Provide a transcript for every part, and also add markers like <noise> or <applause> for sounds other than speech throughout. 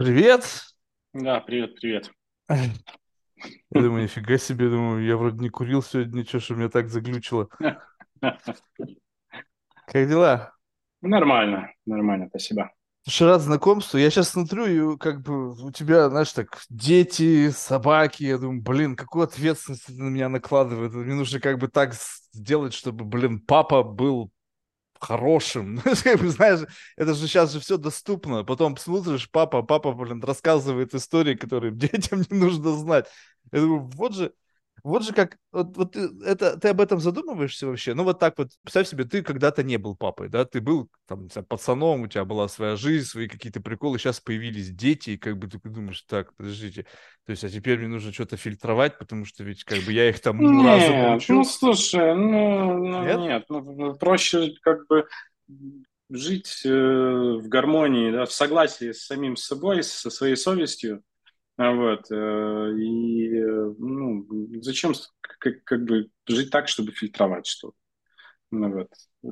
Привет! Да, привет, привет. Я думаю, нифига себе, думаю, я вроде не курил сегодня, ничего, что меня так заглючило. Как дела? Нормально, нормально, спасибо. Слушай, рад знакомству. Я сейчас смотрю, и как бы у тебя, знаешь, так, дети, собаки. Я думаю, блин, какую ответственность это на меня накладывает. Мне нужно как бы так сделать, чтобы, блин, папа был хорошим. <laughs> Ну, знаешь, это же сейчас же все доступно. Потом смотришь, папа, папа, блин, рассказывает истории, которые <laughs> детям не нужно знать. Я думаю, вот же, вот же как, вот, вот ты, это, ты об этом задумываешься вообще? Ну вот так вот, представь себе, ты когда-то не был папой, да, ты был там знаю, пацаном, у тебя была своя жизнь, свои какие-то приколы, сейчас появились дети, и как бы ты думаешь, так, подождите, то есть, а теперь мне нужно что-то фильтровать, потому что ведь как бы я их там ну, разом научу. Ну, слушай, ну, ну нет, нет ну, проще как бы жить э, в гармонии, да, в согласии с самим собой, со своей совестью, вот. Э, и ну, зачем как, как бы жить так, чтобы фильтровать что-то? Ну, вот.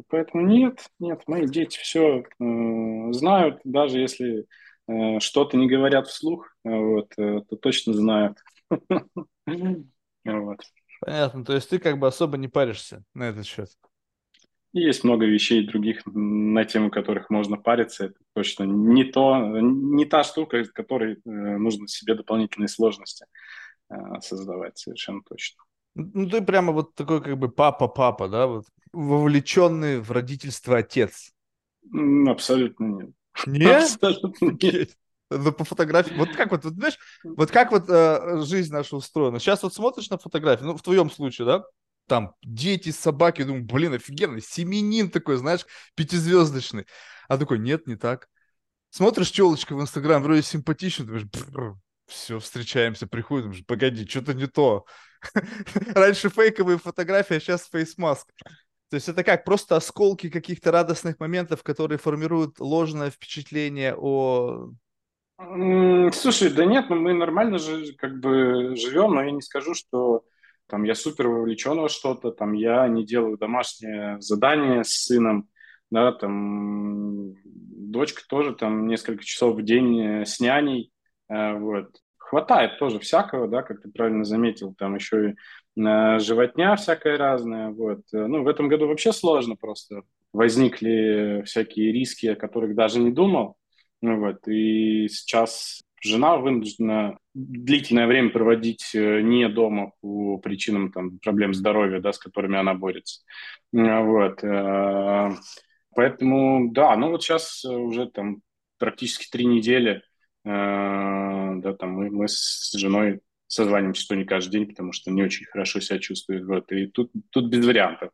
Поэтому нет, нет, мои дети все э, знают, даже если э, что-то не говорят вслух, вот, э, то точно знают. <laughs> Понятно, то есть ты как бы особо не паришься на этот счет. Есть много вещей других, на тему которых можно париться. Это точно не, то, не та штука, из которой э, нужно себе дополнительные сложности э, создавать, совершенно точно. Ну, ты прямо вот такой как бы папа-папа, да, вот вовлеченный в родительство отец. Абсолютно нет. Нет? <laughs> Абсолютно нет. Ну, по фотографии. Вот как вот, вот знаешь, вот как вот э, жизнь наша устроена. Сейчас вот смотришь на фотографии, ну, в твоем случае, да, там дети, собаки, думаю, блин, офигенно, семенин такой, знаешь, пятизвездочный. А такой, нет, не так. Смотришь челочка в Инстаграм, вроде симпатично, думаешь, все, встречаемся, приходим, думаешь, погоди, что-то не то. <laughs> Раньше фейковые фотографии, а сейчас фейсмаск. То есть это как, просто осколки каких-то радостных моментов, которые формируют ложное впечатление о... Слушай, да нет, ну мы нормально же как бы живем, но я не скажу, что там я супер вовлечен во что-то, там я не делаю домашнее задание с сыном, да, там дочка тоже там несколько часов в день э, с няней, э, вот. Хватает тоже всякого, да, как ты правильно заметил, там еще и э, животня всякая разная, вот. Ну, в этом году вообще сложно просто. Возникли всякие риски, о которых даже не думал, ну, вот. И сейчас жена вынуждена длительное время проводить э, не дома по причинам там, проблем здоровья, да, с которыми она борется. Вот. Э, поэтому, да, ну вот сейчас уже там практически три недели, э, да, там мы, мы с женой созваниваемся, что не каждый день, потому что не очень хорошо себя чувствует. Вот. И тут, тут без вариантов.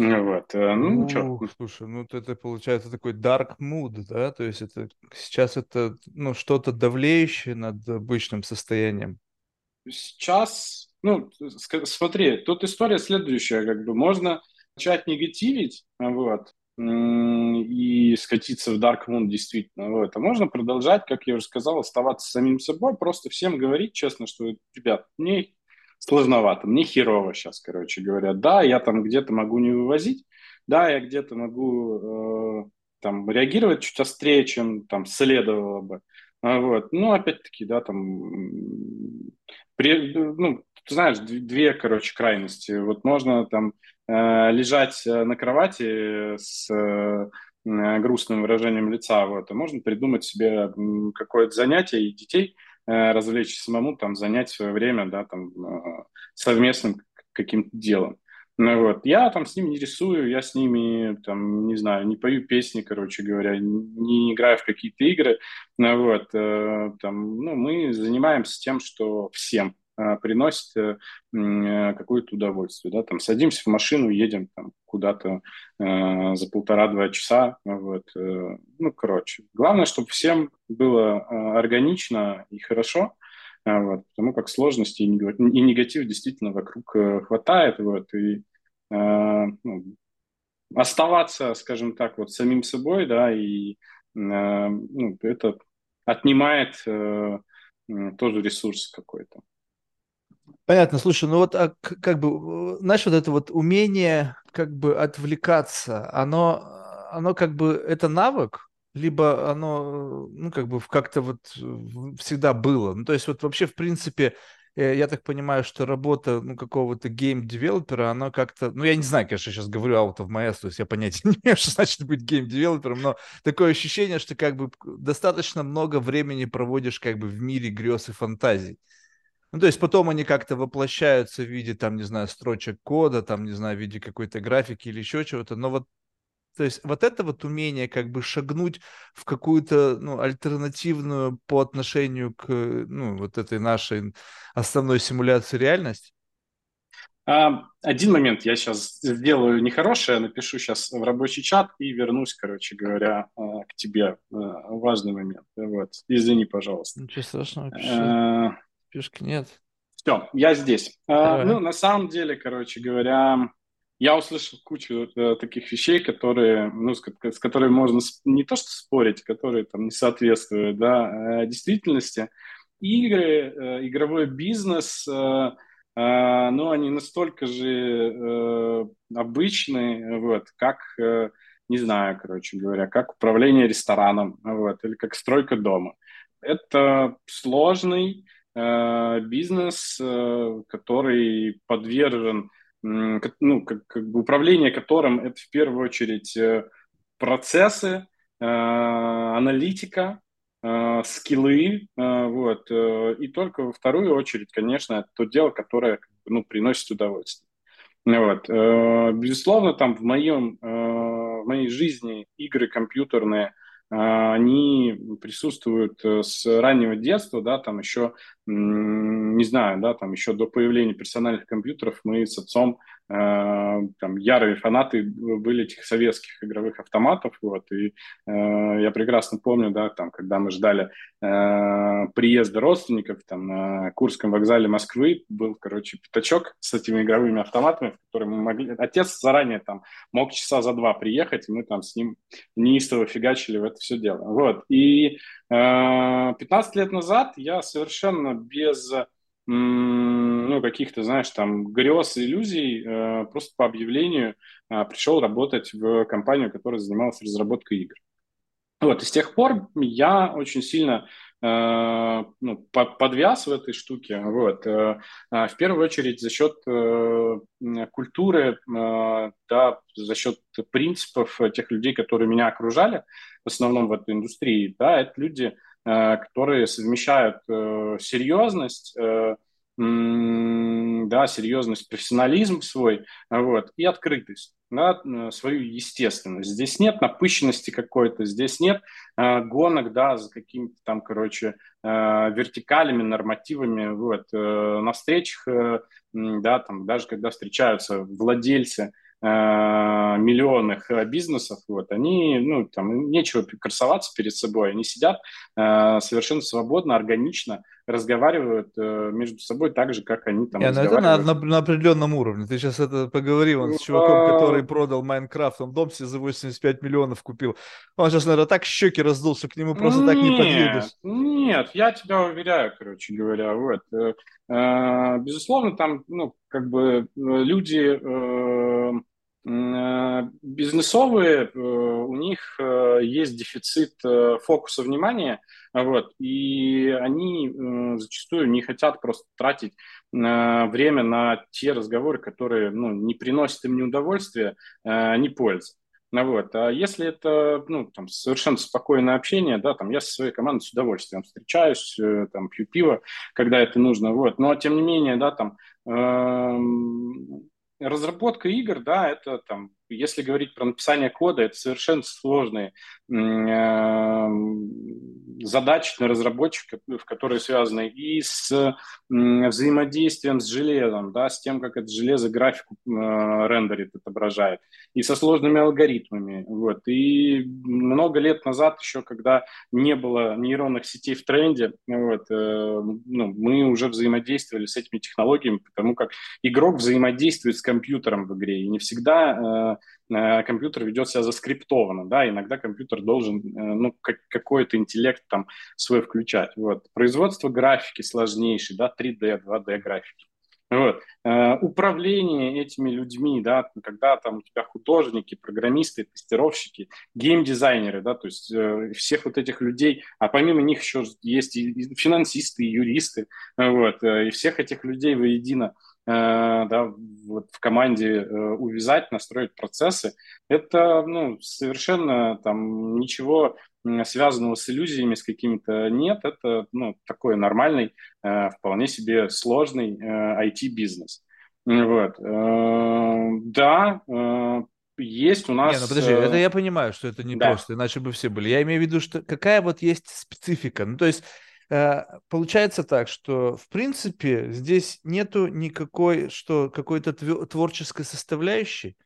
Вот. Э, ну, ничего. Слушай, ну это получается такой dark mood, да? То есть это сейчас это ну, что-то давлеющее над обычным состоянием. Сейчас, ну, смотри, тут история следующая, как бы можно начать негативить, вот, и скатиться в dark mood действительно, вот, а можно продолжать, как я уже сказал, оставаться самим собой, просто всем говорить честно, что, ребят, мне сложновато, мне херово сейчас, короче говоря. Да, я там где-то могу не вывозить, да, я где-то могу э, там реагировать чуть острее, чем там следовало бы. А, вот. Ну, опять-таки, да, там, при, ну, ты знаешь, две, короче, крайности. Вот можно там э, лежать э, на кровати с э, грустным выражением лица, вот, а можно придумать себе какое-то занятие и детей – Э, развлечь самому, там, занять свое время, да, там, э, совместным каким-то делом. Ну вот, я там с ними не рисую, я с ними, там, не знаю, не пою песни, короче говоря, не играю в какие-то игры, ну вот, э, там, ну, мы занимаемся тем, что всем приносит э, э, какое-то удовольствие. Да? Там садимся в машину, едем там, куда-то э, за полтора-два часа. Вот, э, ну, короче. Главное, чтобы всем было э, органично и хорошо, э, вот, потому как сложностей и негатив действительно вокруг хватает. Вот, и э, ну, оставаться, скажем так, вот самим собой, да, и э, ну, это отнимает э, тоже ресурс какой-то. Понятно, слушай, ну вот а, как бы, знаешь, вот это вот умение как бы отвлекаться, оно, оно как бы, это навык, либо оно, ну, как бы как-то вот всегда было. Ну, то есть вот вообще, в принципе, э, я так понимаю, что работа, ну, какого-то гейм-девелопера, она как-то, ну, я не знаю, конечно, сейчас говорю out of my ass, то есть я понятия <laughs> не имею, что значит быть гейм-девелопером, но такое ощущение, что как бы достаточно много времени проводишь как бы в мире грез и фантазий. Ну, то есть потом они как-то воплощаются в виде, там, не знаю, строчек кода, там, не знаю, в виде какой-то графики или еще чего-то. Но вот, то есть вот это вот умение как бы шагнуть в какую-то, ну, альтернативную по отношению к, ну, вот этой нашей основной симуляции реальности, а, один момент я сейчас сделаю нехорошее, напишу сейчас в рабочий чат и вернусь, короче говоря, а, к тебе. А, важный момент. Вот. Извини, пожалуйста. Ничего страшного, пиши. Спешки нет. Все, я здесь. А, ну, на самом деле, короче говоря, я услышал кучу э, таких вещей, которые, ну, с, с которыми можно не то что спорить, которые там не соответствуют, да, э, действительности. Игры, э, игровой бизнес, э, э, ну, они настолько же э, обычные, вот, как, э, не знаю, короче говоря, как управление рестораном, вот, или как стройка дома. Это сложный, бизнес, э, который подвержен, ну, как, как бы управление которым это в первую очередь э, процессы, аналитика, скиллы, вот, и только во вторую очередь, конечно, то дело, которое, ну, приносит удовольствие. Вот. Безусловно, там в моем, в моей жизни игры компьютерные – они присутствуют э, с раннего детства, да, там еще, не знаю, да, там еще до появления персональных компьютеров мы с отцом там ярые фанаты были этих советских игровых автоматов, вот, и э, я прекрасно помню, да, там, когда мы ждали э, приезда родственников, там, на Курском вокзале Москвы был, короче, пятачок с этими игровыми автоматами, в которые мы могли, отец заранее там мог часа за два приехать, и мы там с ним неистово фигачили в это все дело, вот, и э, 15 лет назад я совершенно без ну, каких-то, знаешь, там, грез, иллюзий, э, просто по объявлению э, пришел работать в компанию, которая занималась разработкой игр. Вот, и с тех пор я очень сильно э, ну, подвяз в этой штуке, вот, э, э, в первую очередь за счет э, культуры, э, да, за счет принципов тех людей, которые меня окружали, в основном в этой индустрии, да, это люди, Э, которые совмещают э, серьезность, э, да, серьезность, профессионализм свой, вот, и открытость, да, свою естественность. Здесь нет напыщенности какой-то, здесь нет э, гонок, да, за какими-то там, короче, э, вертикалями, нормативами, вот, э, на встречах, э, да, там, даже когда встречаются владельцы Э, миллионных э, бизнесов, вот, они, ну, там, нечего красоваться перед собой, они сидят э, совершенно свободно, органично, разговаривают э, между собой так же, как они там Не, ну это на, на, на определенном уровне. Ты сейчас это поговорил он с чуваком, а. который продал Майнкрафт, он дом себе за 85 миллионов купил. Он сейчас, наверное, так щеки раздул, что к нему просто нет, так не подъедешь. Нет, я тебя уверяю, короче говоря, вот. Э, безусловно, там, ну, как бы люди Э, бизнесовые, э, у них э, есть дефицит фокуса внимания, вот, и они зачастую не хотят просто тратить время на те разговоры, которые ну, не приносят им ни удовольствия, ни пользы. Ну, вот. А если это ну, там, совершенно спокойное общение, да, там, я со своей командой с удовольствием встречаюсь, там, пью пиво, когда это нужно, вот. но тем не менее, да, там, эм, разработка игр, да, это там, если говорить про написание кода, это совершенно сложные эм, задачи для разработчика, в которые связаны и с взаимодействием с железом, да, с тем, как это железо графику э, рендерит, отображает, и со сложными алгоритмами. Вот. И много лет назад еще, когда не было нейронных сетей в тренде, вот, э, ну, мы уже взаимодействовали с этими технологиями, потому как игрок взаимодействует с компьютером в игре, и не всегда э, компьютер ведет себя заскриптованно, да, иногда компьютер должен, э, ну, как, какой-то интеллект там свой включать, вот. Производство графики сложнейшей, да, 3D, 2D графики. Вот. Э, управление этими людьми, да, когда там у тебя художники, программисты, тестировщики, геймдизайнеры, да, то есть э, всех вот этих людей, а помимо них еще есть и финансисты, и юристы, вот, э, и всех этих людей воедино да, вот в команде увязать, настроить процессы, это ну, совершенно там ничего связанного с иллюзиями, с какими-то нет. Это ну, такой нормальный, э, вполне себе сложный IT-бизнес. Э, вот. Э, да, есть у нас... Не, ну подожди, это я понимаю, что это не да. просто, иначе бы все были. Я имею в виду, что какая вот есть специфика. Ну, то есть получается так, что в принципе здесь нету никакой, что какой-то творческой составляющей.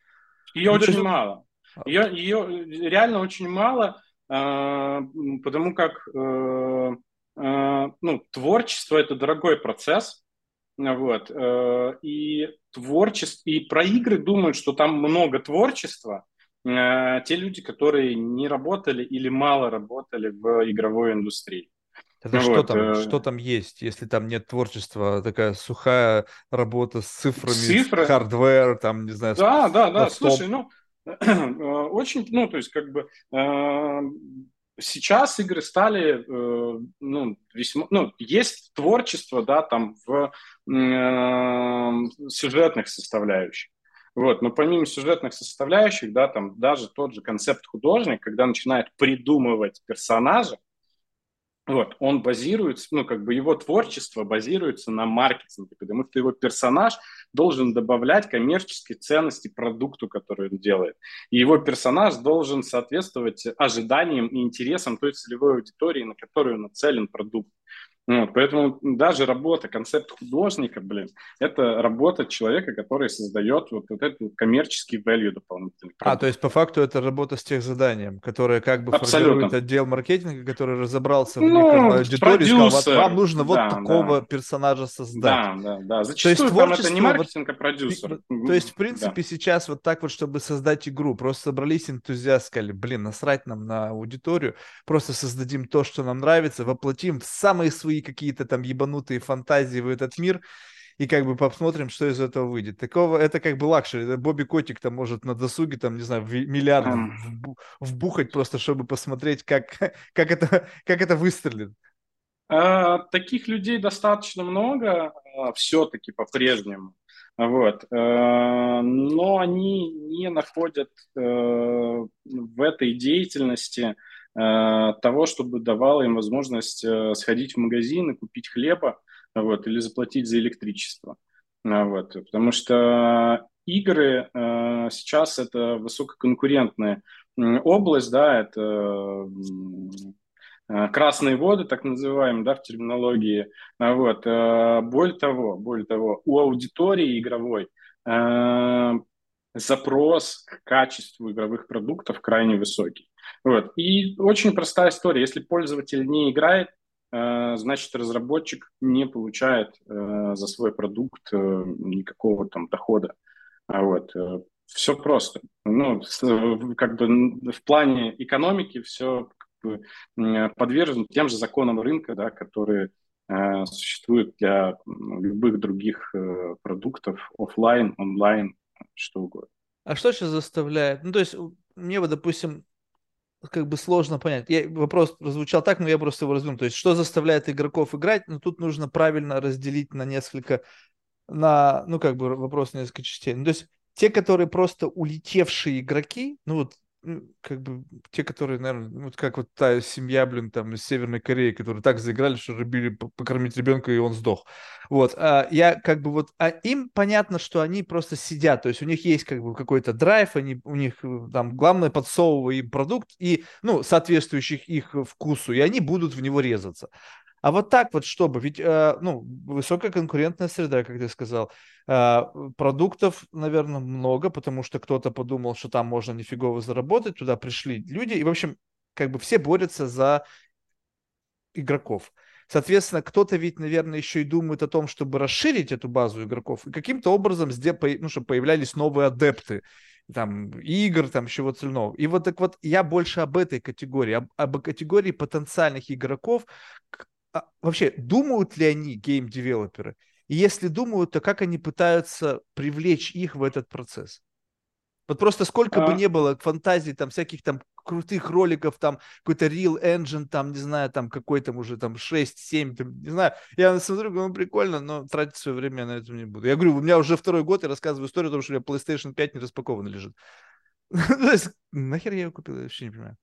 Ее ну, очень есть... мало. Ее, ее реально очень мало. А, потому как э, э, ну, творчество это дорогой процесс, вот, э, и творчество, и про игры думают, что там много творчества, те люди, которые не работали или мало работали в игровой индустрии. Это ну, что, вот, там, э... что там есть, если там нет творчества, такая сухая работа с цифрами, Цифры? hardware, там, не знаю. Да, с... да, да, слушай, ну, <clears throat> Э, очень, ну, то есть, как бы, э, сейчас игры стали, э, ну, весьма, ну, есть творчество, да, там, в сюжетных составляющих. Вот, но помимо сюжетных составляющих, да, там даже тот же концепт художник, когда начинает придумывать персонажа, вот, он базируется, ну, как бы его творчество базируется на маркетинге, потому что его персонаж должен добавлять коммерческие ценности продукту, который он делает. И его персонаж должен соответствовать ожиданиям и интересам той целевой аудитории, на которую нацелен продукт. Вот, поэтому даже работа, концепт художника, блин, это работа человека, который создает вот, вот этот коммерческий value дополнительный. А, то есть по факту это работа с тех заданием, которое как бы Абсолютно. формирует отдел маркетинга, который разобрался в ну, аудитории, сказал, вот вам нужно вот да, такого да. персонажа создать. Да, да, да. Зачастую то есть творчество, это не маркетинг, а продюсер. То есть, в принципе, да. сейчас вот так вот, чтобы создать игру, просто собрались энтузиасты, сказали, блин, насрать нам на аудиторию, просто создадим то, что нам нравится, воплотим в самые свои свои какие-то там ебанутые фантазии в этот мир, и как бы посмотрим, что из этого выйдет. Такого, это как бы luxury. Бобби Котик там может на досуге, там, не знаю, миллиард вбухать просто, чтобы посмотреть, как, <laughs> как, это, как это выстрелит. А, таких людей достаточно много, а, все-таки по-прежнему. Вот. А, но они не находят а, в этой деятельности Э, того, чтобы давало им возможность э, сходить в магазин и купить хлеба, вот, или заплатить за электричество. Э, вот, потому что игры сейчас это высококонкурентная область, да, это красные воды, так называемые, да, в терминологии. Вот. Более того, более того, у аудитории игровой запрос к качеству игровых продуктов крайне высокий. Вот. И очень простая история. Если пользователь не играет, э, значит, разработчик не получает э, за свой продукт э, никакого там дохода. А вот. Все просто. Ну, как бы в плане экономики все как бы подвержено тем же законам рынка, да, которые существуют для любых других продуктов офлайн, онлайн, что угодно. А что сейчас заставляет? Ну, то есть, мне вот, допустим, как бы сложно понять. Я, вопрос прозвучал так, но я просто его разверну. То есть, что заставляет игроков играть? Ну, тут нужно правильно разделить на несколько, на, ну, как бы вопрос на несколько частей. Ну, то есть, те, которые просто улетевшие игроки, ну, вот как бы те, которые, наверное, вот как вот та семья, блин, там из Северной Кореи, которые так заиграли, что рубили покормить ребенка, и он сдох. Вот, а я как бы вот, а им понятно, что они просто сидят, то есть у них есть как бы какой-то драйв, они, у них э, там главное подсовывая им продукт и, ну, соответствующих их вкусу, и они будут в него резаться. А вот так вот, чтобы, ведь, э, ну, высокая конкурентная среда, как ты сказал, э, продуктов, наверное, много, потому что кто-то подумал, что там можно нифигово заработать, туда пришли люди, и, в общем, как бы все борются за игроков. Соответственно, кто-то ведь, наверное, еще и думает о том, чтобы расширить эту базу игроков и каким-то образом, ну, чтобы появлялись новые адепты там, игр, там, чего цельного. И вот так вот я больше об этой категории, об, об категории потенциальных игроков, а, вообще, думают ли они, гейм-девелоперы, И если думают, то как они пытаются привлечь их в этот процесс? Вот просто сколько а... бы не было фантазий, там, всяких там крутых роликов, там, какой-то Unreal Engine, там, не знаю, там, какой там уже, там, 6-7, там, не знаю. Я смотрю, ну, прикольно, но тратить свое время я на это не буду. Я говорю, у меня уже второй год, я рассказываю историю о том, что у меня PlayStation 5 не распакован лежит. <laughs> То есть, нахер я его купил, я вообще не понимаю.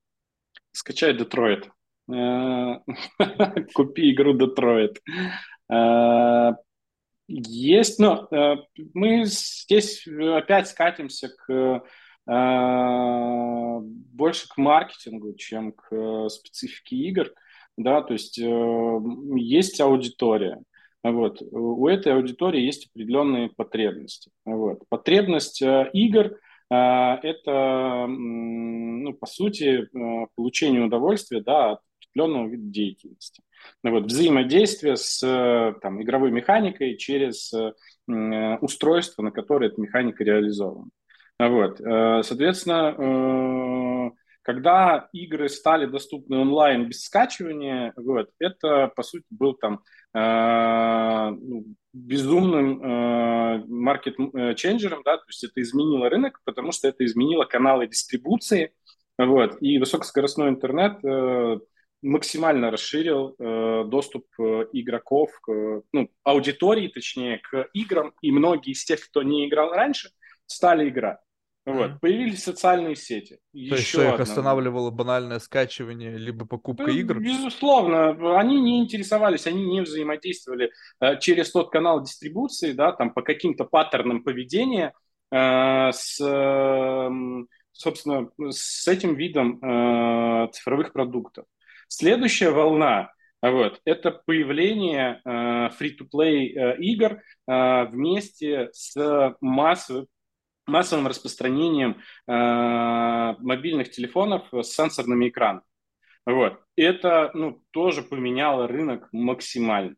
Скачай Детройт. Э, <laughs> купи игру Детройт. Э, есть, но э, мы здесь опять скатимся к больше к маркетингу, чем к специфике игр, да, то есть есть аудитория, вот, у этой аудитории есть определенные потребности, вот, потребность игр – это, ну, по сути, получение удовольствия да, от определенного вида деятельности. Ну вот, взаимодействие с э, там, игровой механикой через э, устройство, на которое эта механика реализована. Вот. Соответственно, когда игры стали доступны онлайн без скачивания, вот, это, по сути, был там ну, безумным э, маркет-ченджером, да, то есть это изменило рынок, потому что это изменило каналы дистрибуции, вот, и высокоскоростной интернет э, максимально расширил э, доступ э, игроков, к, ну, аудитории, точнее, к играм, и многие из тех, кто не играл раньше, стали играть. Вот. Mm-hmm. Появились социальные сети. То Еще есть что, их останавливало банальное скачивание, либо покупка ну, игр? Безусловно. Они не интересовались, они не взаимодействовали э, через тот канал дистрибуции, да, там по каким-то паттернам поведения э, с, э, собственно, с этим видом э, цифровых продуктов. Следующая волна вот, это появление э, free-to-play э, игр э, вместе с массовым массовым распространением э, мобильных телефонов с сенсорными экранами. Вот. Это ну, тоже поменяло рынок максимально.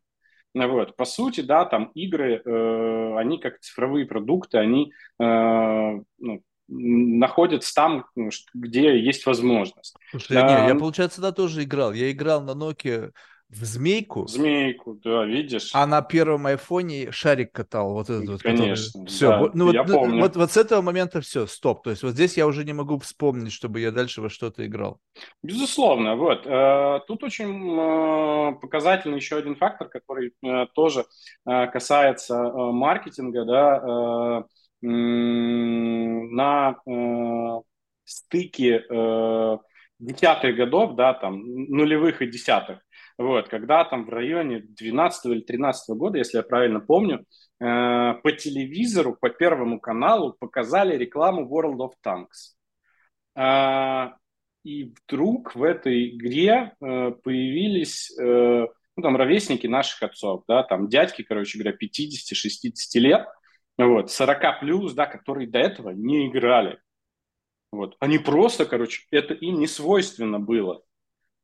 Вот. По сути, да, там игры, э, они как цифровые продукты, они э, ну, находятся там, где есть возможность. Слушай, а, не, я, получается, да, тоже играл. Я играл на Nokia в змейку. Змейку, да, видишь. А на первом айфоне шарик катал, вот этот вот. Конечно, который... Все, да, ну, вот, я ну, помню. Вот, вот с этого момента все, стоп. То есть вот здесь я уже не могу вспомнить, чтобы я дальше во что-то играл. Безусловно, вот. Э, тут очень э, показательный еще один фактор, который э, тоже касается маркетинга, да, на стыке десятых годов, да, там, нулевых и десятых, вот, когда там в районе 12 или 13 года, если я правильно помню, э, по телевизору, по Первому каналу показали рекламу World of Tanks. Э, и вдруг в этой игре э, появились э, ну, там, ровесники наших отцов, да, там дядьки, короче говоря, 50-60 лет, вот, 40 плюс, да, которые до этого не играли. Вот. Они просто, короче, это им не свойственно было.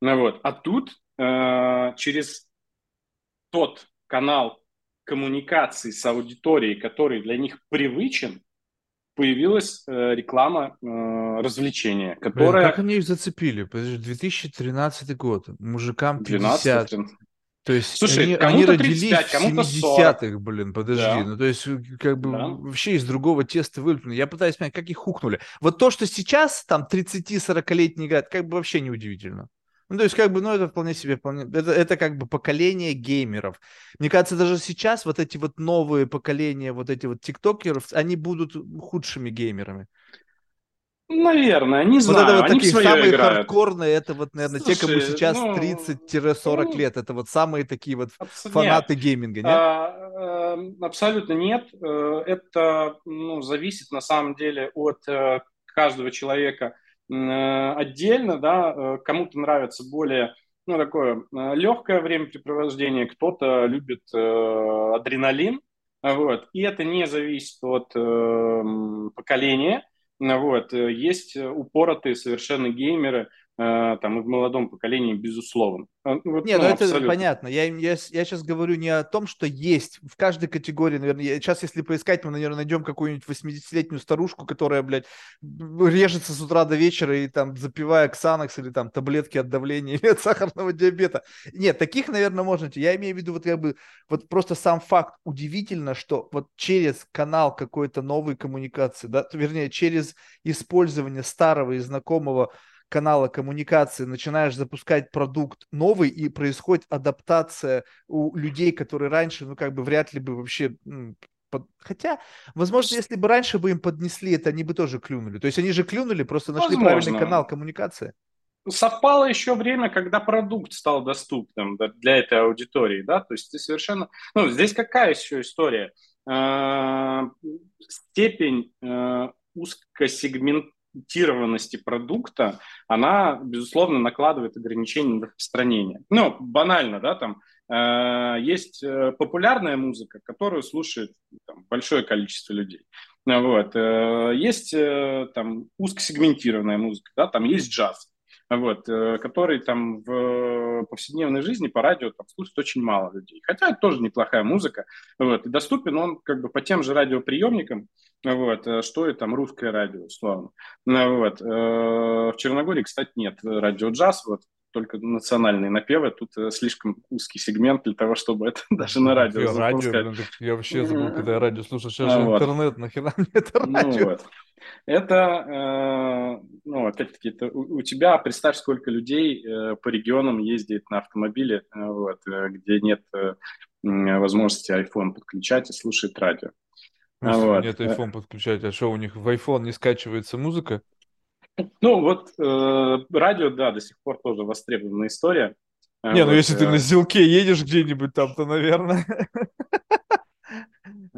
Ну, вот. А тут Э, через тот канал коммуникации с аудиторией, который для них привычен, появилась э, реклама э, развлечения, которая... Блин, как они их зацепили? Подожди, 2013 год, мужикам 50. 12, то есть Слушай, они, они родились 35, в 70-х, блин, подожди. Да. Ну, то есть, как бы да. вообще из другого теста вылеплены. Я пытаюсь понять, как их хукнули. Вот то, что сейчас там 30-40-летние играют, как бы вообще неудивительно. Ну, то есть, как бы, ну, это вполне себе, вполне, это, это как бы поколение геймеров. Мне кажется, даже сейчас вот эти вот новые поколения, вот эти вот тиктокеров, они будут худшими геймерами. Наверное, не знаю. Вот это вот они такие самые играют. хардкорные, это вот, наверное, Слушай, те, кому сейчас ну, 30-40 ну, лет. Это вот самые такие вот фанаты нет. гейминга, нет? А, э, абсолютно нет. Э, это ну, зависит на самом деле от э, каждого человека Э, отдельно, да, кому-то нравится более ну, такое легкое времяпрепровождение, кто-то любит адреналин, вот, и это не зависит от поколения, вот, есть упоротые совершенно геймеры, э, там и в молодом поколении, безусловно. Э, вот, Нет, ну, ну это абсолютно. понятно. Я, я, я сейчас говорю не о том, что есть в каждой категории, наверное. Я, сейчас, если поискать, мы, наверное, найдем какую-нибудь 80-летнюю старушку, которая, блядь, режется с утра до вечера и там запивая ксанокс или там таблетки от давления или от сахарного диабета. Нет, таких, наверное, можно. Я имею в виду вот как бы вот просто сам факт. Удивительно, что вот через канал какой-то новой коммуникации, да, вернее, через использование старого и знакомого канала коммуникации начинаешь запускать продукт новый, и происходит адаптация у людей, которые раньше, ну, как бы вряд ли бы вообще под... Хотя, возможно, если бы раньше бы им поднесли это, они бы тоже клюнули. То есть они же клюнули, просто нашли возможно. правильный канал коммуникации. Совпало еще время, когда продукт стал доступным для этой аудитории, да, то есть ты совершенно... Ну, здесь какая еще история? Э, степень э, узкосегмент сегментированности продукта, она, безусловно, накладывает ограничения на распространение. Ну, банально, да, там э, есть э, популярная музыка, которую слушает там, большое количество людей. Вот. Э, есть э, там узкосегментированная музыка, да, там есть джаз вот, э, который там в повседневной жизни по радио там слушает очень мало людей. Хотя это тоже неплохая музыка, вот, и доступен он как бы по тем же радиоприемникам, вот, э, что и там русское радио, условно. Ну, вот. Э, в Черногории, кстати, нет радио джаз, вот, только национальные напевы. Тут слишком узкий сегмент для того, чтобы это <laughs> даже на радио я радио, я вообще забыл, когда я радио слушал. Сейчас а, же вот. интернет, нахера мне <laughs> это ну радио? Ну, вот. Это, э, ну, опять-таки, это у, у тебя, представь, сколько людей э, по регионам ездит на автомобиле, э, вот, э, где нет э, возможности iPhone подключать и слушать радио. А, вот. Нет iPhone подключать, а что у них в iPhone не скачивается музыка? Ну, вот э, радио, да, до сих пор тоже востребованная история. Не, ну, вот, ну если э... ты на Зилке едешь где-нибудь там, то, наверное.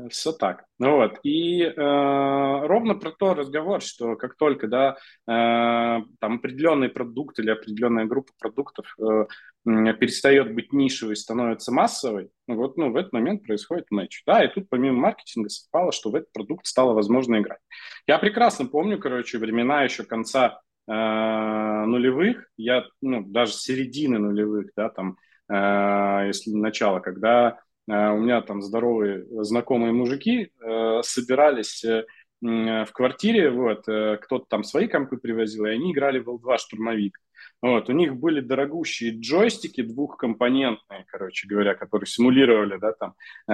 Все так. Ну вот. И э, ровно про то разговор, что как только да, э, там определенный продукт или определенная группа продуктов э, перестает быть нишевой, становится массовой, ну вот ну, в этот момент происходит матч. Да, и тут помимо маркетинга совпало, что в этот продукт стало возможно играть. Я прекрасно помню, короче, времена еще конца э, нулевых, я, ну, даже середины нулевых, да, там, э, если начало, когда Э, у меня там здоровые знакомые мужики э, собирались э, в квартире, вот, кто-то там свои компы привозил, и они играли в L2 штурмовик. Вот, у них были дорогущие джойстики двухкомпонентные, короче говоря, которые симулировали, да, там, э,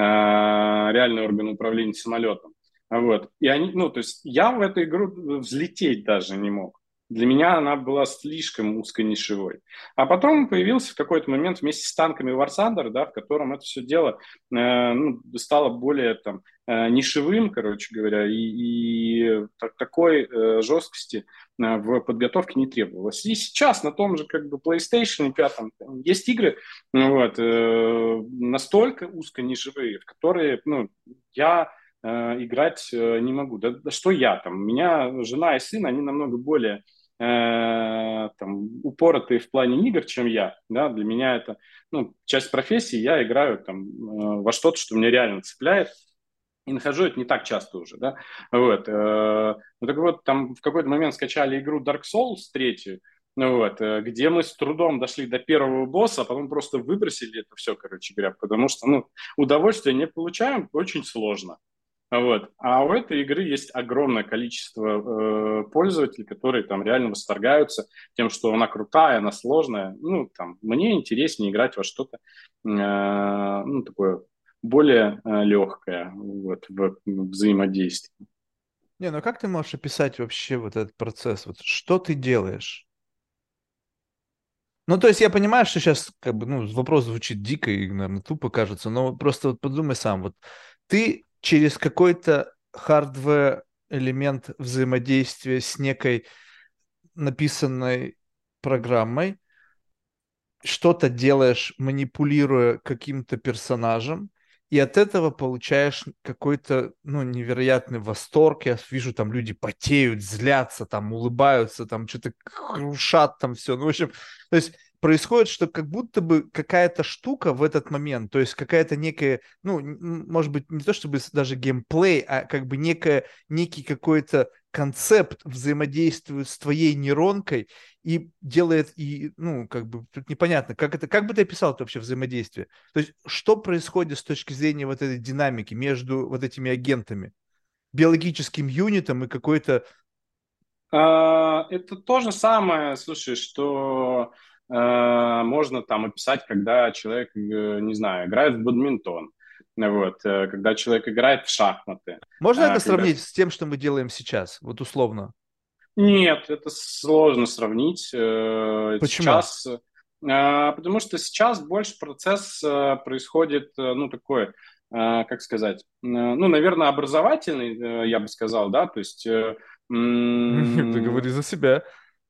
реальный орган управления самолетом. Вот, и они, ну, то есть я в эту игру взлететь даже не мог. Для меня она была слишком узконишевой. А потом появился в какой-то момент вместе с танками War Thunder, да, в котором это все дело э, ну, стало более там, нишевым, короче говоря, и, и так, такой э, жесткости э, в подготовке не требовалось. И сейчас на том же как бы PlayStation 5 есть игры вот, э, настолько узконишевые, в которые ну, я э, играть э, не могу. Да, да что я там? У меня жена и сын, они намного более э, там, упоротые в плане игр, чем я. Да? Для меня это ну, часть профессии, я играю там, э, во что-то, что меня реально цепляет, и нахожу это не так часто уже, да, вот, э, ну так вот, там в какой-то момент скачали игру Dark Souls третью, ну вот, э, где мы с трудом дошли до первого босса, а потом просто выбросили это все, короче говоря, потому что, ну, удовольствие не получаем, очень сложно, вот. А у этой игры есть огромное количество э, пользователей, которые там реально восторгаются тем, что она крутая, она сложная. Ну, там, мне интереснее играть во что-то э, ну, такое более э, легкое вот, в взаимодействии. Не, ну как ты можешь описать вообще вот этот процесс? Вот что ты делаешь? Ну, то есть я понимаю, что сейчас как бы, ну, вопрос звучит дико и, наверное, тупо кажется, но просто вот подумай сам, вот ты через какой-то hardware элемент взаимодействия с некой написанной программой, что-то делаешь, манипулируя каким-то персонажем, и от этого получаешь какой-то, ну, невероятный восторг. Я вижу, там люди потеют, злятся, там улыбаются, там что-то крушат там все. Ну, в общем, то есть происходит, что как будто бы какая-то штука в этот момент, то есть какая-то некая, ну, может быть, не то чтобы даже геймплей, а как бы некая, некий какой-то концепт взаимодействует с твоей нейронкой и делает, и, ну, как бы, тут непонятно, как это, как бы ты описал это вообще взаимодействие? То есть, что происходит с точки зрения вот этой динамики между вот этими агентами? Биологическим юнитом и какой-то... А, это то же самое, слушай, что а, можно там описать, когда человек, э, не знаю, играет в бадминтон вот, э, когда человек играет в шахматы. Можно а, это когда... сравнить с тем, что мы делаем сейчас, вот условно? Нет, это сложно сравнить. Э, Почему? Сейчас, а, потому что сейчас больше процесс э, происходит, ну, такой, как сказать, ну, наверное, образовательный, я бы сказал, да, то есть... <laughs> Ты говори за себя.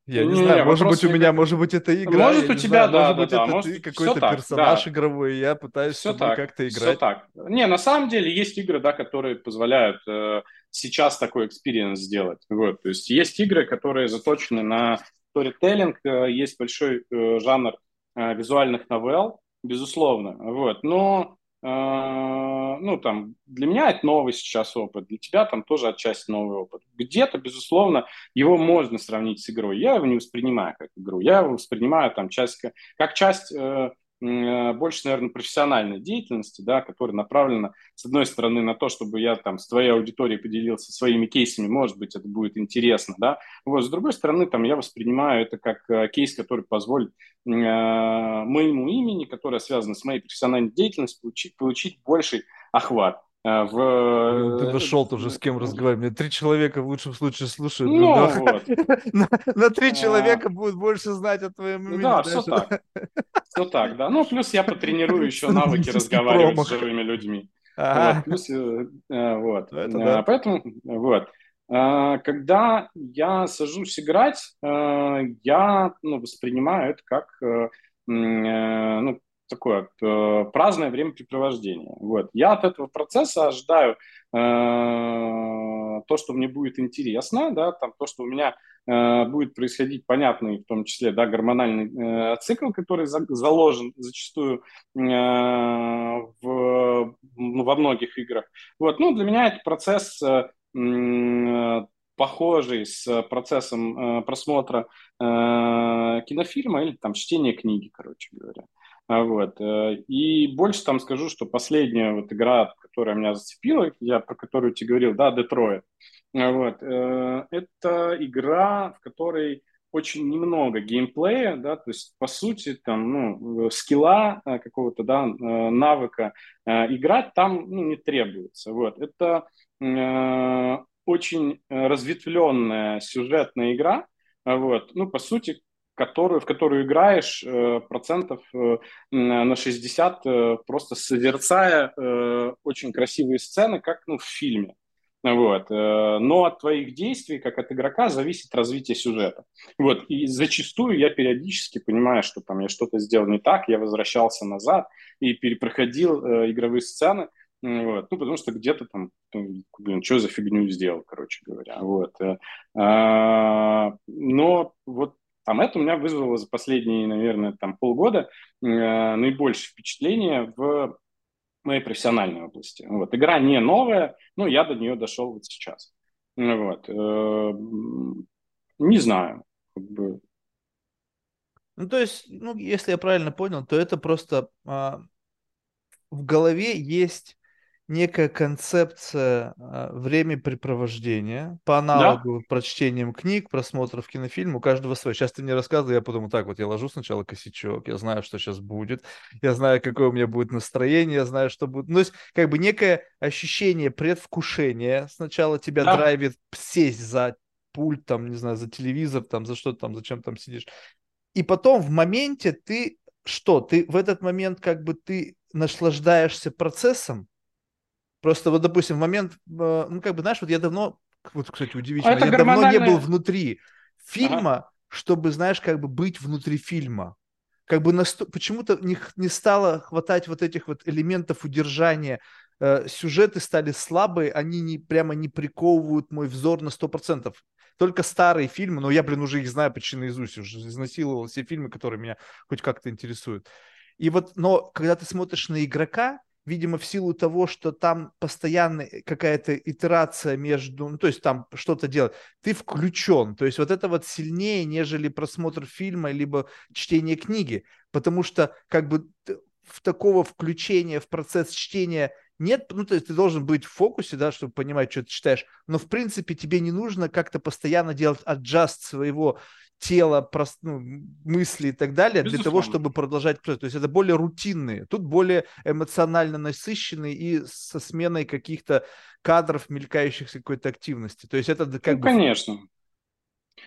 Я не, не знаю, не, может быть, у меня, может быть, это игра. Может, у тебя, знаю, да, может да, быть, да, это может, ты какой-то персонаж так, игровой, и я пытаюсь все так, как-то играть. Все так. Не, на самом деле есть игры, да, которые позволяют э, сейчас такой experience сделать. Вот, то есть есть игры, которые заточены на сторителлинг, э, есть большой э, жанр э, визуальных новелл, безусловно. Вот, но ну, там, для меня это новый сейчас опыт, для тебя там тоже отчасти новый опыт. Где-то, безусловно, его можно сравнить с игрой. Я его не воспринимаю как игру, я его воспринимаю там часть, как часть э, Э, больше, наверное, профессиональной деятельности, да, которая направлена, с одной стороны, на то, чтобы я там с твоей аудиторией поделился своими кейсами, может быть, это будет интересно, да, вот, с другой стороны, там, я воспринимаю это как э, кейс, который позволит э, моему имени, которое связано с моей профессиональной деятельностью, получить, получить больший охват. А, в... Ну, ты нашел э, уже с кем разговаривать. Мне три человека в лучшем случае слушают. Ну, да, вот. <laughs> на, на три а... человека будут больше знать о твоем имени. Да, все так. Все так, да. Ну, плюс я потренирую <laughs> еще навыки разговаривать с живыми людьми. Вот, плюс, э, э, вот. Ну, Поэтому, вот. Когда я сажусь играть, я ну, воспринимаю это как ну, такое э, праздное времяпрепровождение. Вот. Я от этого процесса ожидаю э, то, что мне будет интересно, да, там, то, что у меня э, будет происходить понятный, в том числе, да, гормональный э, цикл, который за, заложен зачастую э, в, ну, во многих играх. Вот. Ну, для меня это процесс э, э, похожий с процессом э, просмотра э, кинофильма или там чтения книги, короче говоря. Вот. Э, и больше там скажу, что последняя вот игра, которая меня зацепила, я про которую тебе говорил, да, Детройт. А, вот. Э, это игра, в которой очень немного геймплея, да, то есть, по сути, там, ну, скилла э, какого-то, да, навыка играть там, ну, не требуется, вот. Это очень разветвленная сюжетная игра, вот, ну, по сути, которую, в которую играешь э, процентов э, на 60, э, просто созерцая очень красивые сцены, как ну, в фильме. Вот. Но от твоих действий, как от игрока, зависит развитие сюжета. Вот. И зачастую я периодически понимаю, что там я что-то сделал не так, я возвращался назад и перепроходил игровые сцены, вот. Ну, потому что где-то там, ну, блин, что за фигню сделал, короче говоря. Вот. А, но вот там это у меня вызвало за последние, наверное, там полгода э, наибольшее впечатление в моей профессиональной области. Вот. Игра не новая, но я до нее дошел вот сейчас. Вот. Э, не знаю. Как бы. Ну, то есть, ну, если я правильно понял, то это просто а, в голове есть некая концепция а, времяпрепровождения по аналогу да? прочтением книг, просмотров кинофильм, у каждого свой. Сейчас ты мне рассказывай, я подумал, так вот, я ложу сначала косячок, я знаю, что сейчас будет, я знаю, какое у меня будет настроение, я знаю, что будет. Ну, то есть, как бы некое ощущение предвкушения сначала тебя да. драйвит сесть за пульт, там, не знаю, за телевизор, там, за что там, зачем там сидишь. И потом в моменте ты что? Ты в этот момент как бы ты наслаждаешься процессом, Просто вот, допустим, в момент, э, ну, как бы, знаешь, вот я давно, вот, кстати, удивительно, а я давно не был внутри фильма, ага. чтобы, знаешь, как бы быть внутри фильма. Как бы насто... почему-то не, не стало хватать вот этих вот элементов удержания. Э, сюжеты стали слабые, они не, прямо не приковывают мой взор на 100%. Только старые фильмы, но я, блин, уже их знаю почти наизусть, уже изнасиловал все фильмы, которые меня хоть как-то интересуют. И вот, но когда ты смотришь на игрока, видимо, в силу того, что там постоянно какая-то итерация между, ну, то есть там что-то делать, ты включен. То есть вот это вот сильнее, нежели просмотр фильма, либо чтение книги. Потому что как бы в такого включения в процесс чтения нет, ну, то есть ты должен быть в фокусе, да, чтобы понимать, что ты читаешь, но, в принципе, тебе не нужно как-то постоянно делать аджаст своего тела, прост, ну, мысли и так далее Безусловно. для того, чтобы продолжать. То есть это более рутинные, тут более эмоционально насыщенные и со сменой каких-то кадров, мелькающихся какой-то активности. То есть это как ну, бы... Конечно.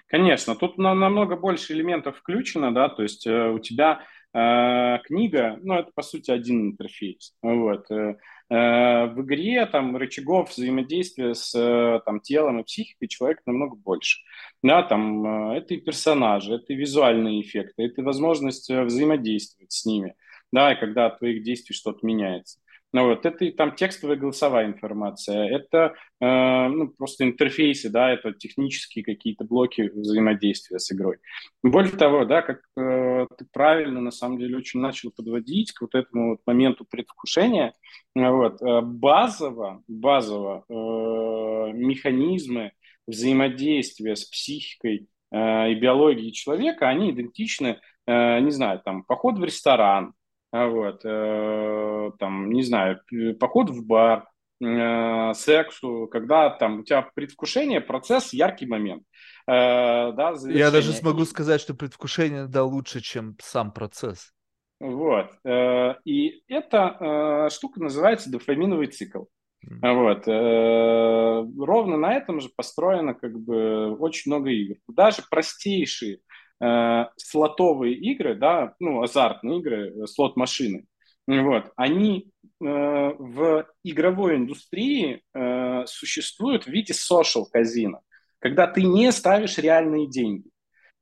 Конечно, тут на, намного больше элементов включено, да, то есть э, у тебя книга, ну, это, по сути, один интерфейс, вот, э, Э, в игре там рычагов взаимодействия с э, там, телом и психикой человека намного больше. Да, там, э, это и персонажи, это и визуальные эффекты, это и возможность взаимодействовать с ними, да, и когда от твоих действий что-то меняется. Ну, вот, это там текстовая голосовая информация, это э, ну, просто интерфейсы, да, это технические какие-то блоки взаимодействия с игрой. Более того, да, как э, ты правильно, на самом деле, очень начал подводить к вот этому вот моменту предвкушения, вот, э, базово, базово э, механизмы взаимодействия с психикой э, и биологией человека, они идентичны, э, не знаю, там, поход в ресторан, вот, э, там, не знаю, поход в бар, э, сексу, когда там у тебя предвкушение, процесс, яркий момент. Э, да, Я даже смогу сказать, что предвкушение, да, лучше, чем сам процесс. Вот. Э, и эта э, штука называется дофаминовый цикл. Mm-hmm. Вот. Э, ровно на этом же построено как бы очень много игр. Даже простейшие э, слотовые игры, да, ну, азартные игры, э, слот-машины, вот, они э, в игровой индустрии э, существуют в виде social казино, когда ты не ставишь реальные деньги.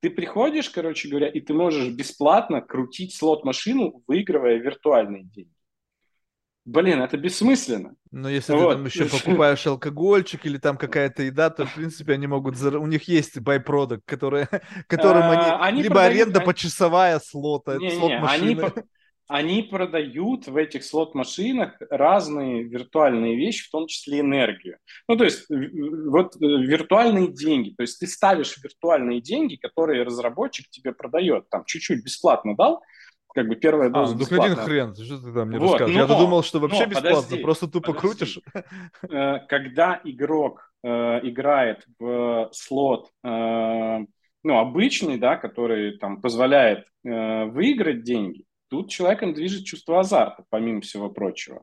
Ты приходишь, короче говоря, и ты можешь бесплатно крутить слот-машину, выигрывая виртуальные деньги. Блин, это бессмысленно. Но если вот. ты там еще покупаешь алкогольчик или там какая-то еда, то, в принципе, они могут... У них есть байпродукт, который... <laughs> которым а, они... они... Либо продают... аренда почасовая слота, не, слот не, машины. Они, они продают в этих слот-машинах разные виртуальные вещи, в том числе энергию. Ну, то есть вот э, виртуальные деньги. То есть ты ставишь виртуальные деньги, которые разработчик тебе продает. Там чуть-чуть бесплатно дал, как бы первая доза а, ну один хрен, что ты там мне вот, расскажешь? Я думал, что вообще но, бесплатно, подожди, просто тупо подожди. крутишь. Э, когда игрок э, играет в слот, э, ну, обычный, да, который там позволяет выиграть деньги, тут человеком движет чувство азарта, помимо всего прочего.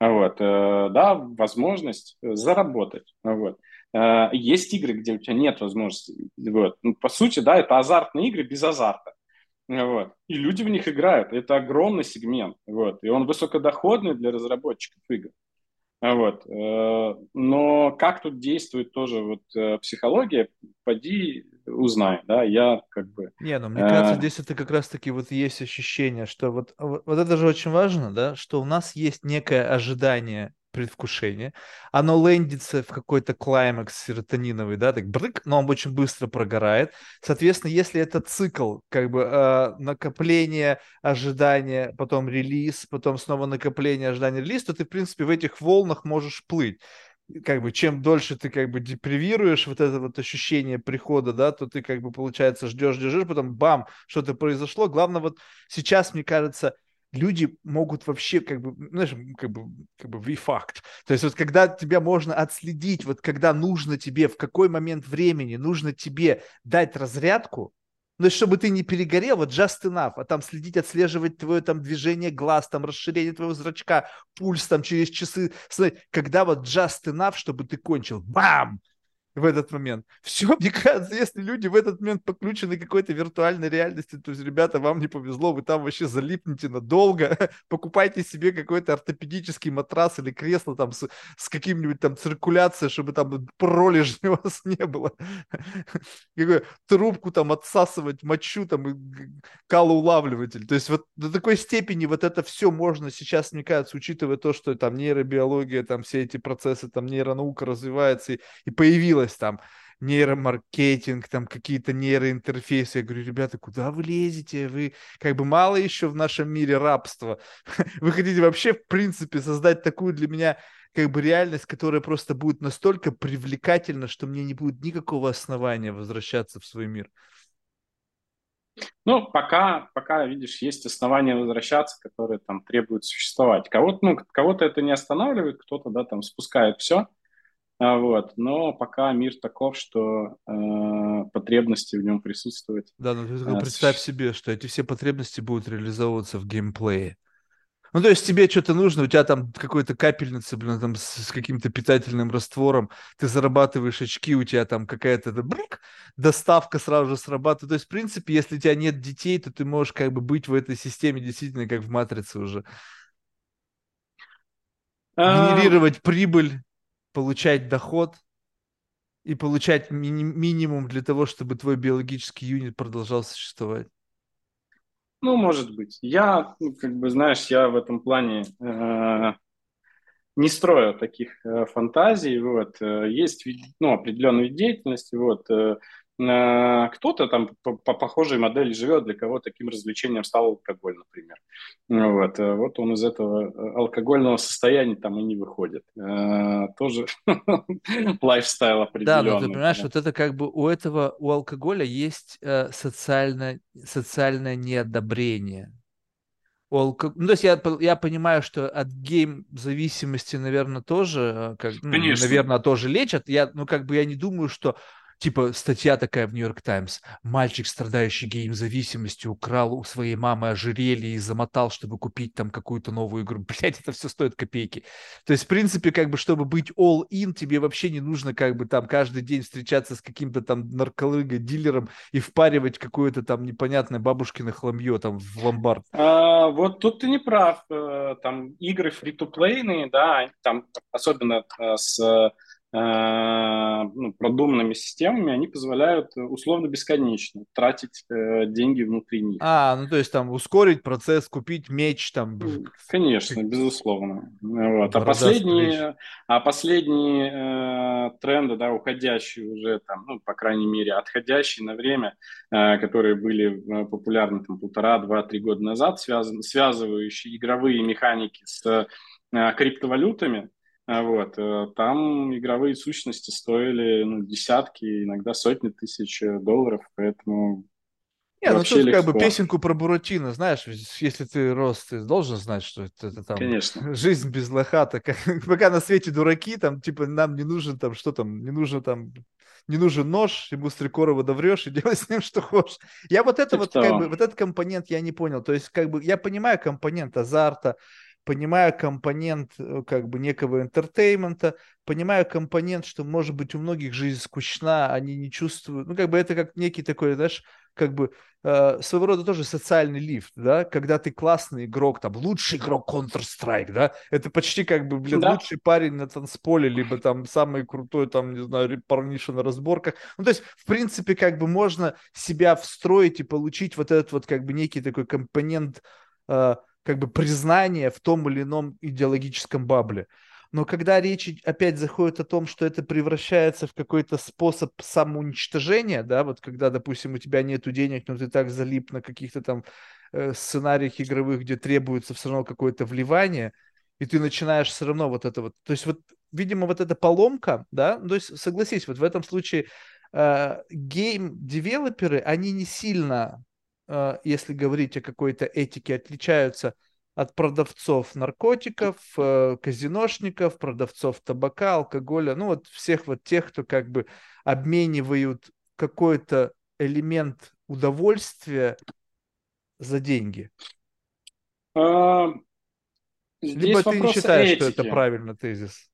Вот, да, возможность заработать. Вот. Есть игры, где у тебя нет возможности. Вот. Ну, по сути, да, это азартные игры без азарта. Вот. И люди в них играют. Это огромный сегмент. Вот. И он высокодоходный для разработчиков игр. Вот. Э, но как тут действует тоже вот э, психология, поди узнай, да, я как бы... Не, ну мне кажется, э, здесь это как раз-таки вот есть ощущение, что вот, вот это же очень важно, да, что у нас есть некое ожидание предвкушение, оно лендится в какой-то клаймакс серотониновый, да, так брык, но он очень быстро прогорает. Соответственно, если это цикл, как бы э, накопление, ожидание, потом релиз, потом снова накопление, ожидание, релиз, то ты, в принципе, в этих волнах можешь плыть как бы чем дольше ты как бы депривируешь вот это вот ощущение прихода, да, то ты как бы получается ждешь, ждешь, потом бам, что-то произошло. Главное вот сейчас, мне кажется, люди могут вообще как бы, знаешь, как бы, как бы ви-факт. То есть вот когда тебя можно отследить, вот когда нужно тебе, в какой момент времени нужно тебе дать разрядку, ну, чтобы ты не перегорел, вот just enough, а там следить, отслеживать твое там движение глаз, там расширение твоего зрачка, пульс там через часы, когда вот just enough, чтобы ты кончил, бам, в этот момент. Все, <laughs> мне кажется, если люди в этот момент подключены к какой-то виртуальной реальности, то есть, ребята, вам не повезло, вы там вообще залипнете надолго, <laughs> покупайте себе какой-то ортопедический матрас или кресло там с, с каким-нибудь там циркуляцией, чтобы там пролежни <laughs> у вас не было. Какую трубку там отсасывать, мочу там калоулавливатель. То есть вот до такой степени вот это все можно сейчас, мне кажется, учитывая то, что там нейробиология, там все эти процессы, там нейронаука развивается и, и появилась появилось там нейромаркетинг, там какие-то нейроинтерфейсы. Я говорю, ребята, куда вы лезете? Вы как бы мало еще в нашем мире рабства. <laughs> Вы хотите вообще, в принципе, создать такую для меня как бы реальность, которая просто будет настолько привлекательна, что мне не будет никакого основания возвращаться в свой мир. Ну, пока, пока, видишь, есть основания возвращаться, которые там требуют существовать. Кого-то, ну, кого-то это не останавливает, кто-то, да, там спускает все, вот. Но пока мир таков, что э, потребности в нем присутствуют. Да, ну ты а, представь себе, что эти все потребности будут реализовываться в геймплее. Ну, то есть тебе что-то нужно, у тебя там какой-то капельница, блин, там с, с каким-то питательным раствором, ты зарабатываешь очки, у тебя там какая-то брик, доставка сразу же срабатывает. То есть, в принципе, если у тебя нет детей, то ты можешь как бы быть в этой системе действительно как в матрице уже. А, Генерировать прибыль, получать доход и получать ми- минимум для того, чтобы твой биологический юнит продолжал существовать. Ну, может быть. Я, ну, как бы, знаешь, я в этом плане э, не строю таких э, фантазий. Вот. Э, есть ну, определенные деятельности. Вот. Э, кто-то там по, по похожей модели живет, для кого таким развлечением стал алкоголь, например. Вот, э, вот он из этого э, алкогольного состояния там и не выходит. Тоже <laughs> лайфстайл определенный. Да, но ты понимаешь, вот это как бы у этого, у алкоголя есть социальное, социальное неодобрение. Ну, то есть я, я понимаю, что от гейм-зависимости, наверное, тоже, как, ну, наверное, тоже лечат. Я, ну, как бы я не думаю, что Типа статья такая в Нью-Йорк Таймс. Мальчик, страдающий гейм-зависимостью, украл у своей мамы ожерелье и замотал, чтобы купить там какую-то новую игру. <laughs> Блять, это все стоит копейки. То есть, в принципе, как бы, чтобы быть all-in, тебе вообще не нужно как бы там каждый день встречаться с каким-то там нарколыгой, дилером и впаривать какое-то там непонятное бабушкино хламье там в ломбард. А, вот тут ты не прав. Э, там игры фри-то-плейные, да, там особенно э, с ну, продуманными системами, они позволяют э, условно бесконечно тратить э, деньги внутри них. А, ну то есть там ускорить процесс, купить меч там. Конечно, безусловно. Вот. А последние, а последние э, тренды, да, уходящие уже там, ну, по крайней мере, отходящие на время, э, которые были популярны там полтора, два, три года назад, связан, связывающие игровые механики с э, криптовалютами, вот, э, там игровые сущности стоили ну, десятки, иногда сотни тысяч э, долларов, поэтому не, ну тут как бы песенку про Буратино, знаешь, если ты рос, ты должен знать, что это, это там Конечно. <laughs> жизнь без лохата. <laughs> Пока на свете дураки, там, типа, нам не нужен там, что там, не нужно там, не нужен нож, ему с три короба доврешь и <laughs> делай с ним что хочешь. Я вот это, это вот, как бы, вот этот компонент я не понял. То есть, как бы, я понимаю компонент азарта, понимаю компонент э, как бы некого entertainment а, понимаю компонент, что, может быть, у многих жизнь скучна, они не чувствуют, ну, как бы это как некий такой, знаешь, как бы э, своего рода тоже социальный лифт, да, когда ты классный игрок, там, лучший игрок Counter-Strike, да, это почти как бы, блин, да. лучший парень на танцполе, либо там самый крутой, там, не знаю, парниша на разборках, ну, то есть, в принципе, как бы можно себя встроить и получить вот этот вот, как бы, некий такой компонент э, как бы признание в том или ином идеологическом bubble е. Но когда речь опять заходит о том, что это превращается в какой-то способ самоуничтожения, да, вот когда, допустим, у тебя нету денег, но ты так залип на каких-то там э, сценариях игровых, где требуется все равно какое-то вливание, и ты начинаешь все равно вот это вот, то есть вот, видимо, вот эта поломка, да, то есть согласись, вот в этом случае э, гейм-девелоперы, они не сильно если говорить о какой-то этике, отличаются от продавцов наркотиков, э, казиношников, продавцов табака, алкоголя, ну вот всех вот тех, кто как бы обменивают какой-то элемент удовольствия за деньги. А, Либо ты не считаешь, этики. что это правильно тезис?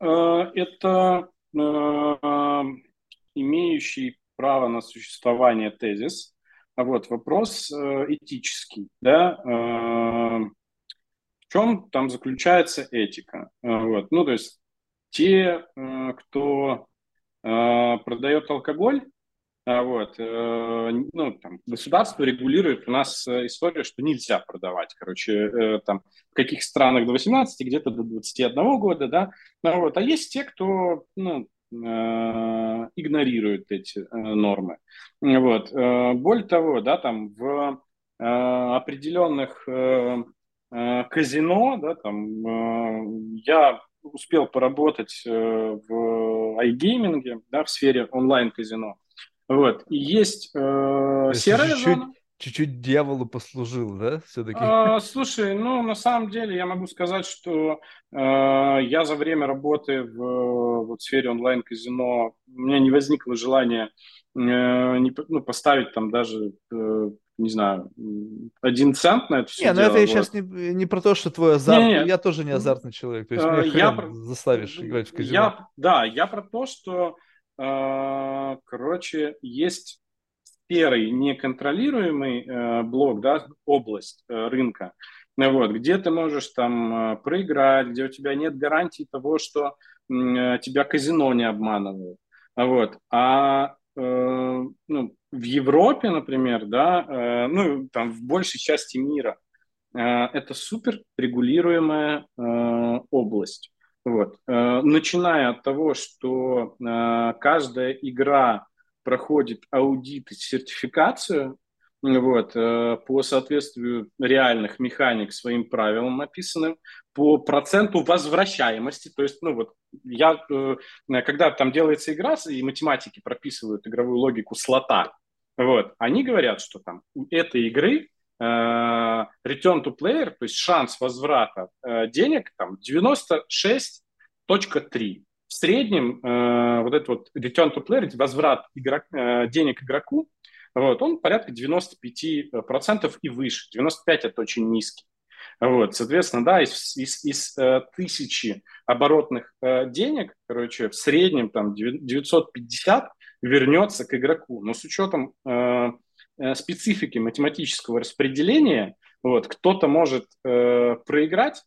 А, это а, имеющий право на существование тезис, а вот вопрос э, этический, да, э, в чем там заключается этика? Э, вот, ну, то есть те, кто продает алкоголь, вот, ну, там, государство регулирует у нас историю, что нельзя продавать, короче, там, в каких странах до 18, где-то до 21 года, да, ну, вот, а есть те, кто, ну, игнорирует эти нормы. Вот. Более того, да, там в определенных казино, да, там я успел поработать в iGaming, да, в сфере онлайн-казино. Вот. И есть э, серая чуть-чуть, зона. Чуть-чуть дьяволу послужил, да, все-таки? А, слушай, ну, на самом деле я могу сказать, что э, я за время работы в вот, сфере онлайн-казино, у меня не возникло желания э, не, ну, поставить там даже э, не знаю, один цент на это все Не, дело, ну это вот. сейчас не, не про то, что твой азарт. Не, не. Я тоже не азартный человек. То есть э, меня я про... заставишь играть в казино. Я, да, я про то, что а, короче, есть серый неконтролируемый э, блок, да, область э, рынка, вот, где ты можешь там э, проиграть, где у тебя нет гарантии того, что тебя казино не обманывают. Вот. А э, ну, в Европе, например, да, э, ну, там в большей части мира, э, это супер регулируемая э, область. Вот. Э, начиная от того, что э, каждая игра проходит аудит и сертификацию вот, э, по соответствию реальных механик своим правилам описанным, по проценту возвращаемости. То есть, ну вот, я, когда там делается игра, и математики прописывают игровую логику слота, вот, они говорят, что там у этой игры Э, return to player, то есть шанс возврата э, денег, там 96.3. В среднем э, вот этот вот return to player, возврат игрок, денег игроку, вот, он порядка 95% и выше. 95 это очень низкий. Вот, соответственно, да, из, из, из э, тысячи оборотных э, денег, короче, в среднем там 950 вернется к игроку. Но с учетом э, Э, специфики математического распределения, вот, кто-то может э, проиграть э,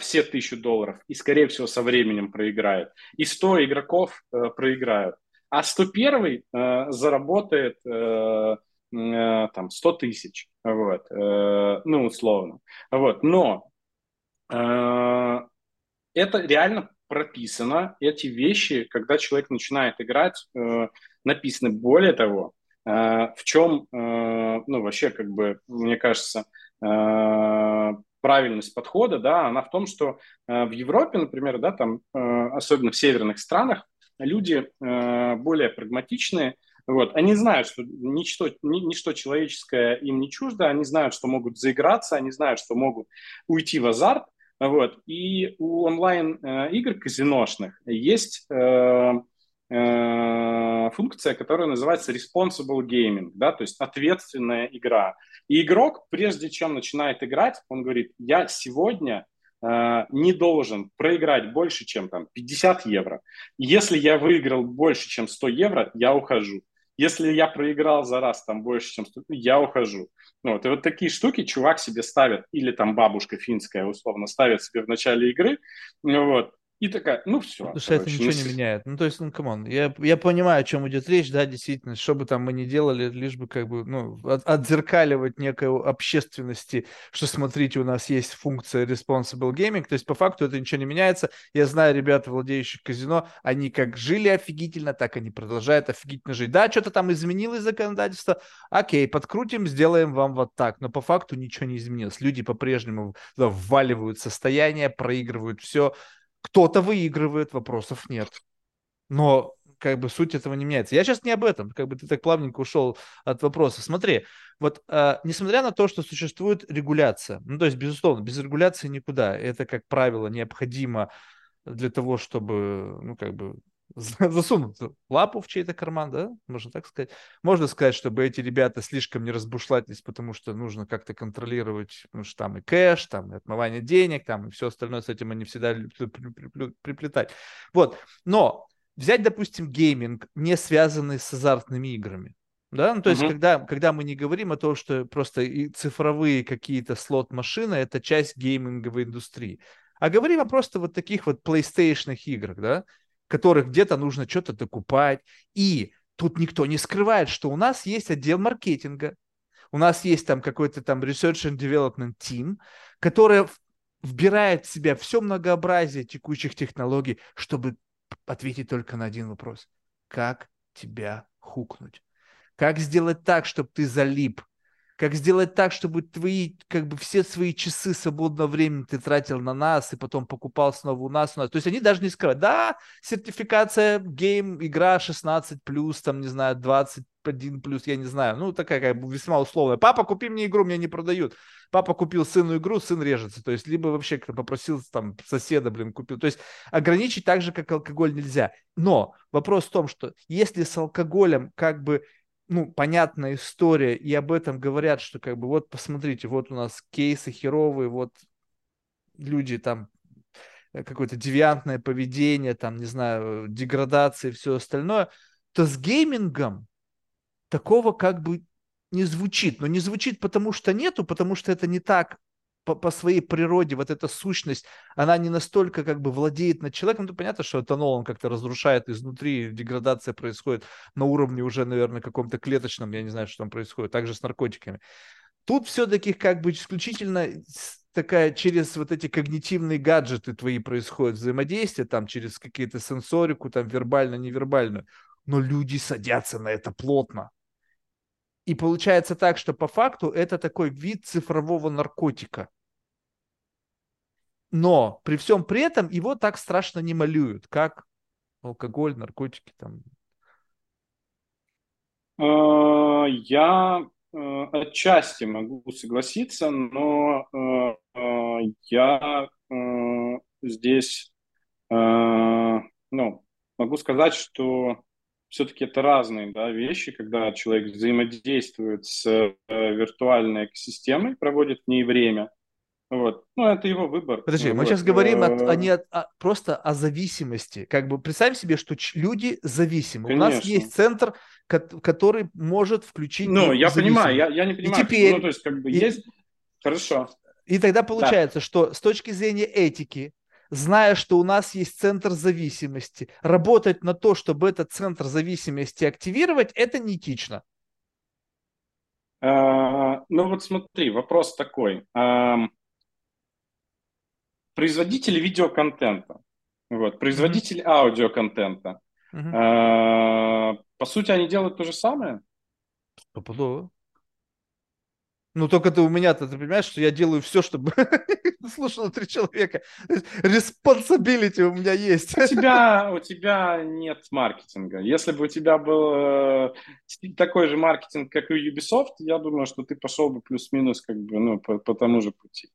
все тысячу долларов и, скорее всего, со временем проиграет. И 100 игроков э, проиграют. А 101 э, заработает э, э, там 100 тысяч, вот, э, ну, условно. Вот, но э, это реально прописано, эти вещи, когда человек начинает играть, э, написаны. Более того, Э, в чем, э, ну, вообще, как бы, мне кажется, э, правильность подхода, да, она в том, что в Европе, например, да, там, особенно в северных странах, люди более прагматичные, вот, они знают, что ничто, ничто человеческое им не чуждо, они знают, что могут заиграться, они знают, что могут уйти в азарт, вот, и у онлайн-игр казиношных есть Э, функция, которая называется responsible gaming, да, то есть ответственная игра. И игрок, прежде чем начинает играть, он говорит, я сегодня э, не должен проиграть больше, чем там 50 евро. Если я выиграл больше, чем 100 евро, я ухожу. Если я проиграл за раз там больше, чем 100, я ухожу. Ну, вот, и вот такие штуки чувак себе ставит, или там бабушка финская условно ставит себе в начале игры, вот, и такая, ну все. Слушай, это ничего ну, не меняет. Ну, то есть, ну, come on, я, я понимаю, о чем идет речь, да, действительно, что бы там мы ни делали, лишь бы как бы, ну, от, отзеркаливать некой общественности, что, смотрите, у нас есть функция responsible gaming, то есть, по факту это ничего не меняется. Я знаю ребят, владеющих казино, они как жили офигительно, так они продолжают офигительно жить. Да, что-то там изменилось законодательство, окей, подкрутим, сделаем вам вот так, но по факту ничего не изменилось. Люди по-прежнему вваливают состояние, проигрывают все, кто-то выигрывает, вопросов нет. Но как бы суть этого не меняется. Я сейчас не об этом, как бы ты так плавненько ушел от вопроса. Смотри, вот э, несмотря на то, что существует регуляция, ну то есть, безусловно, без регуляции никуда, это, как правило, необходимо для того, чтобы, ну как бы, засунут лапу в чей-то карман, да, можно так сказать. Можно сказать, чтобы эти ребята слишком не разбушлатились, потому что нужно как-то контролировать, потому что там и кэш, там и отмывание денег, там и все остальное с этим они всегда приплетать. Вот, но взять, допустим, гейминг, не связанный с азартными играми, да, ну, то есть, когда, когда мы не говорим о том, что просто и цифровые какие-то слот-машины это часть гейминговой индустрии, а говорим о просто вот таких вот PlayStation играх, да, которых где-то нужно что-то докупать. И тут никто не скрывает, что у нас есть отдел маркетинга, у нас есть там какой-то там research and development team, который вбирает в себя все многообразие текущих технологий, чтобы ответить только на один вопрос. Как тебя хукнуть? Как сделать так, чтобы ты залип? Как сделать так, чтобы твои, как бы все свои часы свободного времени ты тратил на нас и потом покупал снова у нас, у нас. То есть они даже не скрывают. Да, сертификация, гейм, игра 16 плюс, там, не знаю, 21 плюс, я не знаю. Ну, такая как бы весьма условная. Папа, купи мне игру, мне не продают. Папа купил сыну игру, сын режется. То есть, либо вообще попросил там соседа, блин, купил. То есть, ограничить так же, как алкоголь нельзя. Но вопрос в том, что если с алкоголем как бы ну, понятная история, и об этом говорят, что как бы вот посмотрите, вот у нас кейсы херовые, вот люди там э, какое-то девиантное поведение, там, не знаю, деградация и все остальное, то с геймингом такого как бы не звучит. Но не звучит потому, что нету, потому что это не так по, по своей природе, вот эта сущность, она не настолько как бы владеет над человеком. Ну, понятно, что этанол он как-то разрушает изнутри, деградация происходит на уровне уже, наверное, каком-то клеточном, я не знаю, что там происходит, также с наркотиками. Тут все-таки как бы исключительно такая через вот эти когнитивные гаджеты твои происходит взаимодействие, там через какие-то сенсорику, там вербально-невербальную. Но люди садятся на это плотно. И получается так, что по факту это такой вид цифрового наркотика но при всем при этом его так страшно не малюют, как алкоголь, наркотики там. А, я э, отчасти могу согласиться, но э, э, я здесь ну, могу сказать, что все-таки это разные да, вещи, когда человек взаимодействует с виртуальной экосистемой, проводит в ней время, вот. Ну, это его выбор. Подожди, ну, мы вот. сейчас говорим о, а не о, а просто о зависимости. Как бы представь себе, что люди зависимы. Конечно. У нас есть центр, который может включить. Ну, я понимаю, я, я не понимаю. И теперь, ну, то есть, как бы и, есть. Хорошо. И тогда получается, да. что с точки зрения этики, зная, что у нас есть центр зависимости, работать на то, чтобы этот центр зависимости активировать, это неэтично. А, ну вот смотри, вопрос такой. А, производители видеоконтента, вот, производители mm-hmm. аудиоконтента. Mm-hmm. по сути, они делают то же самое? Стопудово. Ну, только ты у меня-то, ты понимаешь, что я делаю все, чтобы <laughs> слушало три человека. Responsibility у меня есть. У тебя, у тебя нет маркетинга. Если бы у тебя был э, такой же маркетинг, как и у Ubisoft, я думаю, что ты пошел бы плюс-минус как бы, ну, по, по тому же пути.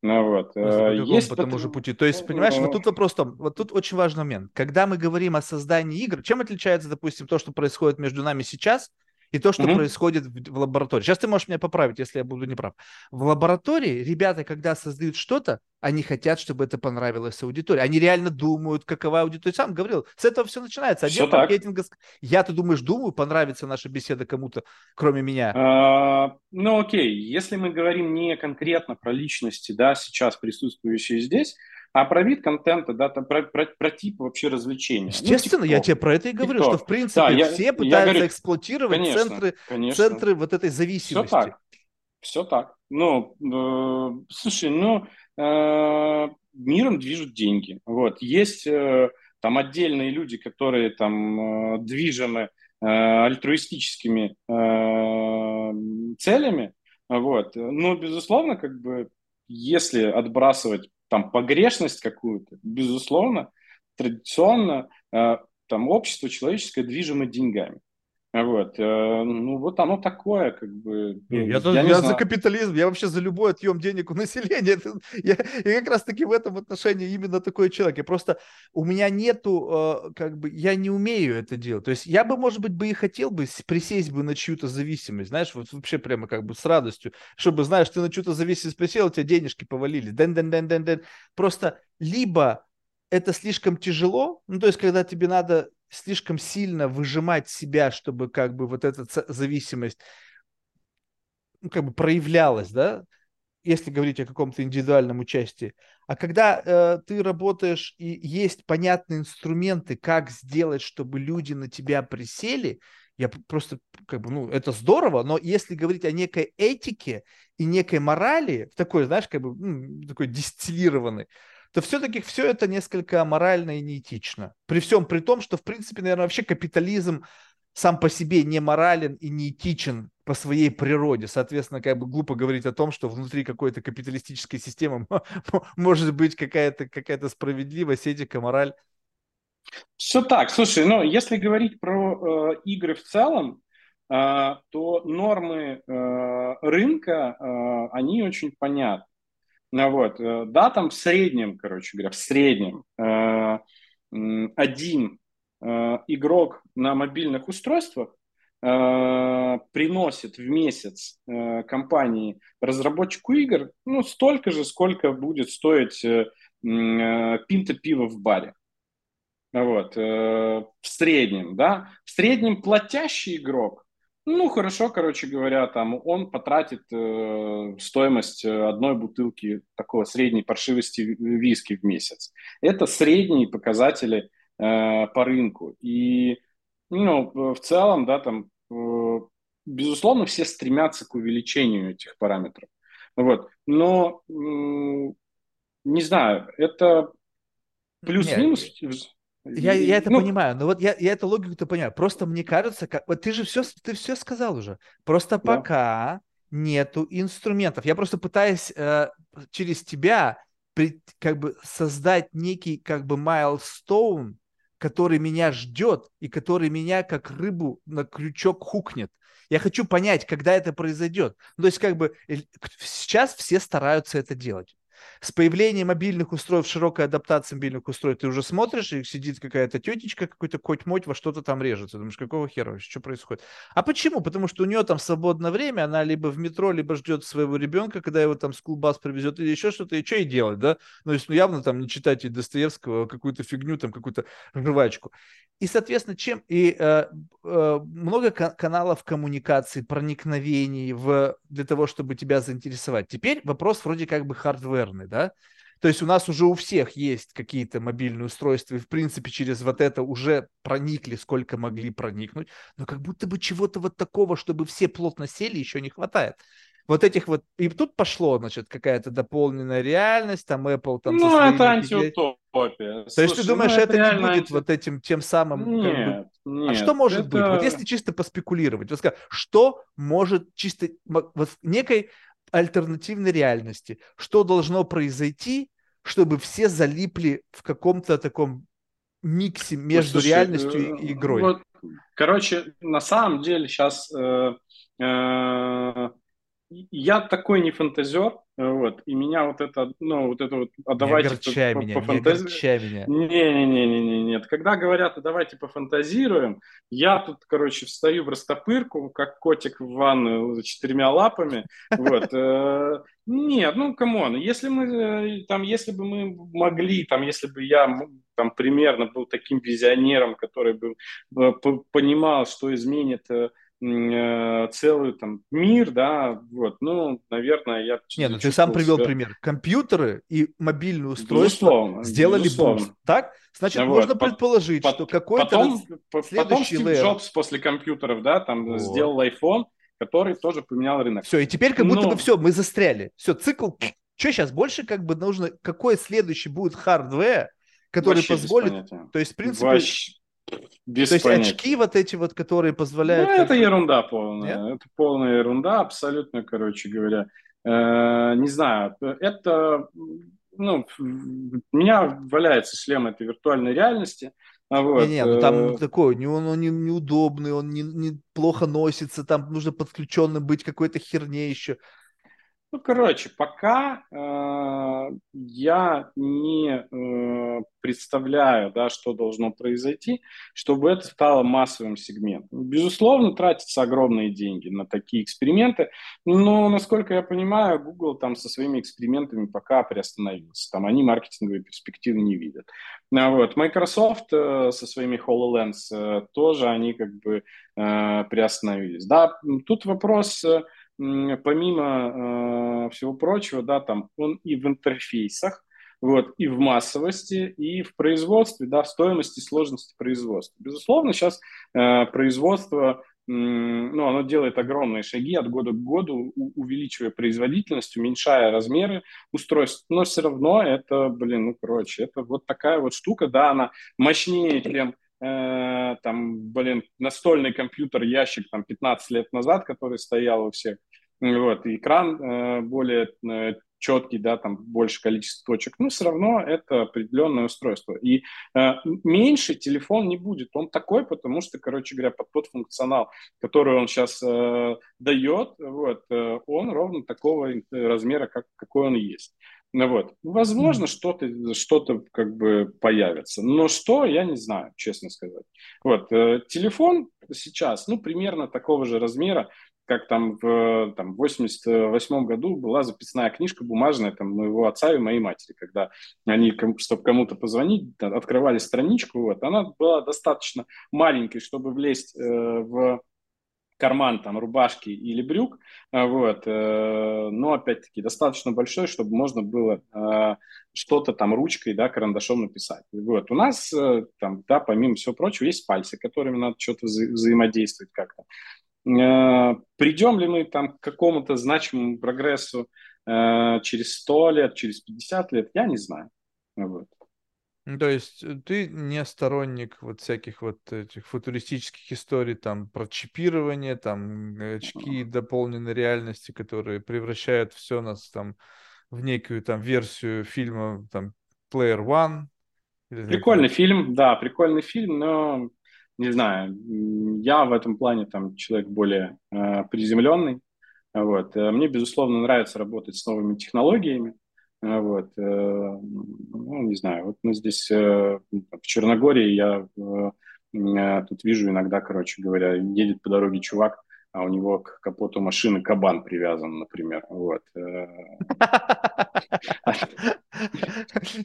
Ну вот. Э, есть по тому же пути. То есть, понимаешь, вот тут вопрос в том, вот тут очень важный момент. Когда мы говорим о создании игр, чем отличается, допустим, то, что происходит между нами сейчас и то, что mm-hmm. происходит в, в лаборатории. Сейчас ты можешь меня поправить, если я буду неправ. В лаборатории ребята, когда создают что-то, они хотят, чтобы это понравилось аудитории. Они реально думают, какова аудитория. Сам говорил, с этого все начинается. Отдел все маркетинга. Так. Я, ты думаешь, думаю, понравится наша беседа кому-то, кроме меня? А, ну, окей. Если мы говорим не конкретно про личности, да, сейчас присутствующие здесь, а про вид контента, да, там, про, про, про тип вообще развлечения. Ну, Естественно, ну, я тебе про это и говорю, TikTok. что в принципе да, я, все пытаются говорю, эксплуатировать конечно, центры, конечно. центры вот этой зависимости. Все так, все так. Ну, э, слушай, ну, э, миром движут деньги. Вот, есть э, там отдельные люди, которые там э, движимы э, альтруистическими э, целями, вот, но, безусловно, как бы, если отбрасывать там погрешность какую-то, безусловно, традиционно э, там общество человеческое движимо деньгами. Вот, э, ну вот оно такое, как бы. Я, я, я за капитализм, я вообще за любой отъем денег у населения. <laughs> Я, я как раз таки в этом отношении именно такой человек. Я просто у меня нету, э, как бы, я не умею это делать. То есть я бы, может быть, бы и хотел бы присесть бы на чью-то зависимость, знаешь, вот вообще прямо как бы с радостью, чтобы, знаешь, ты на чью-то зависимость присел, у тебя денежки повалили, ден ден ден ден ден Просто либо это слишком тяжело, ну то есть когда тебе надо слишком сильно выжимать себя, чтобы как бы вот эта зависимость ну, как бы проявлялась, да, если говорить о каком-то индивидуальном участии. А когда э, ты работаешь и есть понятные инструменты, как сделать, чтобы люди на тебя присели, я просто как бы, ну, это здорово, но если говорить о некой этике и некой морали, в такой, знаешь, как бы, ну, такой дистиллированной, то все-таки все это несколько аморально и неэтично. При всем при том, что, в принципе, наверное, вообще капитализм сам по себе не морален и не этичен по своей природе. Соответственно, как бы глупо говорить о том, что внутри какой-то капиталистической системы <laughs> может быть какая-то какая справедливость, этика, мораль. Все так. Слушай, ну, если говорить про э, игры в целом, э, то нормы э, рынка, э, они очень понятны. Ну, вот, э, да, там в среднем, короче говоря, в среднем э, один э, игрок на мобильных устройствах приносит в месяц компании разработчику игр ну, столько же, сколько будет стоить пинта пива в баре. Вот, в среднем, да. В среднем платящий игрок ну, хорошо, короче говоря, там он потратит э, стоимость одной бутылки такого средней паршивости виски в месяц. Это средние показатели э, по рынку. И, ну, в целом, да, там, э, безусловно, все стремятся к увеличению этих параметров. Вот. Но, э, не знаю, это плюс-минус я, я это ну, понимаю, но вот я, я эту логику-то понимаю. Просто мне кажется, как вот ты же все, ты все сказал уже. Просто да. пока нету инструментов. Я просто пытаюсь э, через тебя при, как бы создать некий как бы milestone, который меня ждет и который меня как рыбу на крючок хукнет. Я хочу понять, когда это произойдет. Ну, то есть как бы сейчас все стараются это делать. С появлением мобильных устройств, широкой адаптации мобильных устройств, ты уже смотришь, и сидит какая-то тетечка, какой-то коть-моть во что-то там режется. Думаешь, какого хера вообще, что происходит? А почему? Потому что у нее там свободное время, она либо в метро, либо ждет своего ребенка, когда его там скулбас привезет, или еще что-то, и что ей делать, да? Ну, есть, ну, явно там не читать и Достоевского, а какую-то фигню, там, какую-то жвачку. И, соответственно, чем... И э, э, много каналов коммуникации, проникновений в... для того, чтобы тебя заинтересовать. Теперь вопрос вроде как бы хардверный, да? То есть у нас уже у всех есть какие-то мобильные устройства, и в принципе через вот это уже проникли, сколько могли проникнуть, но как будто бы чего-то вот такого, чтобы все плотно сели, еще не хватает вот этих вот... И тут пошло, значит, какая-то дополненная реальность, там Apple там... Ну, это антиутопия. То Слушай, есть ты думаешь, ну, это, это не будет анти... вот этим тем самым... Нет, как бы... нет. А что может это... быть? Вот если чисто поспекулировать, вот сказать, что может чисто вот в некой альтернативной реальности, что должно произойти, чтобы все залипли в каком-то таком миксе между Слушай, реальностью и э, игрой? Вот, короче, на самом деле сейчас э, э, я такой не фантазер, вот, и меня вот это, ну, вот это вот, а давайте... Не огорчай по, меня, пофантази... не огорчай меня. Не-не-не, нет. Когда говорят, а давайте пофантазируем, я тут, короче, встаю в растопырку, как котик в ванную с четырьмя лапами, вот. Э, нет, ну, come on, если мы, э, там, если бы мы могли, там, если бы я там примерно был таким визионером, который бы э, понимал, что изменит целый там мир, да, вот, ну, наверное, я... Нет, ну ты сам привел себя... пример. Компьютеры и мобильные устройства безусловно, сделали безусловно. буст, так? Значит, вот. можно предположить, по- что какой-то потом, следующий потом Стив layer... Джобс после компьютеров, да, там вот. сделал iPhone, который тоже поменял рынок. Все, и теперь как будто Но... бы все, мы застряли. Все, цикл... Что сейчас больше как бы нужно... Какой следующий будет hardware, который Вообще позволит... То есть, в принципе... Вообще без То есть понятия. очки вот эти вот, которые позволяют... Ну, это ерунда полная. Нет? Это полная ерунда, абсолютно, короче говоря. Э, не знаю, это... Ну, у меня валяется шлем этой виртуальной реальности. А вот. Не, не, ну там э, такой, он, он не, неудобный, он не, не плохо носится, там нужно подключенным быть какой-то херне еще. Ну, короче, пока э, я не э, представляю, да, что должно произойти, чтобы это стало массовым сегментом. Безусловно, тратятся огромные деньги на такие эксперименты, но, насколько я понимаю, Google там со своими экспериментами пока приостановился. Там они маркетинговые перспективы не видят. А вот. Microsoft э, со своими HoloLens э, тоже они как бы э, приостановились. Да, тут вопрос... Э, помимо э, всего прочего, да, там он и в интерфейсах, вот, и в массовости, и в производстве, да, в стоимости, сложности производства. Безусловно, сейчас э, производство ну, оно делает огромные шаги от года к году, увеличивая производительность, уменьшая размеры устройств, но все равно это, блин, ну, короче, это вот такая вот штука, да, она мощнее, чем э, там, блин, настольный компьютер, ящик там 15 лет назад, который стоял у всех, вот, и экран э, более э, четкий, да, там больше количество точек, но все равно это определенное устройство. И э, меньше телефон не будет. Он такой, потому что, короче говоря, под тот функционал, который он сейчас э, дает, вот, э, он ровно такого размера, как, какой он есть. Ну, вот. Возможно, mm что-то что как бы появится. Но что, я не знаю, честно сказать. Вот. Э, телефон сейчас, ну, примерно такого же размера, как там в там, 88 году была записная книжка бумажная там, моего отца и моей матери, когда они, чтобы кому-то позвонить, открывали страничку, вот, она была достаточно маленькой, чтобы влезть э, в карман там рубашки или брюк, э, вот, э, но опять-таки достаточно большой, чтобы можно было э, что-то там ручкой, да, карандашом написать. Вот, у нас там, да, помимо всего прочего, есть пальцы, которыми надо что-то вза- взаимодействовать как-то. Придем ли мы там к какому-то значимому прогрессу через 100 лет, через 50 лет, я не знаю. Вот. Ну, то есть э, ты не сторонник вот всяких вот этих футуристических историй там про чипирование, там очки дополненной реальности, которые превращают все нас там в некую там версию фильма там Player One. Прикольный фильм, да, прикольный фильм, но не знаю, я в этом плане там человек более э, приземленный. Вот. Э, мне, безусловно, нравится работать с новыми технологиями. Э, вот. Э, ну, не знаю, вот мы здесь э, в Черногории, я э, тут вижу иногда, короче говоря, едет по дороге чувак, а у него к капоту машины кабан привязан, например. Вот. <laughs>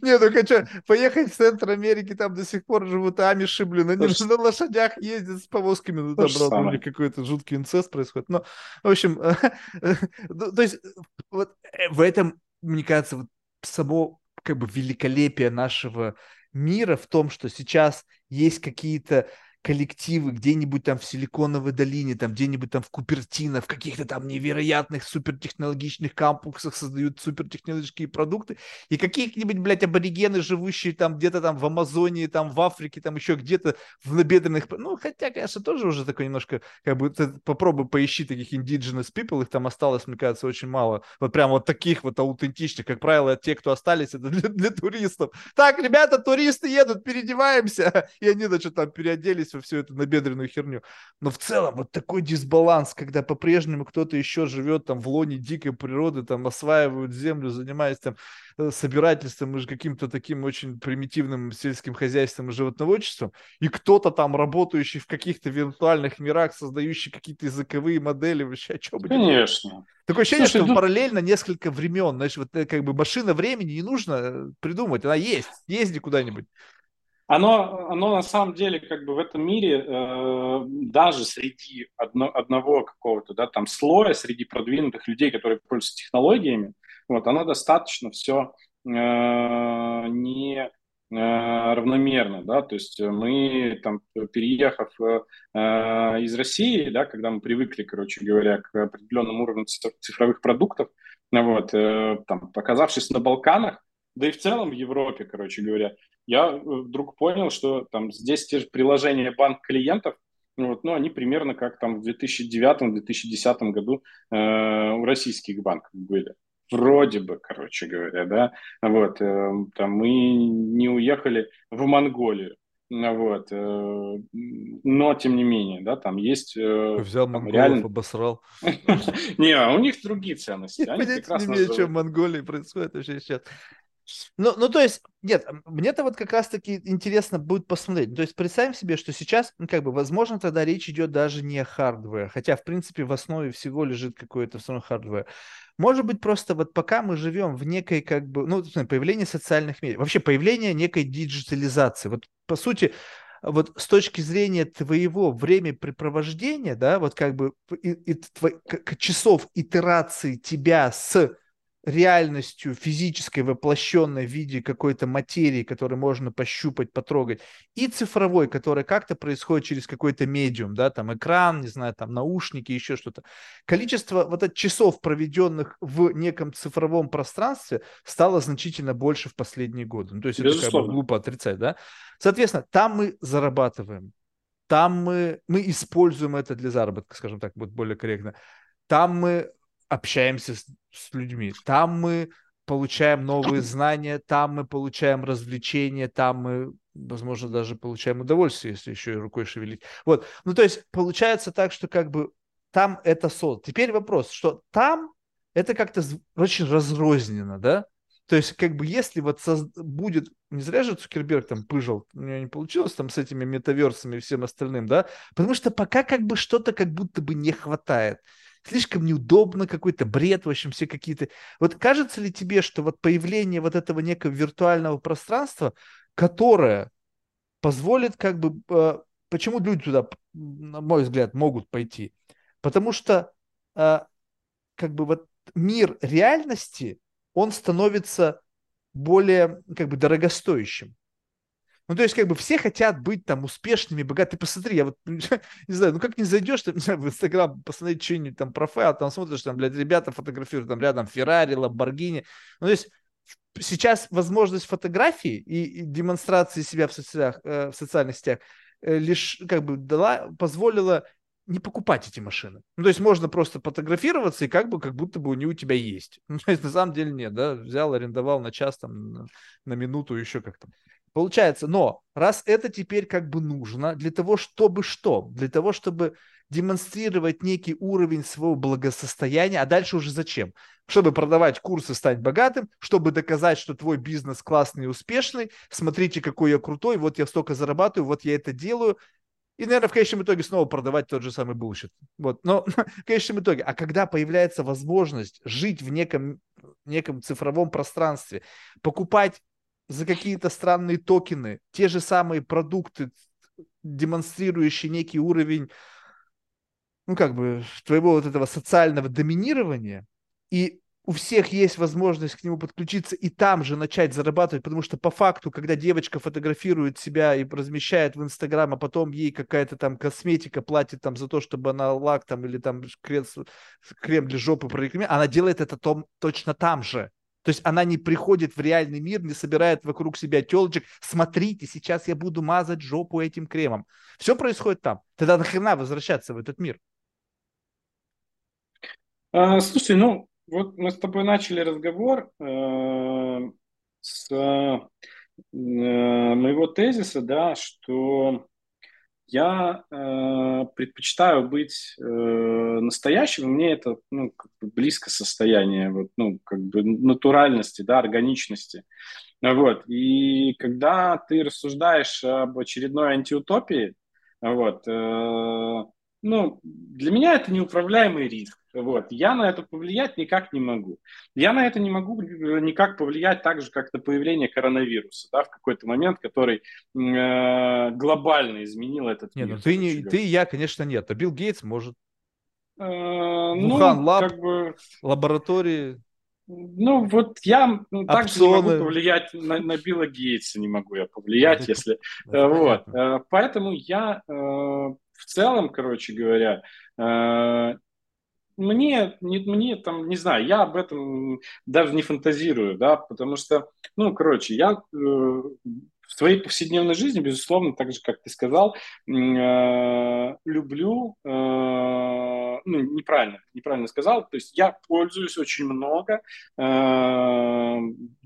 Не, ну хочу поехать в центр Америки, там до сих пор живут амиши, блин, они же на лошадях ездят с повозками, ну там, правда, них какой-то жуткий инцест происходит. Но, в общем, <laughs> ну, то есть вот в этом, мне кажется, вот само как бы великолепие нашего мира в том, что сейчас есть какие-то коллективы где-нибудь там в Силиконовой долине, там где-нибудь там в Купертино, в каких-то там невероятных супертехнологичных кампусах создают супертехнологические продукты, и какие-нибудь, блядь, аборигены, живущие там где-то там в Амазонии, там в Африке, там еще где-то в набедренных, ну, хотя, конечно, тоже уже такой немножко, как бы, попробуй поищи таких indigenous people, их там осталось, мне кажется, очень мало, вот прям вот таких вот аутентичных, как правило, те, кто остались, это для, для туристов. Так, ребята, туристы едут, переодеваемся, <laughs> и они, значит, там переоделись во всю эту набедренную херню. Но в целом вот такой дисбаланс, когда по-прежнему кто-то еще живет там в лоне дикой природы, там осваивают землю, занимаясь там э, собирательством и каким-то таким очень примитивным сельским хозяйством и животноводчеством, и кто-то там работающий в каких-то виртуальных мирах, создающий какие-то языковые модели, вообще, о чем Конечно. Такое ощущение, Слушай, что ну... параллельно несколько времен, знаешь, вот э, как бы машина времени не нужно э, придумать, она есть, езди куда-нибудь оно, оно на самом деле как бы в этом мире э, даже среди одно, одного какого-то да, там слоя, среди продвинутых людей, которые пользуются технологиями, вот, оно достаточно все э, не э, равномерно, да, то есть мы там переехав э, из России, да, когда мы привыкли, короче говоря, к определенному уровню цифровых продуктов, вот, э, там, оказавшись на Балканах, да и в целом в Европе, короче говоря, я э, вдруг понял, что там здесь те же приложения банк клиентов, вот, ну, они примерно как там в 2009-2010 году э, у российских банков были. Вроде бы, короче говоря, да. Вот, э, там мы не уехали в Монголию. Вот, э, но тем не менее, да, там есть... Э, Взял там, монголов, реально... обосрал. <laughs> Не, у них другие ценности. Понятия не имею, что в Монголии происходит вообще сейчас. Ну, ну, то есть, нет, мне-то вот как раз-таки интересно будет посмотреть. То есть, представим себе, что сейчас, ну, как бы, возможно, тогда речь идет даже не о hardware е, хотя, в принципе, в основе всего лежит какой-то все равно hardware. Может быть, просто вот пока мы живем в некой, как бы, ну, появление социальных медиа, вообще появление некой диджитализации. Вот, по сути, вот с точки зрения твоего времяпрепровождения, да, вот как бы и, и твой, часов итерации тебя с реальностью физической, воплощенной в виде какой-то материи, которую можно пощупать, потрогать, и цифровой, которая как-то происходит через какой-то медиум, да, там экран, не знаю, там наушники, еще что-то. Количество вот этих часов, проведенных в неком цифровом пространстве, стало значительно больше в последние годы. Ну, то есть Безусловно. это как бы глупо отрицать, да. Соответственно, там мы зарабатываем, там мы, мы используем это для заработка, скажем так, будет более корректно. Там мы общаемся с, с людьми. Там мы получаем новые <clears throat> знания, там мы получаем развлечения, там мы, возможно, даже получаем удовольствие, если еще и рукой шевелить. Вот. Ну, то есть получается так, что как бы там это сон. Теперь вопрос, что там это как-то очень разрозненно, да? То есть, как бы, если вот соз... будет, не зря же Цукерберг там пыжил, у него не получилось там с этими метаверсами и всем остальным, да? Потому что пока как бы что-то как будто бы не хватает слишком неудобно, какой-то бред, в общем, все какие-то... Вот кажется ли тебе, что вот появление вот этого некого виртуального пространства, которое позволит как бы... Э, почему люди туда, на мой взгляд, могут пойти? Потому что э, как бы вот мир реальности, он становится более как бы дорогостоящим. Ну, то есть, как бы все хотят быть там успешными, богатыми. Ты посмотри, я вот, <laughs> не знаю, ну как не зайдешь ты, в Инстаграм, посмотреть что-нибудь там профайл, там смотришь, там, блядь, ребята фотографируют, там рядом Феррари, Ламборгини. Ну, то есть, сейчас возможность фотографии и, и демонстрации себя в социальных, э, в социальных сетях э, лишь как бы дала, позволила не покупать эти машины. Ну, то есть можно просто фотографироваться и как бы как будто бы они у тебя есть. <laughs> Ну, то есть на самом деле нет, да, взял, арендовал на час, там, на, на минуту, еще как-то. Получается, но раз это теперь как бы нужно для того, чтобы что? Для того, чтобы демонстрировать некий уровень своего благосостояния, а дальше уже зачем? Чтобы продавать курсы, стать богатым, чтобы доказать, что твой бизнес классный и успешный, смотрите, какой я крутой, вот я столько зарабатываю, вот я это делаю, и, наверное, в конечном итоге снова продавать тот же самый bullshit. Вот. Но <laughs> в конечном итоге, а когда появляется возможность жить в неком, неком цифровом пространстве, покупать за какие-то странные токены, те же самые продукты, демонстрирующие некий уровень, ну, как бы, твоего вот этого социального доминирования, и у всех есть возможность к нему подключиться и там же начать зарабатывать, потому что по факту, когда девочка фотографирует себя и размещает в Инстаграм, а потом ей какая-то там косметика платит там за то, чтобы она лак там или там крем, крем для жопы прорекламировала, она делает это том, точно там же. То есть она не приходит в реальный мир, не собирает вокруг себя телочек. Смотрите, сейчас я буду мазать жопу этим кремом. Все происходит там. Тогда нахрена возвращаться в этот мир? А, слушай, ну вот мы с тобой начали разговор э, с э, моего тезиса, да, что я э, предпочитаю быть э, настоящим, мне это ну, как бы близко состояние, вот, ну, как бы натуральности, да, органичности. Вот. И когда ты рассуждаешь об очередной антиутопии, вот, э, ну, для меня это неуправляемый риск. Вот. Я на это повлиять никак не могу. Я на это не могу никак повлиять так же, как на появление коронавируса, да, в какой-то момент, который э, глобально изменил этот нет, мир. Ну, ты, не, ты и я, конечно, нет. А Билл Гейтс может. Э, ну, Лаб, как бы... лаборатории. Ну, вот я ну, также не могу повлиять на, на Билла Гейтса, не могу я повлиять, если... Это вот. Э, поэтому я э, в целом, короче говоря, э, мне, не, мне там, не знаю, я об этом даже не фантазирую, да, потому что, ну, короче, я э, в своей повседневной жизни, безусловно, так же, как ты сказал, э, люблю, э, ну, неправильно, неправильно сказал, то есть я пользуюсь очень много э,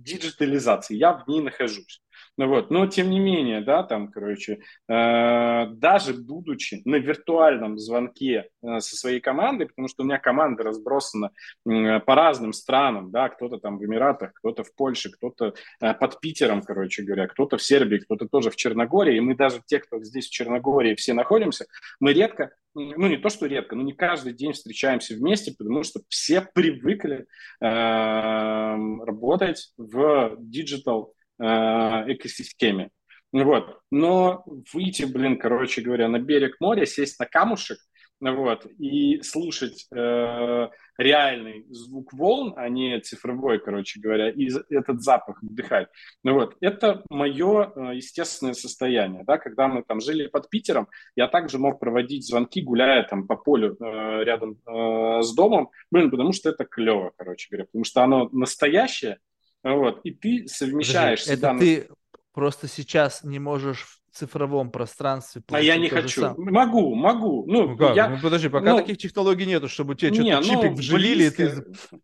диджитализацией, я в ней нахожусь. Ну вот, но тем не менее, да, там, короче, э, даже будучи на виртуальном звонке э, со своей командой, потому что у меня команда разбросана э, по разным странам, да, кто-то там в Эмиратах, кто-то в Польше, кто-то э, под Питером, короче говоря, кто-то в Сербии, кто-то тоже в Черногории, и мы даже те, кто здесь в Черногории все находимся, мы редко ну не то, что редко, но не каждый день встречаемся вместе, потому что все привыкли э, работать в digital Э, экосистеме. Вот. Но выйти, блин, короче говоря, на берег моря, сесть на камушек, вот, и слушать э, реальный звук волн, а не цифровой, короче говоря, и этот запах вдыхать. Ну вот, это мое э, естественное состояние, да, когда мы там жили под Питером, я также мог проводить звонки, гуляя там по полю э, рядом э, с домом, блин, потому что это клево, короче говоря, потому что оно настоящее, вот, и ты совмещаешь Подожди, это ты просто сейчас не можешь цифровом пространстве. А я не хочу. Самое. Могу, могу. Ну, ну как? Я... Ну, подожди, пока ну, таких технологий нету, чтобы тебе что-то чипик ну, вживили, близко... и ты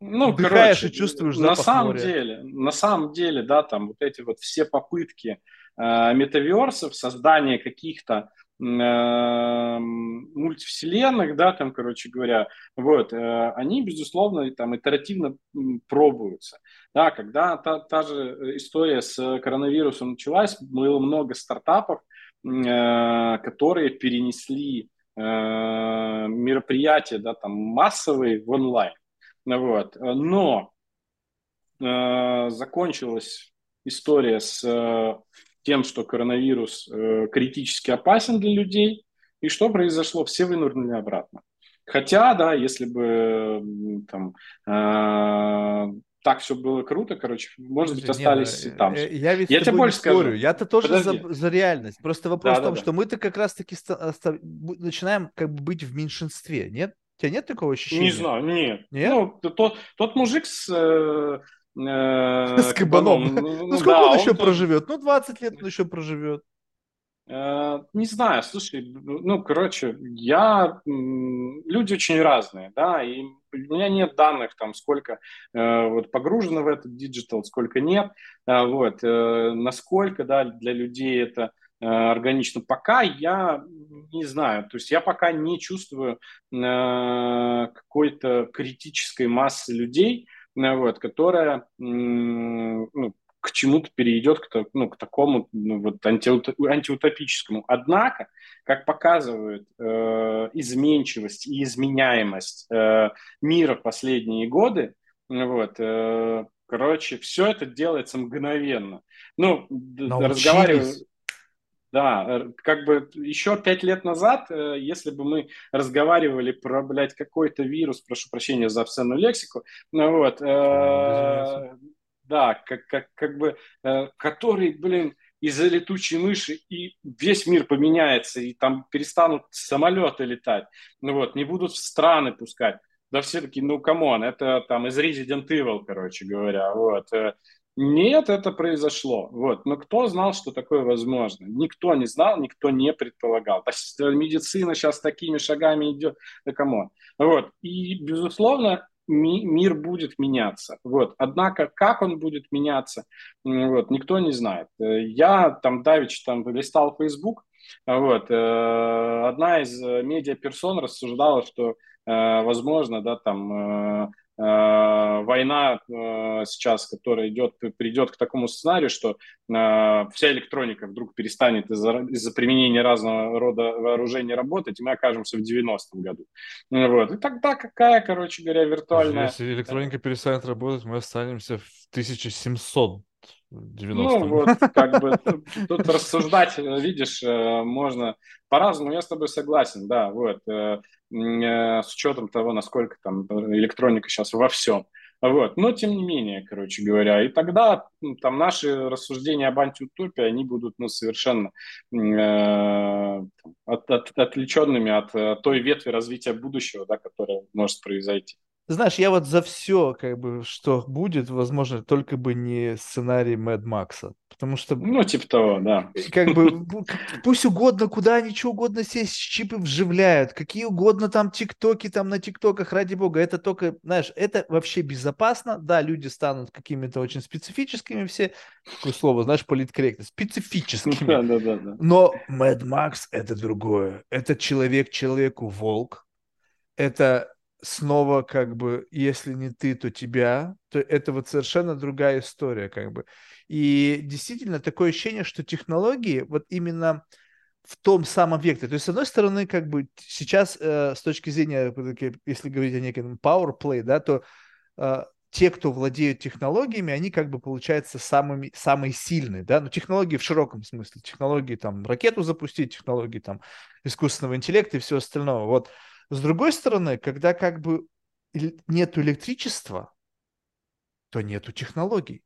ну, вдыхаешь короче, и чувствуешь запах На самом моря. деле, на самом деле, да, там вот эти вот все попытки э, метаверсов, создания каких-то мультивселенных, да, там, короче говоря, вот, э, они, безусловно, там итеративно пробуются. Да, когда та, та же история с коронавирусом началась, было много стартапов, э, которые перенесли э, мероприятия, да, там, массовые в онлайн. Вот. Но закончилась история с тем, что коронавирус э, критически опасен для людей. И что произошло? Все вынырнули обратно. Хотя, да, если бы там э, так все было круто, короче, может быть, остались не, там. Э, я ведь я тебе больше скажу. Я-то тоже за, за реальность. Просто вопрос да, в том, да, что да. мы-то как раз-таки начинаем как бы быть в меньшинстве, нет? У тебя нет такого ощущения? Не знаю, нет. Нет? Ну, тот, тот мужик с... Э, э, с кабаном. Ну, ну, сколько да, он еще проживет? Ну, 20 лет он еще проживет. Э, не знаю, слушай, ну, короче, я... Люди очень разные, да, и у меня нет данных, там, сколько э, вот погружено в этот digital, сколько нет, э, вот, э, насколько, да, для людей это э, органично. Пока я не знаю, то есть я пока не чувствую э, какой-то критической массы людей, э, вот, которая ну, к чему-то перейдет, к, ну, к такому ну, вот антиутопическому. Однако, как показывает э, изменчивость и изменяемость э, мира в последние годы, вот, э, короче, все это делается мгновенно. Ну, разговариваю... Да, э, как бы еще пять лет назад, э, если бы мы разговаривали про, блядь, какой-то вирус, прошу прощения за обсценную лексику, ну вот, э, да, как, как, как бы, э, который, блин, из-за летучей мыши, и весь мир поменяется, и там перестанут самолеты летать, ну вот, не будут в страны пускать. Да все таки ну, come on, это там из Resident Evil, короче говоря, вот. Нет, это произошло. Вот. Но кто знал, что такое возможно? Никто не знал, никто не предполагал. Медицина сейчас такими шагами идет. Да come on. Вот. И, безусловно, ми, мир будет меняться. Вот. Однако, как он будет меняться, вот, никто не знает. Э, я там давич там листал Facebook, вот, э, одна из э, медиаперсон рассуждала, что возможно, да, там война э, сейчас, которая идет, придет к такому сценарию, что э, вся электроника вдруг перестанет из-за, из применения разного рода вооружений работать, и мы окажемся в 90-м году. Вот. И тогда какая, короче говоря, виртуальная... Если электроника перестанет работать, мы останемся в 1700 90 Ну, вот, как бы тут, рассуждать, видишь, можно по-разному, я с тобой согласен, да, вот. Э, с учетом того, насколько там электроника сейчас во всем. Вот. Но тем не менее, короче говоря, и тогда там наши рассуждения об антиутопии, они будут ну, совершенно э, от, от, отвлеченными от э, той ветви развития будущего, да, которая может произойти. Знаешь, я вот за все, как бы, что будет, возможно, только бы не сценарий Мэд Макса. Потому что... Ну, типа того, да. Как бы, <laughs> пусть угодно, куда они что угодно все чипы вживляют, какие угодно там тиктоки, там на тиктоках, ради бога, это только, знаешь, это вообще безопасно. Да, люди станут какими-то очень специфическими все, такое слово, знаешь, политкорректно, специфическими. Да, да, да, да. Но Мэд Макс это другое. Это человек человеку волк. Это снова как бы, если не ты, то тебя, то это вот совершенно другая история как бы. И действительно такое ощущение, что технологии вот именно в том самом векторе. То есть, с одной стороны, как бы сейчас э, с точки зрения, если говорить о неком power play, да, то э, те, кто владеют технологиями, они как бы получаются самыми, самые сильные, да, но технологии в широком смысле, технологии там ракету запустить, технологии там искусственного интеллекта и все остальное. Вот с другой стороны, когда как бы нету электричества, то нету технологий.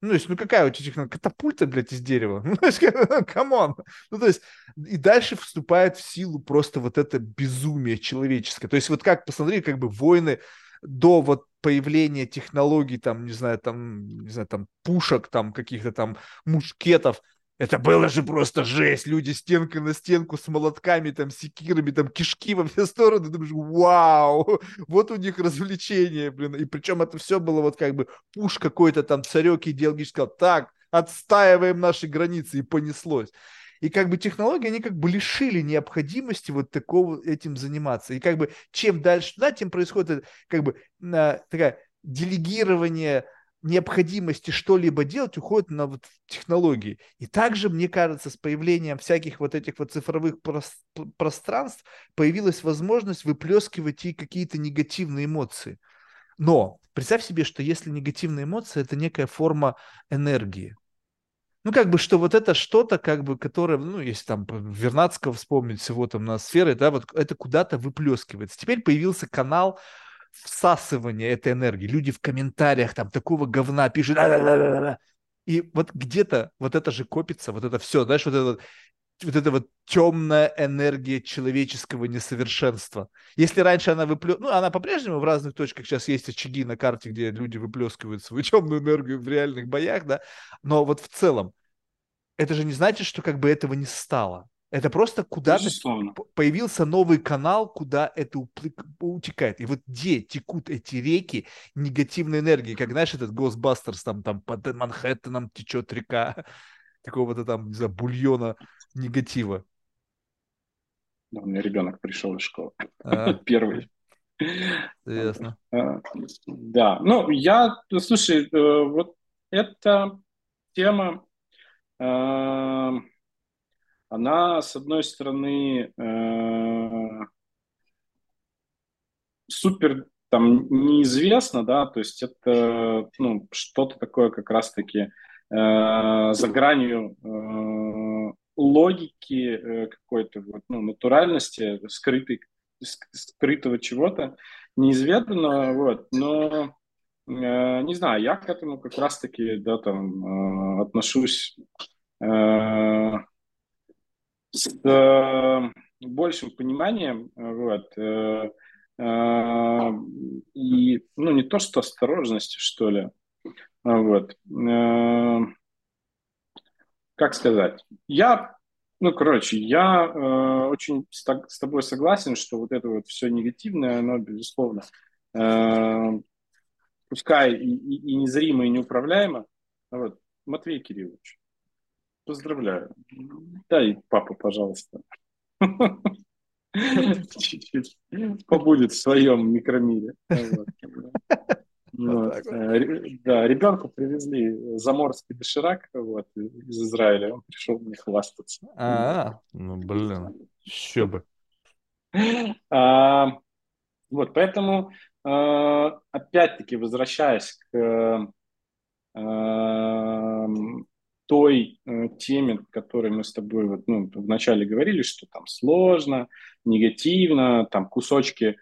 Ну, то есть, ну какая у тебя технология? Катапульта, блядь, из дерева. <laughs> Ну, то есть, <laughs> come on. Ну, то есть, и дальше вступает в силу просто вот это безумие человеческое. То есть, вот как, посмотри, как бы войны до вот появления технологий, там, не знаю, там, не знаю, там, пушек, там, каких-то там мушкетов, это было же просто жесть. Люди стенкой на стенку с молотками, там, секирами, там, кишки во все стороны. Думаешь, вау, <laughs> вот у них развлечение, блин. И причем это все было вот как бы пуш какой-то там, царек идеологический сказал, так, отстаиваем наши границы, и понеслось. И как бы технологии, они как бы лишили необходимости вот такого этим заниматься. И как бы чем дальше туда, тем происходит как бы такая делегирование необходимости что-либо делать уходит на вот технологии. И также, мне кажется, с появлением всяких вот этих вот цифровых пространств появилась возможность выплескивать и какие-то негативные эмоции. Но представь себе, что если негативные эмоции – это некая форма энергии, ну, как бы, что вот это что-то, как бы, которое, ну, если там Вернадского вспомнить всего там на сферы, да, вот это куда-то выплескивается. Теперь появился канал всасывания этой энергии. Люди в комментариях там такого говна пишут. И вот где-то вот это же копится, вот это все, знаешь, вот это вот эта вот темная энергия человеческого несовершенства. Если раньше она выплескивала, ну, она по-прежнему в разных точках сейчас есть очаги на карте, где люди выплескивают свою <laughs> темную энергию в реальных боях, да, но вот в целом, это же не значит, что как бы этого не стало. Это просто куда-то появился новый канал, куда это утекает. И вот где текут эти реки негативной энергии, как, знаешь, этот Ghostbusters, там, там под Манхэттеном течет река <laughs> какого-то там, не знаю, бульона негатива. Да, у меня ребенок пришел из школы. А, <laughs> Первый. Ясно. А, да, ну, я, слушай, э, вот эта тема, э, она, с одной стороны, э, супер там неизвестно, да, то есть это, ну, что-то такое как раз-таки за гранью логики э, какой-то вот, ну, натуральности, скрытой, скрытого чего-то неизведанного, вот, но э, не знаю, я к этому как раз-таки, да, там, э, отношусь э, с э, большим пониманием, вот, э, э, и, ну, не то, что осторожности, что ли, вот, э, как сказать, я, ну, короче, я э, очень с, с тобой согласен, что вот это вот все негативное, оно, безусловно, э, пускай и, и, и незримо, и неуправляемо. Вот, Матвей Кириллович, поздравляю. Дай папа, пожалуйста. <laughs> Чуть-чуть побудет в своем микромире. Вот. Э, да, ребенку привезли заморский доширак вот, из Израиля. Он пришел мне хвастаться. А, ну блин, еще бы. А, вот, поэтому, а, опять-таки, возвращаясь к той э, теме, которой мы с тобой вот, ну, вначале говорили, что там сложно, негативно, там кусочки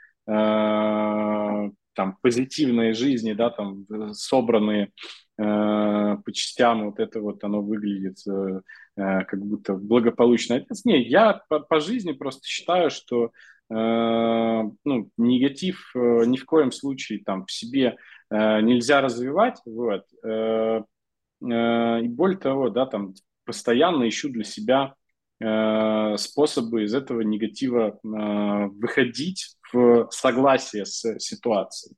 там позитивной жизни, да, там э, собранные э, по частям, вот это вот оно выглядит э, э как будто благополучно. Это, не, я по, жизни просто считаю, что э, ну, негатив э, ни в коем случае там в себе э, нельзя развивать, вот. Э, э, и более того, да, там постоянно ищу для себя э, способы из этого негатива э, выходить в согласие с ситуацией.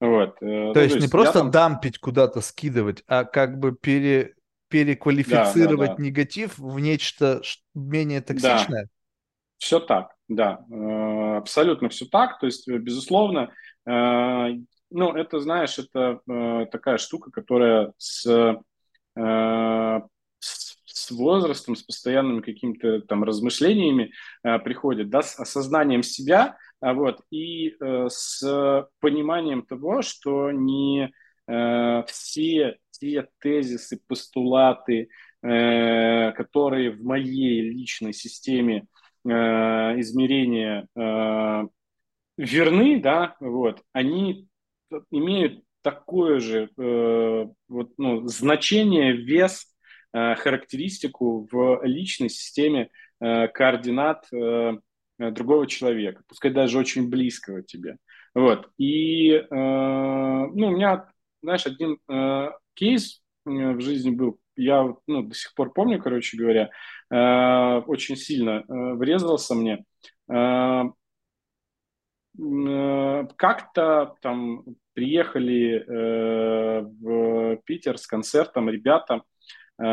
Вот. Э, то, ну, есть, то есть не просто там... дампить куда-то, скидывать, а как бы пере, переквалифицировать да, да, да. негатив в нечто менее токсичное? Да. Все так, да, э, абсолютно все так. То есть, безусловно, э, ну, это, знаешь, это такая штука, которая с, с возрастом, с постоянными какими-то там размышлениями приходит, да, с осознанием себя, а вот, и э, с пониманием того, что не э, все те тезисы, постулаты, э, которые в моей личной системе э, измерения э, верны, да, вот, они имеют такое же э, вот, ну, значение, вес, э, характеристику в личной системе э, координат э, другого человека, пускай даже очень близкого тебе. Вот. И э, ну, у меня, знаешь, один э, кейс э, в жизни был, я ну, до сих пор помню, короче говоря, э, очень сильно э, врезался мне. Э, э, как-то там приехали э, в Питер с концертом ребята э,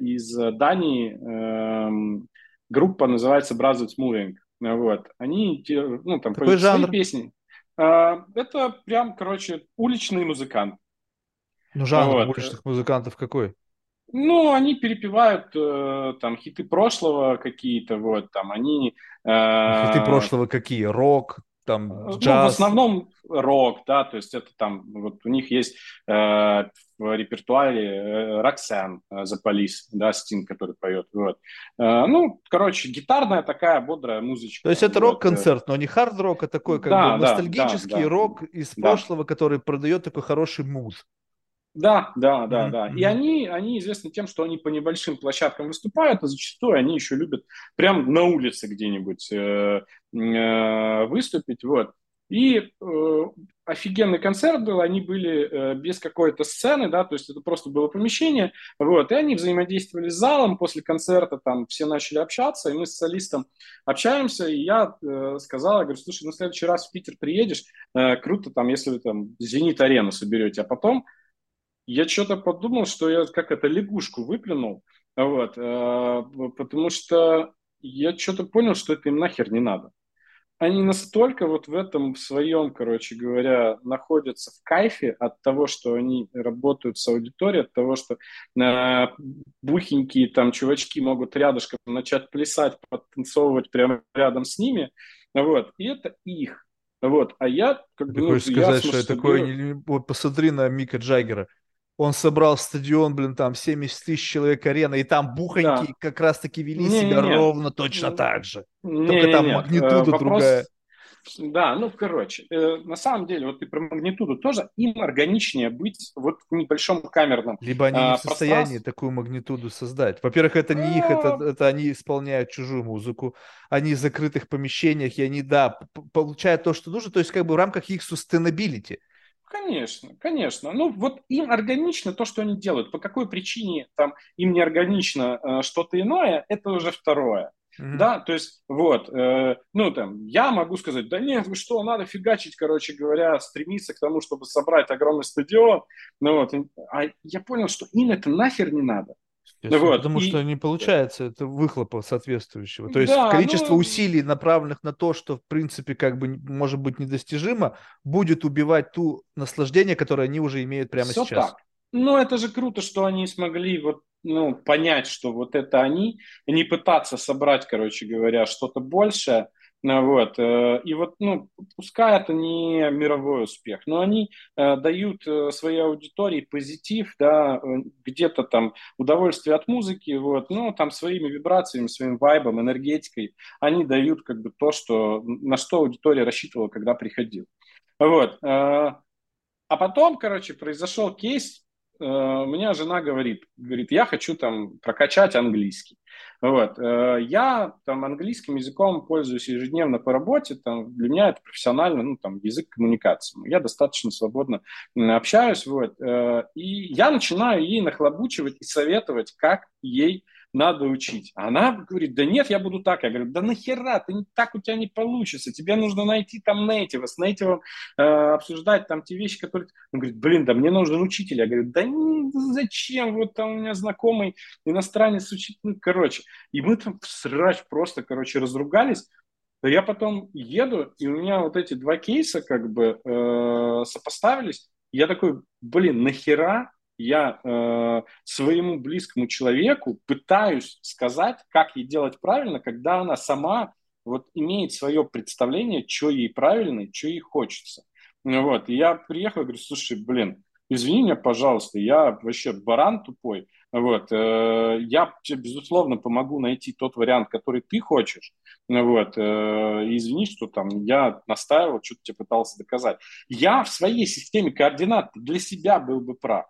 из Дании. Э, группа называется Brothers Moving. Вот. Они ну, там, Какой жанр? свои песни. Э, это прям, короче, уличный музыкант. Ну, жанр вот. уличных музыкантов какой? Ну, они перепевают э, там хиты прошлого какие-то, вот, там они... Э, хиты прошлого какие? Рок, там джаз? Ну, в основном рок, да, то есть это там, вот у них есть э, в репертуаре э, Роксен э, The Police, да, Стин, который поет, вот. Э, ну, короче, гитарная такая бодрая музычка. То есть это рок-концерт, но не хард-рок, а такой как да, бы ностальгический да, да, рок из да. прошлого, который продает такой хороший муз. Да, да, да, mm-hmm. да. И они, они известны тем, что они по небольшим площадкам выступают, а зачастую они еще любят прям на улице где-нибудь э, э, выступить. Вот. И э, офигенный концерт был, они были э, без какой-то сцены, да, то есть это просто было помещение, вот, и они взаимодействовали с залом, после концерта там все начали общаться, и мы с солистом общаемся, и я э, сказал, я говорю, слушай, ну в следующий раз в Питер приедешь, э, круто там, если вы там Зенит-арену соберете, а потом я что-то подумал, что я как это лягушку выплюнул, вот, э, потому что я что-то понял, что это им нахер не надо. Они настолько вот в этом в своем, короче говоря, находятся в кайфе от того, что они работают с аудиторией, от того, что э, бухенькие там чувачки могут рядышком начать плясать, подтанцовывать прямо рядом с ними, вот, и это их. Вот, а я как бы... Ты ну, хочешь сказать, что это такое... Вот посмотри на Мика Джаггера он собрал стадион, блин, там 70 тысяч человек арена, и там бухоньки да. как раз-таки вели не, себя не, ровно точно так же. Не, Только не, там не. магнитуда Вопрос... другая. Да, ну, короче, э, на самом деле, вот и про магнитуду тоже, им органичнее быть вот в небольшом камерном Либо они не в состоянии такую магнитуду создать. Во-первых, это не их, это, а. это они исполняют чужую музыку, они в закрытых помещениях, и они, да, получают то, что нужно, то есть как бы в рамках их sustainability. Конечно, конечно. Ну, вот им органично то, что они делают. По какой причине там им не органично э, что-то иное, это уже второе. Mm-hmm. Да, то есть вот, э, ну там, я могу сказать, да нет, вы что, надо фигачить, короче говоря, стремиться к тому, чтобы собрать огромный стадион. Ну вот, а я понял, что им это нахер не надо. Вот. Потому и... что не получается это выхлопа соответствующего. То есть да, количество ну... усилий, направленных на то, что в принципе как бы может быть недостижимо, будет убивать ту наслаждение, которое они уже имеют прямо Все сейчас. Так. Ну, это же круто, что они смогли вот, ну, понять, что вот это они, не пытаться собрать, короче говоря, что-то большее, ну, вот. Э, и вот, ну, пускай это не мировой успех, но они э, дают э, своей аудитории позитив, да, где-то там удовольствие от музыки, вот, ну, там своими вибрациями, своим вайбом, энергетикой, они дают как бы то, что, на что аудитория рассчитывала, когда приходила. Вот. А потом, короче, произошел кейс, у меня жена говорит, говорит, я хочу там прокачать английский. Вот. Э, я там английским языком пользуюсь ежедневно по работе, там, для меня это профессионально, ну, там, язык коммуникации. Я достаточно свободно общаюсь, вот, э, и я начинаю ей нахлобучивать и советовать, как ей надо учить. А она говорит, да нет, я буду так. Я говорю, да нахера, ты так у тебя не получится. Тебе нужно найти там нейтива, с нейтивом э, обсуждать там те вещи, которые... Он говорит, блин, да мне нужен учитель. Я говорю, да не, зачем? Вот там у меня знакомый иностранец учит. Ну, короче. И мы там срач просто, короче, разругались. Я потом еду, и у меня вот эти два кейса как бы э, сопоставились. Я такой, блин, нахера я э, своему близкому человеку пытаюсь сказать, как ей делать правильно, когда она сама вот имеет свое представление, что ей правильно, что ей хочется. Вот. И я приехал говорю, слушай, блин, извини меня, пожалуйста, я вообще баран тупой, вот, э, я тебе, безусловно, помогу найти тот вариант, который ты хочешь, вот, э, извини, что там я настаивал, что-то тебе пытался доказать. Я в своей системе координат для себя был бы прав,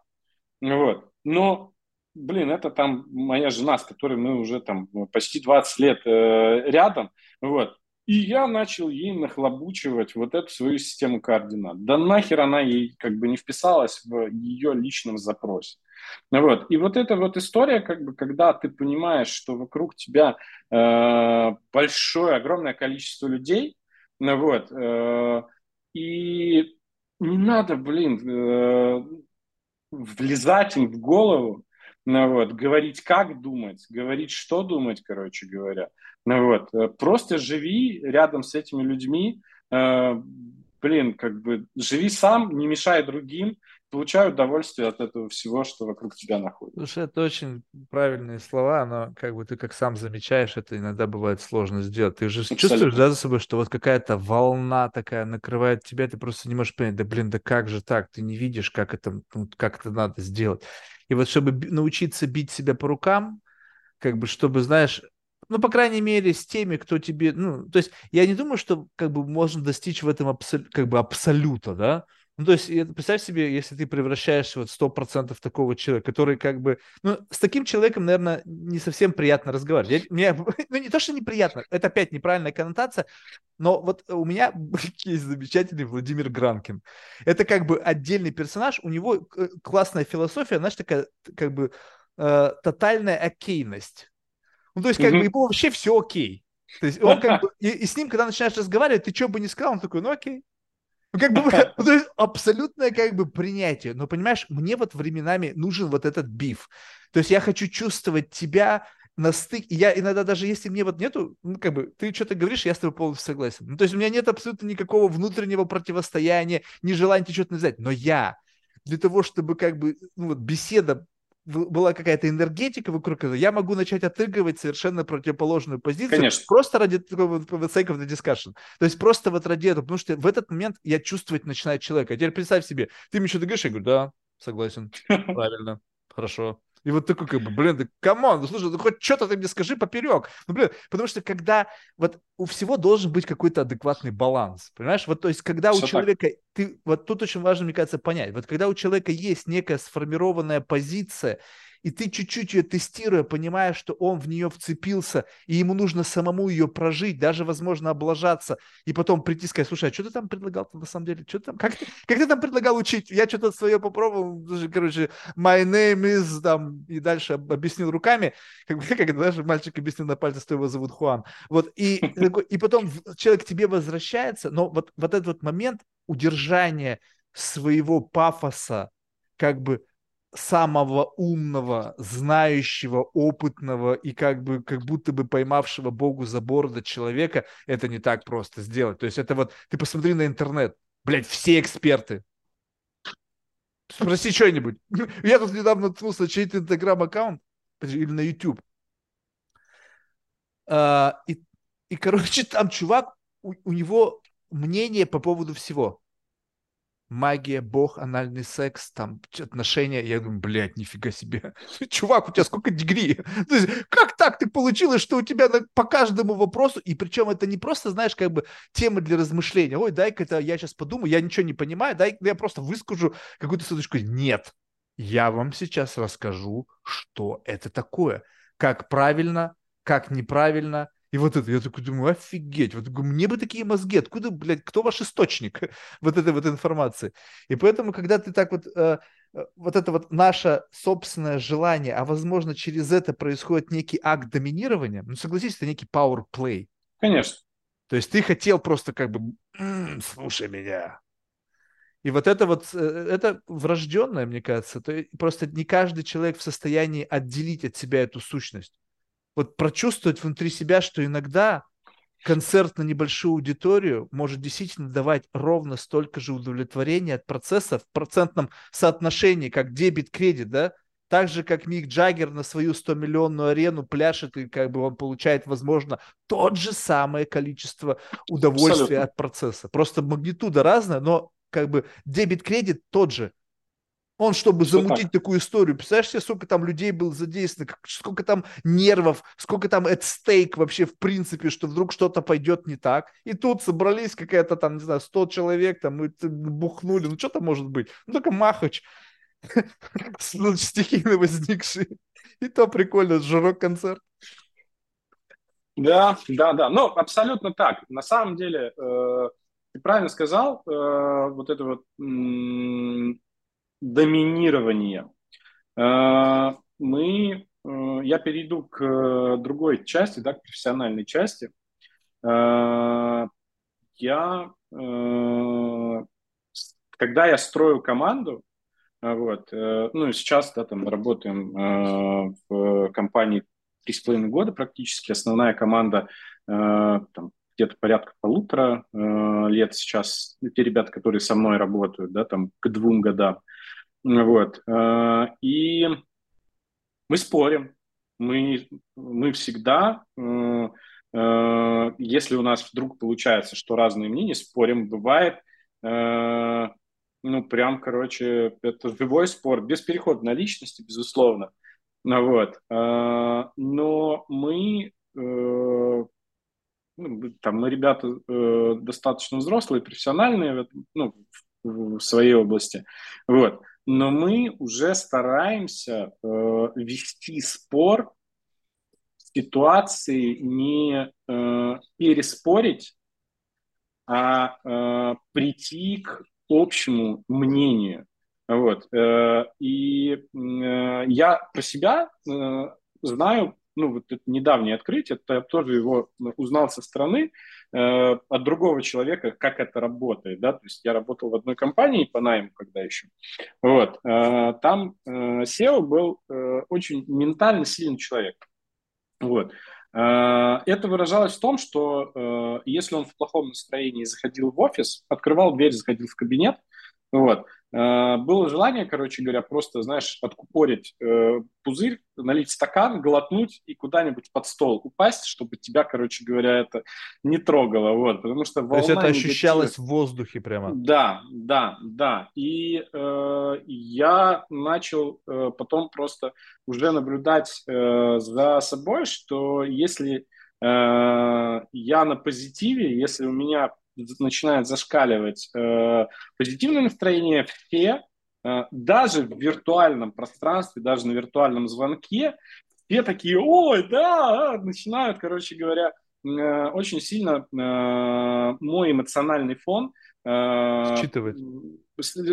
вот, но блин, это там моя жена, с которой мы уже там почти 20 лет э, рядом, вот, и я начал ей нахлобучивать вот эту свою систему координат. Да нахер она ей как бы не вписалась в ее личном запросе. Вот. И вот эта вот история, как бы, когда ты понимаешь, что вокруг тебя э, большое, огромное количество людей, ну вот, э, и не надо, блин, э, влезать им в голову, ну, вот, говорить, как думать, говорить, что думать, короче говоря. Ну, вот, э, просто живи рядом с этими людьми, э, блин, как бы живи сам, не мешай другим, получай удовольствие от этого всего, что вокруг тебя находится. Слушай, это очень правильные слова, но как бы ты как сам замечаешь, это иногда бывает сложно сделать. Ты же Абсолютно. чувствуешь, да, за собой, что вот какая-то волна такая накрывает тебя, ты просто не можешь понять, да блин, да как же так, ты не видишь, как это, ну, как это надо сделать. И вот чтобы научиться бить себя по рукам, как бы, чтобы, знаешь, ну, по крайней мере, с теми, кто тебе, ну, то есть я не думаю, что как бы можно достичь в этом абсол, как бы абсолюта, да, ну, то есть, представь себе, если ты превращаешься вот 100% такого человека, который как бы... Ну, с таким человеком, наверное, не совсем приятно разговаривать. Я, мне, <laughs> ну, не то, что неприятно, это опять неправильная коннотация, но вот у меня <laughs> есть замечательный Владимир Гранкин. Это как бы отдельный персонаж, у него э, классная философия, знаешь, такая как бы э, тотальная окейность. Ну, то есть, как mm-hmm. бы, ему вообще все окей. То есть он как бы, <laughs> и, и с ним, когда начинаешь разговаривать, ты что бы ни сказал, он такой, ну окей. Ну, как бы, <laughs> <laughs> то есть абсолютное как бы принятие. Но, понимаешь, мне вот временами нужен вот этот биф. То есть я хочу чувствовать тебя на стык. И я иногда даже, если мне вот нету, ну, как бы, ты что-то говоришь, я с тобой полностью согласен. Ну, то есть у меня нет абсолютно никакого внутреннего противостояния, ни желания тебе что-то навязать. Но я для того, чтобы как бы, ну, вот беседа была какая-то энергетика вокруг этого, я могу начать отыгрывать совершенно противоположную позицию. Конечно. Просто ради такого sake of the discussion. То есть просто вот ради этого, потому что в этот момент я чувствовать начинаю человека. А теперь представь себе, ты мне что-то говоришь, я говорю, да, согласен, <laughs> правильно, хорошо. И вот такой, как бы, блин, да come on, ну слушай, ну хоть что-то ты мне скажи поперек. Ну, блин, потому что когда вот у всего должен быть какой-то адекватный баланс, понимаешь? Вот, то есть, когда Все у человека, так. ты, вот тут очень важно, мне кажется, понять, вот когда у человека есть некая сформированная позиция, и ты чуть-чуть ее тестируя, понимаешь, что он в нее вцепился, и ему нужно самому ее прожить, даже, возможно, облажаться, и потом прийти и сказать, слушай, а что ты там предлагал на самом деле? Что ты там, как, как ты там предлагал учить? Я что-то свое попробовал, короче, my name is, там, и дальше объяснил руками, как, <laughs> как даже мальчик объяснил на пальце, что его зовут Хуан. Вот, и, <laughs> и потом человек к тебе возвращается, но вот, вот этот вот момент удержания своего пафоса, как бы самого умного, знающего, опытного и как бы как будто бы поймавшего Богу за бороду человека, это не так просто сделать. То есть это вот, ты посмотри на интернет, блядь, все эксперты. Спроси что-нибудь. <laughs> Я тут недавно наткнулся на чей-то инстаграм-аккаунт или на YouTube. А, и, и, короче, там чувак, у, у него мнение по поводу всего магия, бог, анальный секс, там, отношения. Я думаю, блядь, нифига себе. <laughs> Чувак, у тебя сколько дегри? <laughs> То есть, как так ты получилось, что у тебя по каждому вопросу, и причем это не просто, знаешь, как бы тема для размышления. Ой, дай-ка это я сейчас подумаю, я ничего не понимаю, дай я просто выскажу какую-то ссылочку. Нет, я вам сейчас расскажу, что это такое. Как правильно, как неправильно, и вот это, я такой думаю, офигеть, вот мне бы такие мозги, откуда, блядь, кто ваш источник <laughs> вот этой вот информации? И поэтому, когда ты так вот, э, э, вот это вот наше собственное желание, а возможно через это происходит некий акт доминирования, ну согласись, это некий power play. Конечно. То есть ты хотел просто как бы, м-м, слушай меня, и вот это вот, э, это врожденное, мне кажется. То есть просто не каждый человек в состоянии отделить от себя эту сущность вот прочувствовать внутри себя, что иногда концерт на небольшую аудиторию может действительно давать ровно столько же удовлетворения от процесса в процентном соотношении, как дебет-кредит, да? Так же, как Мик Джаггер на свою 100-миллионную арену пляшет, и как бы он получает, возможно, тот же самое количество удовольствия Абсолютно. от процесса. Просто магнитуда разная, но как бы дебет-кредит тот же. Он, чтобы Все замутить так. такую историю, представляешь себе, сколько там людей было задействовано, сколько там нервов, сколько там это стейк вообще в принципе, что вдруг что-то пойдет не так. И тут собрались какая-то там, не знаю, 100 человек, там, и бухнули. Ну, что там может быть? Ну, только Махач <laughs> стихийно возникший. И то прикольно, жирок концерт. Да, да, да. Ну, абсолютно так. На самом деле, э, ты правильно сказал, э, вот это вот доминирование. Э, мы, э, я перейду к э, другой части, да, к профессиональной части. Я, когда я строю команду, вот, ну, сейчас, да, там, работаем в компании три с половиной года практически, основная команда, там, где-то порядка полутора лет сейчас, те ребята, которые со мной работают, да, там, к двум годам, вот. Э, и мы спорим. Мы, мы всегда, э, э, если у нас вдруг получается, что разные мнения, спорим. Бывает, ну, прям, короче, это живой спор, без перехода на личности, безусловно. Ну, вот. Но мы, ну, там, мы ребята достаточно взрослые, профессиональные, ну, в своей области. Вот но мы уже стараемся э, вести спор в ситуации не э, переспорить, а э, прийти к общему мнению. Вот. Э, и э, я про себя э, знаю ну, вот это недавнее открытие, это я тоже его узнал со стороны э, от другого человека, как это работает, да, то есть я работал в одной компании по найму когда еще, вот, э, там э, SEO был э, очень ментально сильный человек, вот, это выражалось в том, что если он в плохом настроении заходил в офис, открывал дверь, заходил в кабинет, вот, было желание, короче говоря, просто, знаешь, откупорить э, пузырь, налить стакан, глотнуть и куда-нибудь под стол упасть, чтобы тебя, короче говоря, это не трогало, вот, потому что То есть это ощущалось негатива... в воздухе прямо? Да, да, да, и э, я начал э, потом просто уже наблюдать э, за собой, что если э, я на позитиве, если у меня начинает зашкаливать э, позитивное настроение, все, э, даже в виртуальном пространстве, даже на виртуальном звонке, все такие, ой, да, начинают, короче говоря, э, очень сильно э, мой эмоциональный фон э, считывать.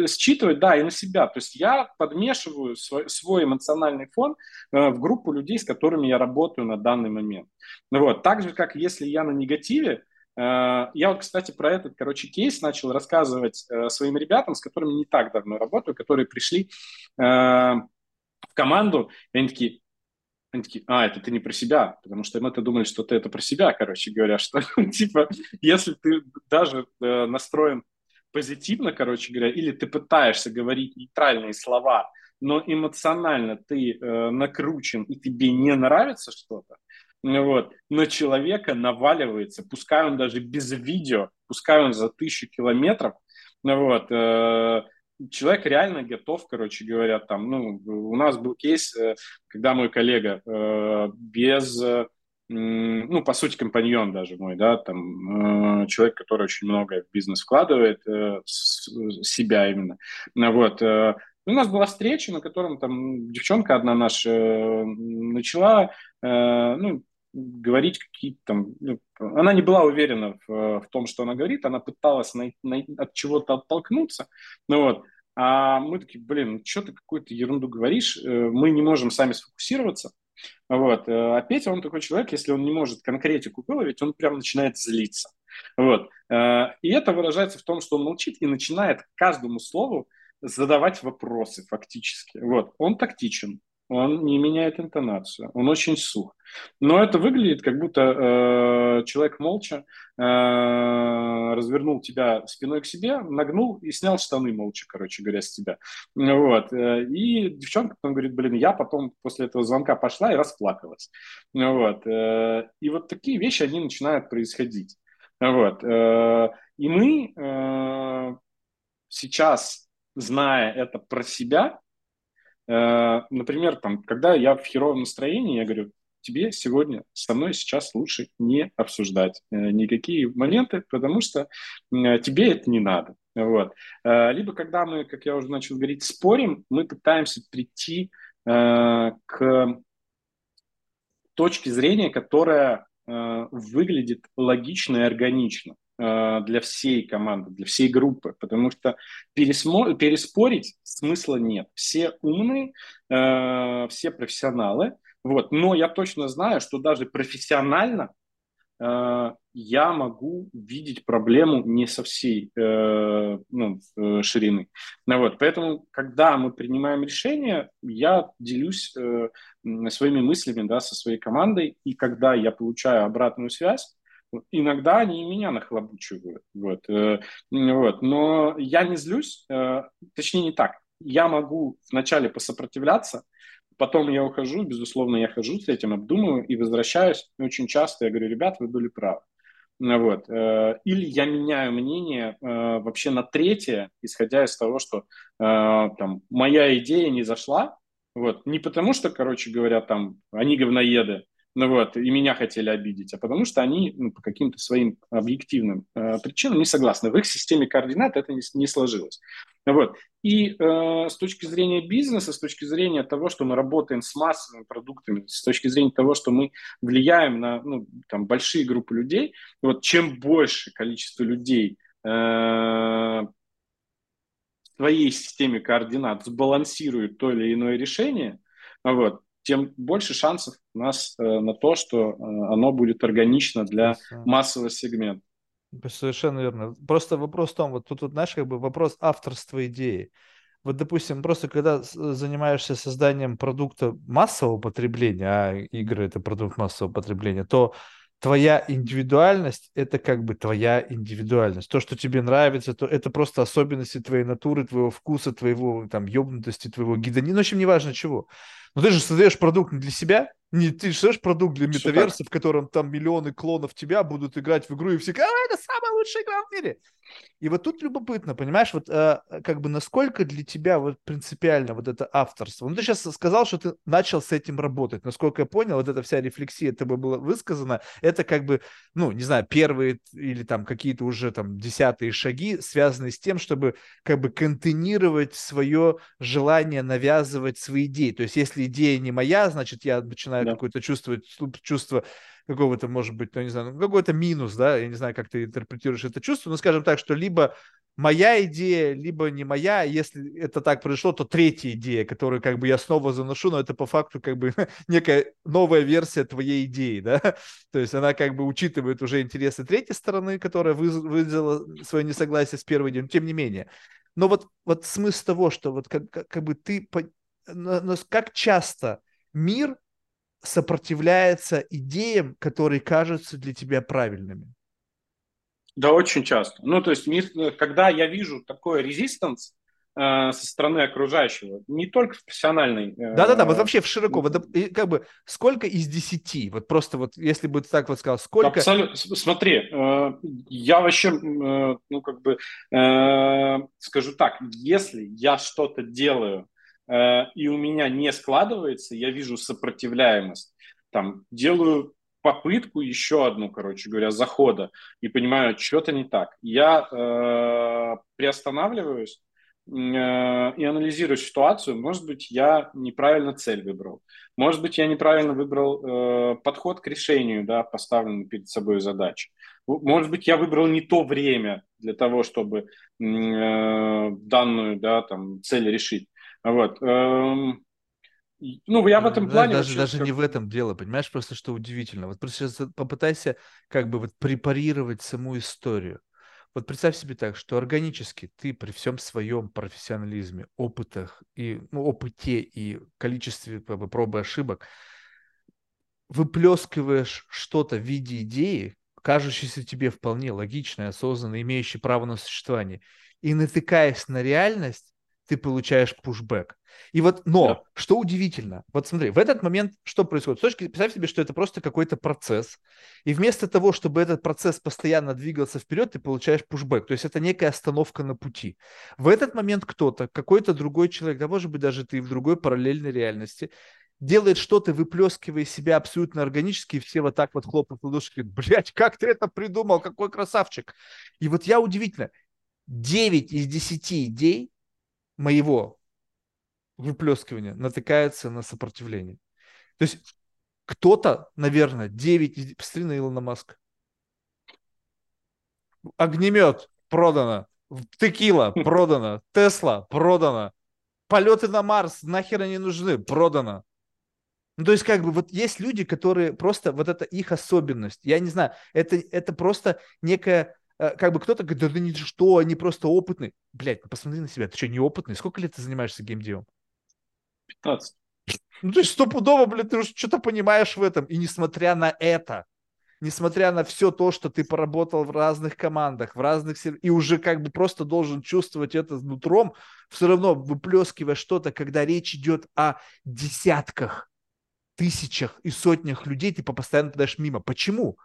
Считывать, да, и на себя. То есть я подмешиваю свой, свой эмоциональный фон э, в группу людей, с которыми я работаю на данный момент. Вот. Так же, как если я на негативе, я вот, кстати, про этот, короче, кейс начал рассказывать э, своим ребятам, с которыми не так давно работаю, которые пришли э, в команду, и они такие, они такие, а, это ты не про себя, потому что мы-то думали, что ты это про себя, короче говоря, <laughs> что, типа, если ты даже настроен позитивно, короче говоря, или ты пытаешься говорить нейтральные слова, но эмоционально ты накручен, и тебе не нравится что-то, вот, на человека наваливается, пускай он даже без видео, пускай он за тысячу километров, вот, э, человек реально готов, короче говоря, там, ну, у нас был кейс, э, когда мой коллега э, без, э, ну, по сути, компаньон даже мой, да, там, э, человек, который очень много в бизнес вкладывает, э, с, себя именно, вот, э, у нас была встреча, на котором там девчонка одна наша э, начала, э, ну, говорить какие-то там... Ну, она не была уверена в, в том, что она говорит, она пыталась на, на, от чего-то оттолкнуться, ну вот. А мы такие, блин, ну что ты какую-то ерунду говоришь, э, мы не можем сами сфокусироваться. Вот. А Петя, он такой человек, если он не может конкретику выловить, он прям начинает злиться. Вот. И это выражается в том, что он молчит и начинает каждому слову задавать вопросы фактически. Вот. Он тактичен, он не меняет интонацию, он очень сух. Но это выглядит, как будто э, человек молча э, развернул тебя спиной к себе, нагнул и снял штаны молча, короче говоря, с тебя. Вот. Э, и девчонка потом говорит, блин, я потом после этого звонка пошла и расплакалась. Вот. Э, и вот такие вещи, они начинают происходить. Вот. Э, и мы сейчас зная это про себя, э, например, там, когда я в херовом настроении, я говорю, тебе сегодня со мной сейчас лучше не обсуждать э, никакие моменты, потому что тебе это не надо. Вот. Э, либо когда мы, как я уже начал говорить, спорим, мы пытаемся прийти к точке зрения, которая выглядит логично и органично для всей команды, для всей группы, потому что пересмо- переспорить смысла нет. Все умные, э, все профессионалы, вот. Но я точно знаю, что даже профессионально э, я могу видеть проблему не со всей э, ну, э, ширины. Ну, вот. Поэтому, когда мы принимаем решение, я делюсь э, своими мыслями да, со своей командой, и когда я получаю обратную связь, иногда они меня нахлобучивают. Вот. Э, вот. Но я не злюсь, э, точнее не так. Я могу вначале посопротивляться, Потом я ухожу, безусловно, я хожу с этим, обдумываю и возвращаюсь. И очень часто я говорю, ребят, вы были правы. Ну вот. Э, или я меняю мнение вообще на третье, исходя из того, что там, моя идея не зашла. Вот. Не потому что, короче говоря, там, они говноеды, ну вот, и меня хотели обидеть, а потому что они ну, по каким-то своим объективным э, причинам не согласны. В их системе координат это не, не сложилось. Вот. И э, с точки зрения бизнеса, с точки зрения того, что мы работаем с массовыми продуктами, с точки зрения того, что мы влияем на ну, там, большие группы людей, вот чем больше количество людей э, в своей системе координат сбалансирует то или иное решение, вот, тем больше шансов у нас э, на то, что э, оно будет органично для массового сегмента. Совершенно верно. Просто вопрос в том, вот тут, вот, знаешь, как бы вопрос авторства идеи. Вот, допустим, просто когда занимаешься созданием продукта массового потребления, а игры это продукт массового потребления, то твоя индивидуальность – это как бы твоя индивидуальность. То, что тебе нравится, то это просто особенности твоей натуры, твоего вкуса, твоего там ёбнутости, твоего гидонина, ну, в общем, неважно чего. Но ты же создаешь продукт не для себя, не ты создаешь продукт для метаверса, в котором там миллионы клонов тебя будут играть в игру, и все, а, это самая лучшая игра в мире. И вот тут любопытно, понимаешь, вот э, как бы насколько для тебя вот принципиально вот это авторство. Ну, ты сейчас сказал, что ты начал с этим работать. Насколько я понял, вот эта вся рефлексия тобой была высказана, это как бы, ну, не знаю, первые или там какие-то уже там десятые шаги, связанные с тем, чтобы как бы контейнировать свое желание навязывать свои идеи. То есть, если идея не моя, значит, я начинаю да. какое-то чувствовать чувство какого-то, может быть, ну, не знаю, ну, какой-то минус, да, я не знаю, как ты интерпретируешь это чувство, но скажем так, что либо моя идея, либо не моя, если это так произошло, то третья идея, которую как бы я снова заношу, но это по факту как бы <laughs> некая новая версия твоей идеи, да, <laughs> то есть она как бы учитывает уже интересы третьей стороны, которая выразила свое несогласие с первой идеей, но тем не менее. Но вот, вот смысл того, что вот как, как бы ты, но как часто мир сопротивляется идеям, которые кажутся для тебя правильными? Да, очень часто. Ну, то есть, когда я вижу такой резистанс э, со стороны окружающего, не только в профессиональной... Э, Да-да-да, вот вообще в широко, вот, как бы, сколько из десяти, вот просто вот, если бы ты так вот сказал, сколько... Абсолютно, смотри, э, я вообще, э, ну, как бы, э, скажу так, если я что-то делаю, Э, и у меня не складывается, я вижу сопротивляемость, там, делаю попытку еще одну, короче говоря, захода и понимаю, что-то не так. Я э, приостанавливаюсь э, и анализирую ситуацию. Может быть, я неправильно цель выбрал. Может быть, я неправильно выбрал э, подход к решению, да, поставленной перед собой задачи. Может быть, я выбрал не то время для того, чтобы э, данную да, там, цель решить. Вот. Эм, ну, я в этом плане... Даже, даже не в этом дело, понимаешь, просто что удивительно. Вот просто сейчас попытайся как бы вот препарировать саму историю. Вот представь себе так, что органически ты при всем своем профессионализме, опытах и ну, опыте и количестве как бы, проб и ошибок выплескиваешь что-то в виде идеи, кажущейся тебе вполне логичной, осознанной, имеющей право на существование, и натыкаясь на реальность, ты получаешь пушбэк. И вот, но, да. что удивительно, вот смотри, в этот момент что происходит? С точки, представь себе, что это просто какой-то процесс, и вместо того, чтобы этот процесс постоянно двигался вперед, ты получаешь пушбэк, то есть это некая остановка на пути. В этот момент кто-то, какой-то другой человек, да может быть даже ты в другой параллельной реальности, делает что-то, выплескивая себя абсолютно органически, и все вот так вот хлопают в ладошки, блядь, как ты это придумал, какой красавчик. И вот я удивительно, 9 из 10 идей моего выплескивания натыкается на сопротивление. То есть кто-то, наверное, 9 из... Посмотри на Илона Маска. Огнемет продано. Текила <laughs> продано. Тесла продано. Полеты на Марс нахер они нужны. Продано. Ну, то есть, как бы, вот есть люди, которые просто, вот это их особенность. Я не знаю, это, это просто некая, как бы кто-то говорит, да, да что, они просто опытные. Блядь, ну посмотри на себя, ты что, неопытный? Сколько лет ты занимаешься геймдевом? 15. <laughs> Ну, то есть стопудово, блядь, ты уже что-то понимаешь в этом. И несмотря на это, несмотря на все то, что ты поработал в разных командах, в разных и уже как бы просто должен чувствовать это нутром, все равно выплескивая что-то, когда речь идет о десятках, тысячах и сотнях людей, ты постоянно подаешь мимо. Почему?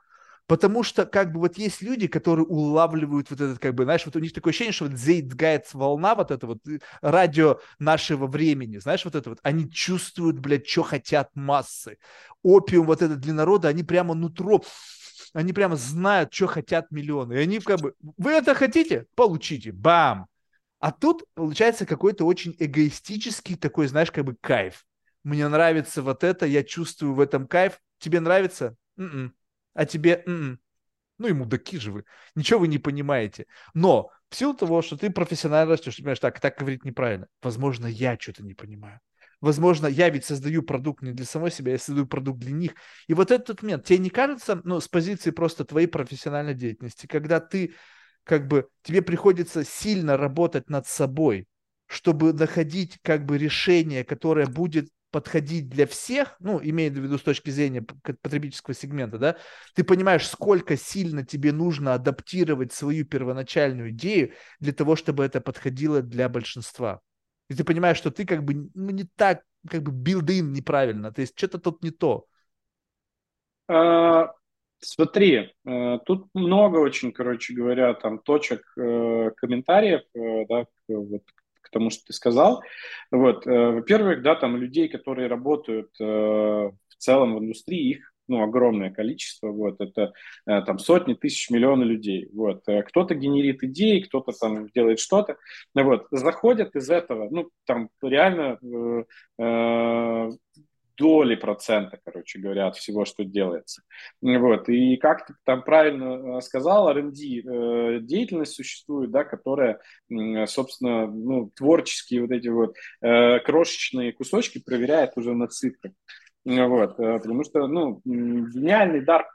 Потому что, как бы, вот есть люди, которые улавливают вот этот, как бы, знаешь, вот у них такое ощущение, что вот Зейтгайц волна, вот это вот радио нашего времени, знаешь, вот это вот, они чувствуют, блядь, что хотят массы. Опиум вот этот для народа, они прямо нутро, они прямо знают, что хотят миллионы. И они как бы, вы это хотите? Получите. Бам! А тут получается какой-то очень эгоистический такой, знаешь, как бы кайф. Мне нравится вот это, я чувствую в этом кайф. Тебе нравится? М-м а тебе, м-м, ну и мудаки же вы, ничего вы не понимаете. Но в силу того, что ты профессионально растешь, ты понимаешь, так, так говорить неправильно. Возможно, я что-то не понимаю. Возможно, я ведь создаю продукт не для самой себя, я создаю продукт для них. И вот этот момент, тебе не кажется, ну, с позиции просто твоей профессиональной деятельности, когда ты, как бы, тебе приходится сильно работать над собой, чтобы находить, как бы, решение, которое будет подходить для всех, ну, имея в виду с точки зрения потребительского сегмента, да, ты понимаешь, сколько сильно тебе нужно адаптировать свою первоначальную идею для того, чтобы это подходило для большинства. И ты понимаешь, что ты как бы ну, не так, как бы билдин неправильно, то есть что-то тут не то. А, смотри, э, тут много очень, короче говоря, там точек э, комментариев, э, да, вот, тому, что ты сказал. Вот, э, во-первых, да, там людей, которые работают э, в целом в индустрии, их ну, огромное количество, вот, это э, там сотни тысяч, миллионы людей, вот, кто-то генерит идеи, кто-то там делает что-то, вот, заходят из этого, ну, там реально э, доли процента, короче говоря, от всего, что делается. Вот. И как ты там правильно э, сказал, R&D э, деятельность существует, да, которая, собственно, ну, творческие вот эти вот э, крошечные кусочки проверяет уже на цифрах. Вот, потому что, ну, гениальный дар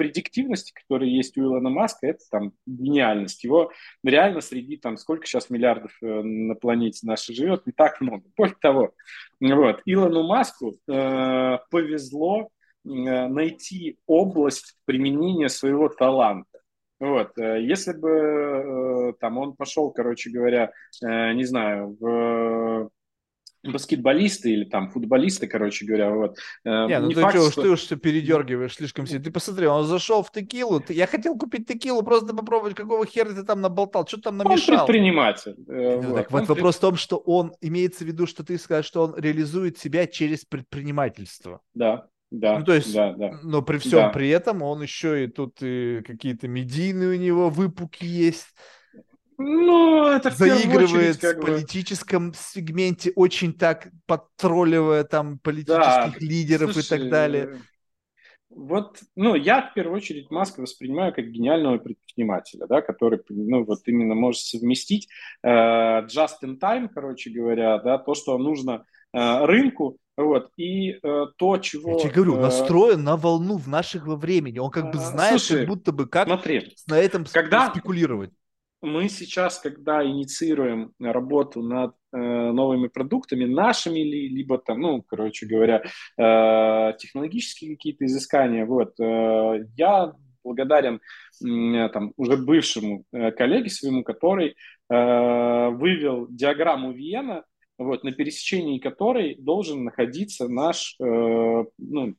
предиктивности, который есть у Илона Маска, это там гениальность. Его реально среди там сколько сейчас миллиардов э, на планете нашей живет, не так много. Более того, вот, Илону Маску э, повезло э, найти область применения своего таланта. Вот, э, если бы там он пошел, короче говоря, не знаю, в баскетболисты или там футболисты, короче говоря, вот. Э, не, ну не ты факт, что, что... ты уж передергиваешь слишком сильно. Ты посмотри, он зашел в текилу, ты... я хотел купить текилу, просто попробовать, какого хера ты там наболтал, что там намешал. Он предприниматель. Э, ну, так вот, он вопрос в том, что он, имеется в виду, что ты скажешь, что он реализует себя через предпринимательство. Да, да, ну, то есть, да, да. но при всем да. при этом он еще и тут и какие-то медийные у него выпуки есть. Ну, это заигрывает очередь, в политическом сегменте, очень так подтролливая там политических да, лидеров слушай, и так далее. Вот, ну, я в первую очередь Маска воспринимаю как гениального предпринимателя, да, который, ну, вот именно может совместить э, just in time, короче говоря, да, то, что нужно э, рынку, вот, и э, то, чего... Я тебе говорю, э, настроен на волну в нашего времени. Он как бы э, знает, Слушай, как будто бы как смотри, на этом когда, спекулировать мы сейчас, когда инициируем работу над э, новыми продуктами, нашими ли, либо там, ну, короче говоря, э, технологические какие-то изыскания, вот, э, я благодарен там, уже бывшему коллеге своему, который вывел диаграмму Виена, вот, на пересечении которой должен находиться наш, ну,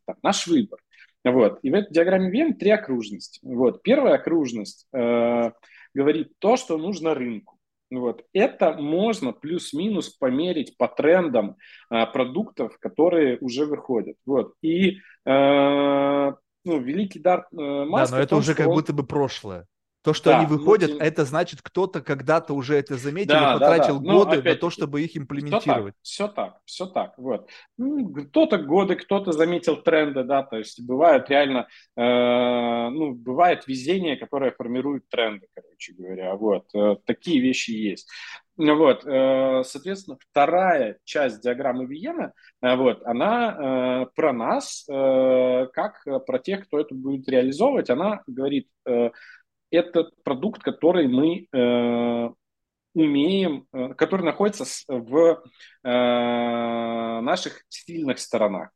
там, наш выбор. Вот. И в этой диаграмме Вен три окружности. Вот. Первая окружность э, говорит то, что нужно рынку. Вот. Это можно плюс-минус померить по трендам э, продуктов, которые уже выходят. Вот. И э, ну, великий дар э, Маска... Да, но это том, уже как он... будто бы прошлое. То, что да, они выходят, ну, это значит, кто-то когда-то уже это заметил да, и потратил да, да. годы опять, на то, чтобы их имплементировать. Все так, все так, все так. Вот. Ну, кто-то годы, кто-то заметил тренды, да, то есть бывает реально, э, ну, бывает везение, которое формирует тренды, короче говоря, вот. Э, такие вещи есть. Вот, э, соответственно, вторая часть диаграммы Виена, э, вот, она про нас, как про тех, кто это будет реализовывать, она говорит, это продукт, который мы умеем, который находится в наших сильных сторонах.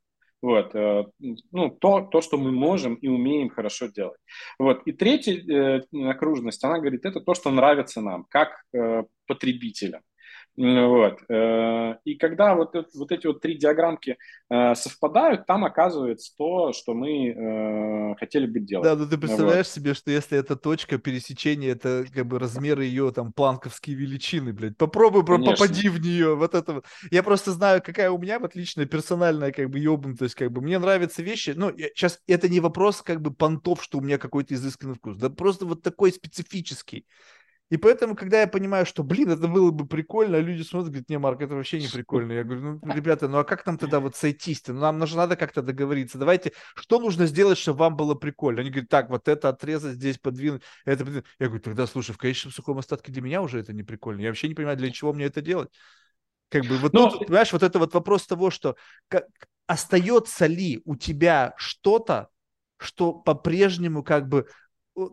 Вот, э, ну, то, то, что мы можем и умеем хорошо делать. Вот. И третья э, окружность, она говорит, это то, что нравится нам, как э, потребителям. Вот. Э, и когда вот, вот эти вот три диаграммки э, совпадают, там оказывается то, что мы э, хотели бы делать. Да, ну ты представляешь вот. себе, что если эта точка пересечения, это как бы размеры ее там планковские величины, блядь. Попробуй, Конечно. попади в нее. Вот это вот. Я просто знаю, какая у меня вот личная персональная как бы ебнутость, как бы мне нравятся вещи. Ну, я, сейчас это не вопрос как бы понтов, что у меня какой-то изысканный вкус. Да просто вот такой специфический. И поэтому, когда я понимаю, что, блин, это было бы прикольно, а люди смотрят, говорят, не, Марк, это вообще не прикольно. Я говорю, ну, <laughs> ребята, ну а как нам тогда вот сойтись-то? Ну, нам нужно, надо как-то договориться. Давайте, что нужно сделать, чтобы вам было прикольно? Они говорят, так, вот это отрезать, здесь подвинуть, это подвинуть. Я говорю, тогда, слушай, в конечном сухом остатке для меня уже это не прикольно. Я вообще не понимаю, для чего мне это делать. Как бы вот Но... тут, понимаешь, вот это вот вопрос того, что как, остается ли у тебя что-то, что по-прежнему как бы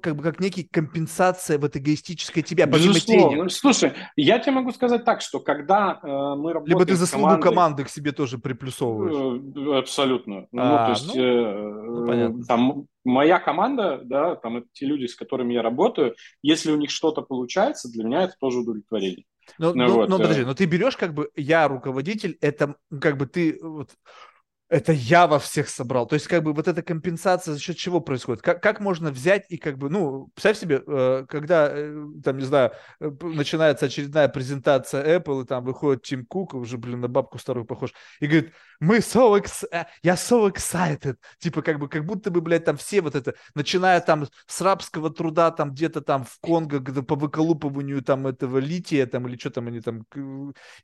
как бы как некий компенсация вот эгоистическая тебя, Безусловно. Слушай, я тебе могу сказать так, что когда э, мы работаем Либо ты заслугу командой, команды к себе тоже приплюсовываешь. Э, абсолютно. Ну, а, ну, то есть, ну, э, ну, там, моя команда, да, там это те люди, с которыми я работаю, если у них что-то получается, для меня это тоже удовлетворение. Но, ну, ну, вот, но подожди, но ты берешь как бы, я руководитель, это как бы ты вот, это я во всех собрал. То есть, как бы вот эта компенсация за счет чего происходит? Как, как можно взять и как бы, ну, представь себе, э, когда, э, там, не знаю, э, начинается очередная презентация Apple, и там выходит Тим Кук, уже, блин, на бабку старую похож, и говорит, мы so excited, я so excited, типа, как бы, как будто бы, блядь, там все вот это, начиная там с рабского труда, там где-то там в Конго, по выколупыванию там этого лития, там, или что там они там,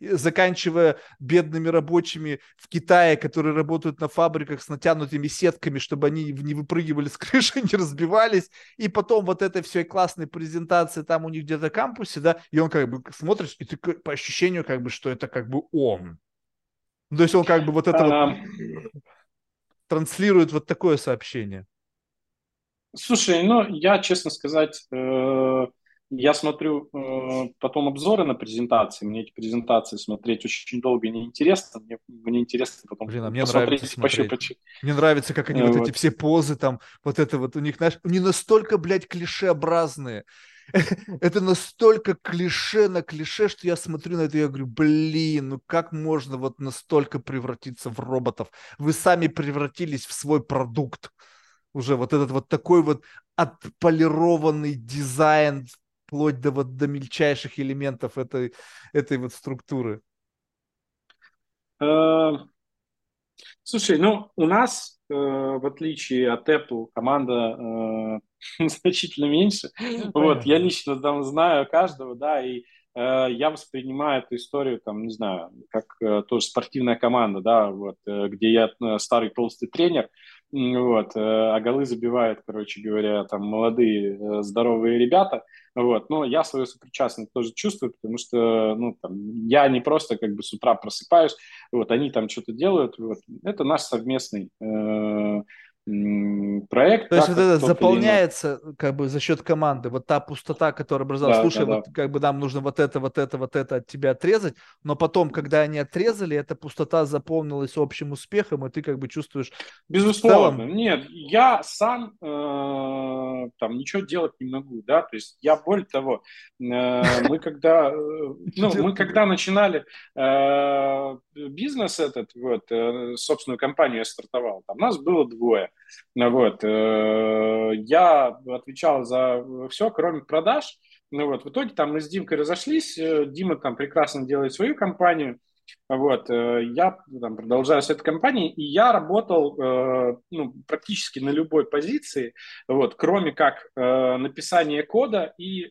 заканчивая бедными рабочими в Китае, которые работают на фабриках с натянутыми сетками, чтобы они не выпрыгивали с крыши, <laughs> не разбивались, и потом вот этой всей классной презентации там у них где-то в кампусе, да, и он как бы смотришь, и ты по ощущению как бы, что это как бы он. То есть он как бы вот это вот транслирует вот такое сообщение. Слушай, ну, я, честно сказать, э, я смотрю э, потом обзоры на презентации. Мне эти презентации смотреть очень долго неинтересно. Мне, мне интересно потом Блин, а мне нравится смотреть. Пощупать. Мне нравится, как они вот. вот эти все позы там, вот это вот у них, знаешь, они настолько, блядь, клишеобразные. <laughs> это настолько клише на клише, что я смотрю на это и говорю, блин, ну как можно вот настолько превратиться в роботов? Вы сами превратились в свой продукт. Уже вот этот вот такой вот отполированный дизайн вплоть до, вот, до мельчайших элементов этой, этой вот структуры? Э, слушай, ну, у нас, э, в отличие от Apple, команда э, <laughs> значительно меньше. Ну, вот, я лично там знаю каждого, да, и я воспринимаю эту историю, там, не знаю, как тоже спортивная команда, да, вот, где я старый толстый тренер, вот, а голы забивают, короче говоря, там молодые здоровые ребята, вот. Но я свою сопричастность тоже чувствую, потому что ну, там, я не просто как бы с утра просыпаюсь, вот, они там что-то делают. Вот. Это наш совместный э, проект. То есть вот это заполняется как бы за счет команды, вот та пустота, которая образовалась. Да, Слушай, да, вот да. как бы нам нужно вот это, вот это, вот это от тебя отрезать, но потом, когда они отрезали, эта пустота заполнилась общим успехом, и ты как бы чувствуешь... Безусловно. Целом... Нет, я сам э, э, там ничего делать не могу, да, то есть я более того, э, мы когда, э, <laughs> ну, мы когда начинали бизнес этот, вот, собственную компанию я стартовал, там нас было двое, вот, я отвечал за все, кроме продаж, ну вот, в итоге там мы с Димкой разошлись, Дима там прекрасно делает свою компанию, вот, э, я там, продолжаю с этой компанией, и я работал э, ну, практически на любой позиции, вот, кроме как э, написание кода и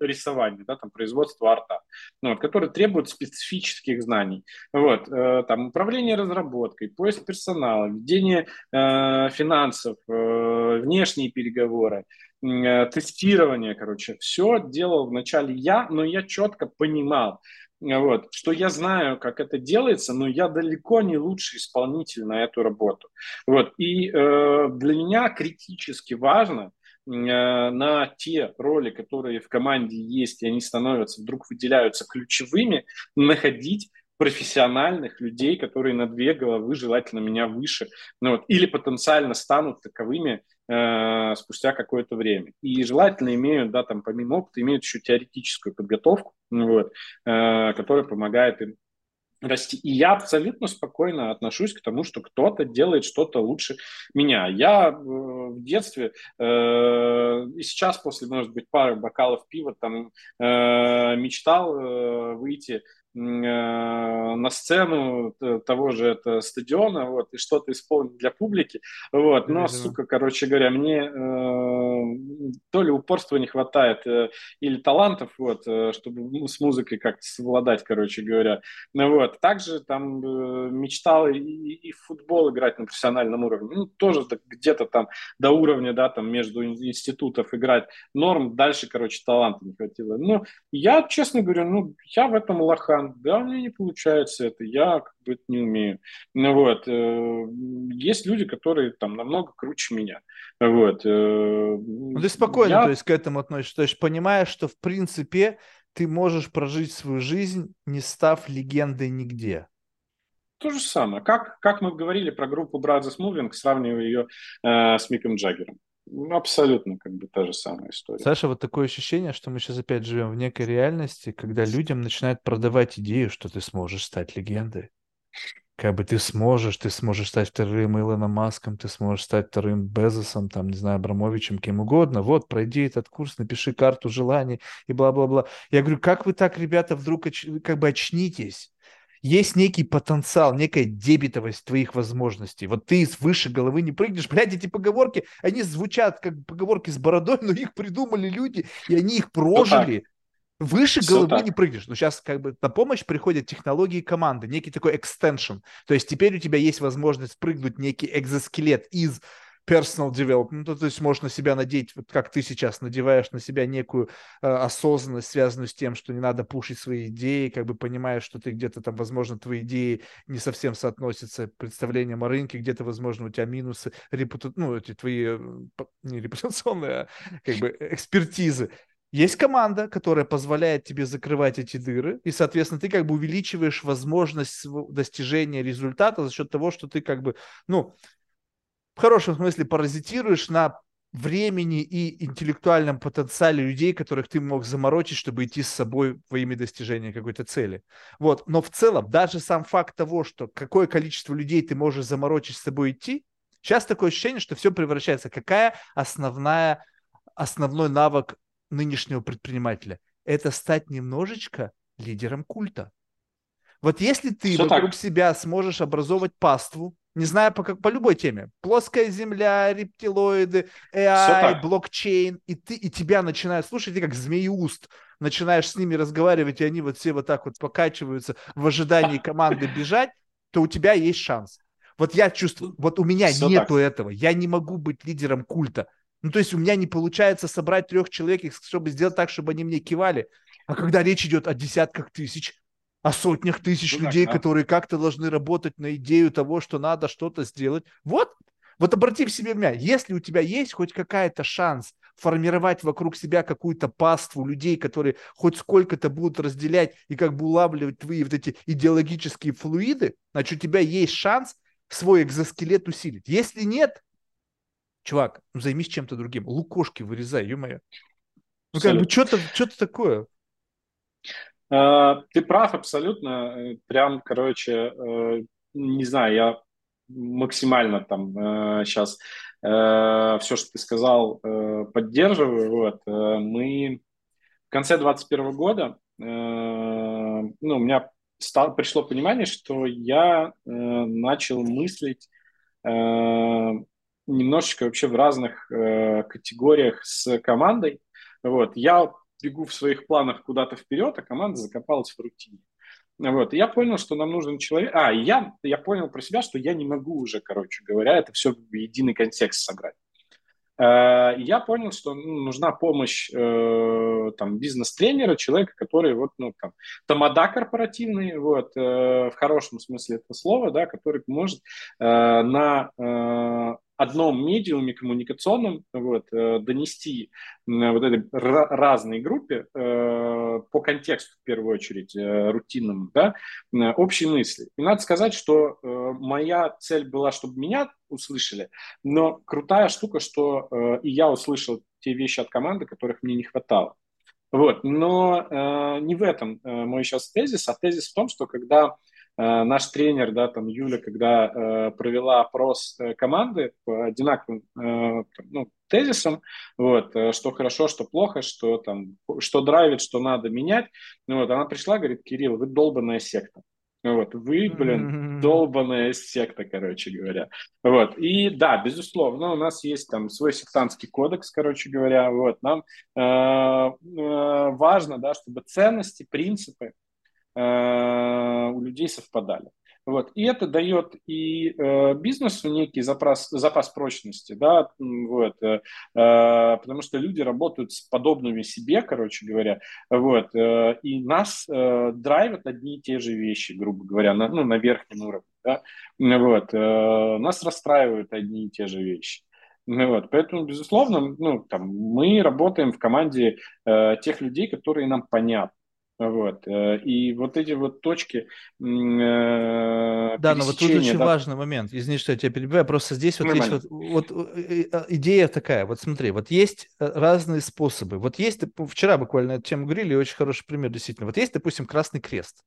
рисование, да, там, производство арта, ну, вот, которые требуют специфических знаний. Вот, там, управление разработкой, поиск персонала, ведение финансов, внешние переговоры, тестирование, короче, все делал вначале я, но я четко понимал, вот, что я знаю, как это делается, но я далеко не лучший исполнитель на эту работу. Вот, и э, для меня критически важно э, на те роли, которые в команде есть, и они становятся, вдруг выделяются ключевыми, находить профессиональных людей, которые на две головы, желательно меня выше, ну, вот, или потенциально станут таковыми э, спустя какое-то время. И желательно имеют, да, там, помимо опыта, имеют еще теоретическую подготовку, вот, э, которая помогает им расти. И я абсолютно спокойно отношусь к тому, что кто-то делает что-то лучше меня. Я э, в детстве э, и сейчас после, может быть, пары бокалов пива там э, мечтал э, выйти на сцену того же это стадиона, вот, и что-то исполнить для публики, вот, но, сука, короче говоря, мне э, то ли упорства не хватает, э, или талантов, вот, э, чтобы ну, с музыкой как-то совладать, короче говоря, ну, вот, также там э, мечтал и, и в футбол играть на профессиональном уровне, ну, тоже где-то там до уровня, да, там между институтов играть. Норм, дальше, короче, таланта не хватило, ну, я, честно говорю, ну, я в этом да, у меня не получается это, я как бы это не умею. Ну вот, э, есть люди, которые там намного круче меня. Вот. Э, ну, ты спокойно, я... то есть, к этому относишься, то есть, понимаешь, что, в принципе, ты можешь прожить свою жизнь, не став легендой нигде. То же самое. Как, как мы говорили про группу Brothers Moving, сравнивая ее э, с Миком Джаггером. Ну, абсолютно как бы та же самая история. Саша, вот такое ощущение, что мы сейчас опять живем в некой реальности, когда людям начинают продавать идею, что ты сможешь стать легендой. Как бы ты сможешь, ты сможешь стать вторым Илоном Маском, ты сможешь стать вторым Безосом, там, не знаю, Абрамовичем, кем угодно. Вот, пройди этот курс, напиши карту желаний и бла-бла-бла. Я говорю, как вы так, ребята, вдруг как бы очнитесь? Есть некий потенциал, некая дебетовость твоих возможностей. Вот ты из выше головы не прыгнешь. Блядь, эти поговорки, они звучат как поговорки с бородой, <laughs> но их придумали люди, и они их прожили. Выше Все головы так. не прыгнешь. Но сейчас как бы на помощь приходят технологии команды, некий такой экстеншн. То есть теперь у тебя есть возможность прыгнуть некий экзоскелет из personal development, ну, то есть можешь на себя надеть, вот как ты сейчас надеваешь на себя некую э, осознанность, связанную с тем, что не надо пушить свои идеи, как бы понимаешь, что ты где-то там, возможно, твои идеи не совсем соотносятся представлением о рынке, где-то, возможно, у тебя минусы, репута... ну, эти твои, э, не репутационные, а как бы экспертизы. Есть команда, которая позволяет тебе закрывать эти дыры, и, соответственно, ты как бы увеличиваешь возможность достижения результата за счет того, что ты как бы, ну, в хорошем смысле паразитируешь на времени и интеллектуальном потенциале людей, которых ты мог заморочить, чтобы идти с собой во имя достижения какой-то цели. Вот. Но в целом, даже сам факт того, что какое количество людей ты можешь заморочить с собой идти, сейчас такое ощущение, что все превращается. Какая основная, основной навык нынешнего предпринимателя? Это стать немножечко лидером культа. Вот если ты Все вокруг так. себя сможешь образовывать паству, не знаю, по, как, по любой теме. Плоская земля, рептилоиды, AI, блокчейн. И, ты, и тебя начинают слушать, ты как змеиуст начинаешь с ними разговаривать, и они вот все вот так вот покачиваются в ожидании команды бежать, то у тебя есть шанс. Вот я чувствую, вот у меня Все нету так. этого. Я не могу быть лидером культа. Ну, то есть у меня не получается собрать трех человек, чтобы сделать так, чтобы они мне кивали. А когда речь идет о десятках тысяч, о сотнях тысяч ну, людей, так, да. которые как-то должны работать на идею того, что надо что-то сделать. Вот, вот обрати в себе меня, если у тебя есть хоть какая-то шанс формировать вокруг себя какую-то паству людей, которые хоть сколько-то будут разделять и как бы улавливать твои вот эти идеологические флуиды, значит, у тебя есть шанс свой экзоскелет усилить. Если нет, Чувак, ну займись чем-то другим. Лукошки вырезай, ё-моё. Ну как бы что-то что такое. А, ты прав абсолютно. Э, прям, короче, э, не знаю, я максимально там сейчас э, все, что ты сказал, поддерживаю. Вот. Мы в конце 2021 года, ну, у меня стало, пришло понимание, что я начал мыслить немножечко вообще в разных категориях с командой. Вот. Я бегу в своих планах куда-то вперед, а команда закопалась в рутине. Вот. И я понял, что нам нужен человек... А, я, я понял про себя, что я не могу уже, короче говоря, это все в единый контекст собрать. Э, я понял, что ну, нужна помощь э, там, бизнес-тренера, человека, который вот, ну, там, тамада корпоративный, вот, э, в хорошем смысле этого слова, да, который может на одном медиуме коммуникационном вот, э, донести вот этой разной группе э, по контексту, в первую очередь, э, рутинному, да, общие мысли. И надо сказать, что моя цель была, чтобы меня услышали, но крутая штука, что и я услышал те вещи от команды, которых мне не хватало. Вот. Но э, не в этом э, мой сейчас тезис, а тезис в том, что когда Э, наш тренер, да, там Юля, когда э, провела опрос э, команды по одинаковым э, ну, тезисам, вот, э, что хорошо, что плохо, что там, что драйвит, что надо менять, ну, вот, она пришла, говорит, Кирилл, вы долбанная секта. Вот, вы, блин, долбанная секта, короче говоря. Вот, и да, безусловно, у нас есть там свой сектантский кодекс, короче говоря, вот, нам э, э, важно, да, чтобы ценности, принципы, Э, у людей совпадали. Вот. И это дает и э, бизнесу некий запас, запас прочности, да, вот, э, э, потому что люди работают с подобными себе, короче говоря, вот, э, и нас э, драйвят одни и те же вещи, грубо говоря, на, ну, на верхнем уровне, да, вот, э, нас расстраивают одни и те же вещи. Вот, поэтому, безусловно, ну, там, мы работаем в команде э, тех людей, которые нам понятны. Вот. Э, и вот эти вот точки э, Да, но вот тут очень да? важный момент. Извини, что я тебя перебиваю. Просто здесь вот Нормально. есть вот, вот э, идея такая. Вот смотри, вот есть разные способы. Вот есть, вчера буквально эту тему говорили, очень хороший пример действительно. Вот есть, допустим, Красный Крест.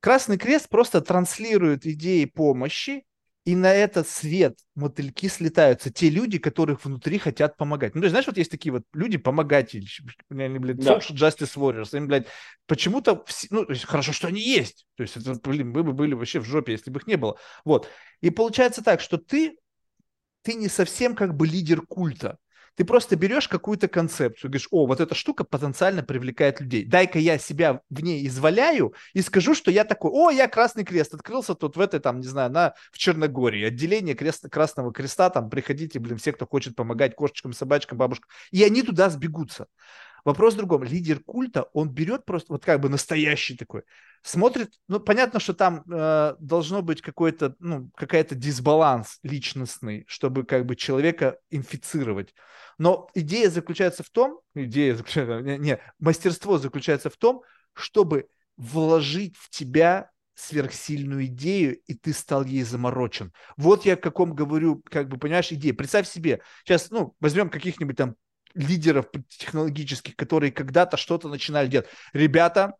Красный Крест просто транслирует идеи помощи и на этот свет мотыльки слетаются. Те люди, которых внутри хотят помогать. Ну, то есть, знаешь, вот есть такие вот люди, помогатели, они, блядь, да. social justice warriors, они, блядь, почему-то, ну, хорошо, что они есть. То есть, это, блин, мы бы были вообще в жопе, если бы их не было. Вот. И получается так, что ты, ты не совсем как бы лидер культа. Ты просто берешь какую-то концепцию, говоришь, о, вот эта штука потенциально привлекает людей. Дай-ка я себя в ней изваляю и скажу, что я такой, о, я Красный Крест, открылся тут в этой, там, не знаю, на, в Черногории, отделение крест, Красного Креста, там, приходите, блин, все, кто хочет помогать кошечкам, собачкам, бабушкам. И они туда сбегутся. Вопрос в другом. Лидер культа, он берет просто, вот как бы настоящий такой, смотрит, ну, понятно, что там э, должно быть какой-то, ну, какая-то дисбаланс личностный, чтобы как бы человека инфицировать. Но идея заключается в том, идея заключается, не, не, мастерство заключается в том, чтобы вложить в тебя сверхсильную идею, и ты стал ей заморочен. Вот я о каком говорю, как бы, понимаешь, идея. Представь себе, сейчас, ну, возьмем каких-нибудь там лидеров технологических, которые когда-то что-то начинали делать. Ребята,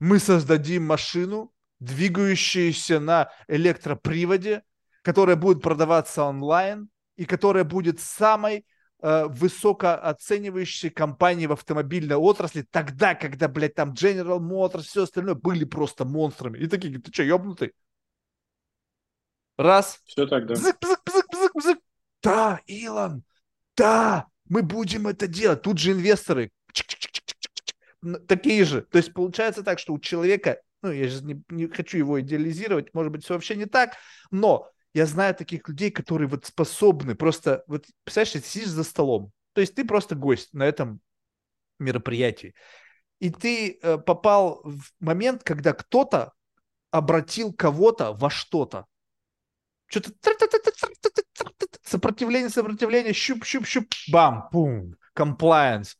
мы создадим машину, двигающуюся на электроприводе, которая будет продаваться онлайн и которая будет самой э, высокооценивающей компании в автомобильной отрасли тогда, когда, блядь, там General Motors, все остальное были просто монстрами. И такие, ты что, ебнутый? Раз. Все так, да. Бзык, бзык, бзык, бзык, бзык. Да, Илон, да, мы будем это делать. Тут же инвесторы такие же. То есть получается так, что у человека, ну, я же не, не хочу его идеализировать, может быть, все вообще не так, но я знаю таких людей, которые вот способны просто, вот, представляешь, ты сидишь за столом, то есть ты просто гость на этом мероприятии, и ты э, попал в момент, когда кто-то обратил кого-то во что-то. Что-то сопротивление, сопротивление, щуп-щуп-щуп, бам, пум, комплайенс.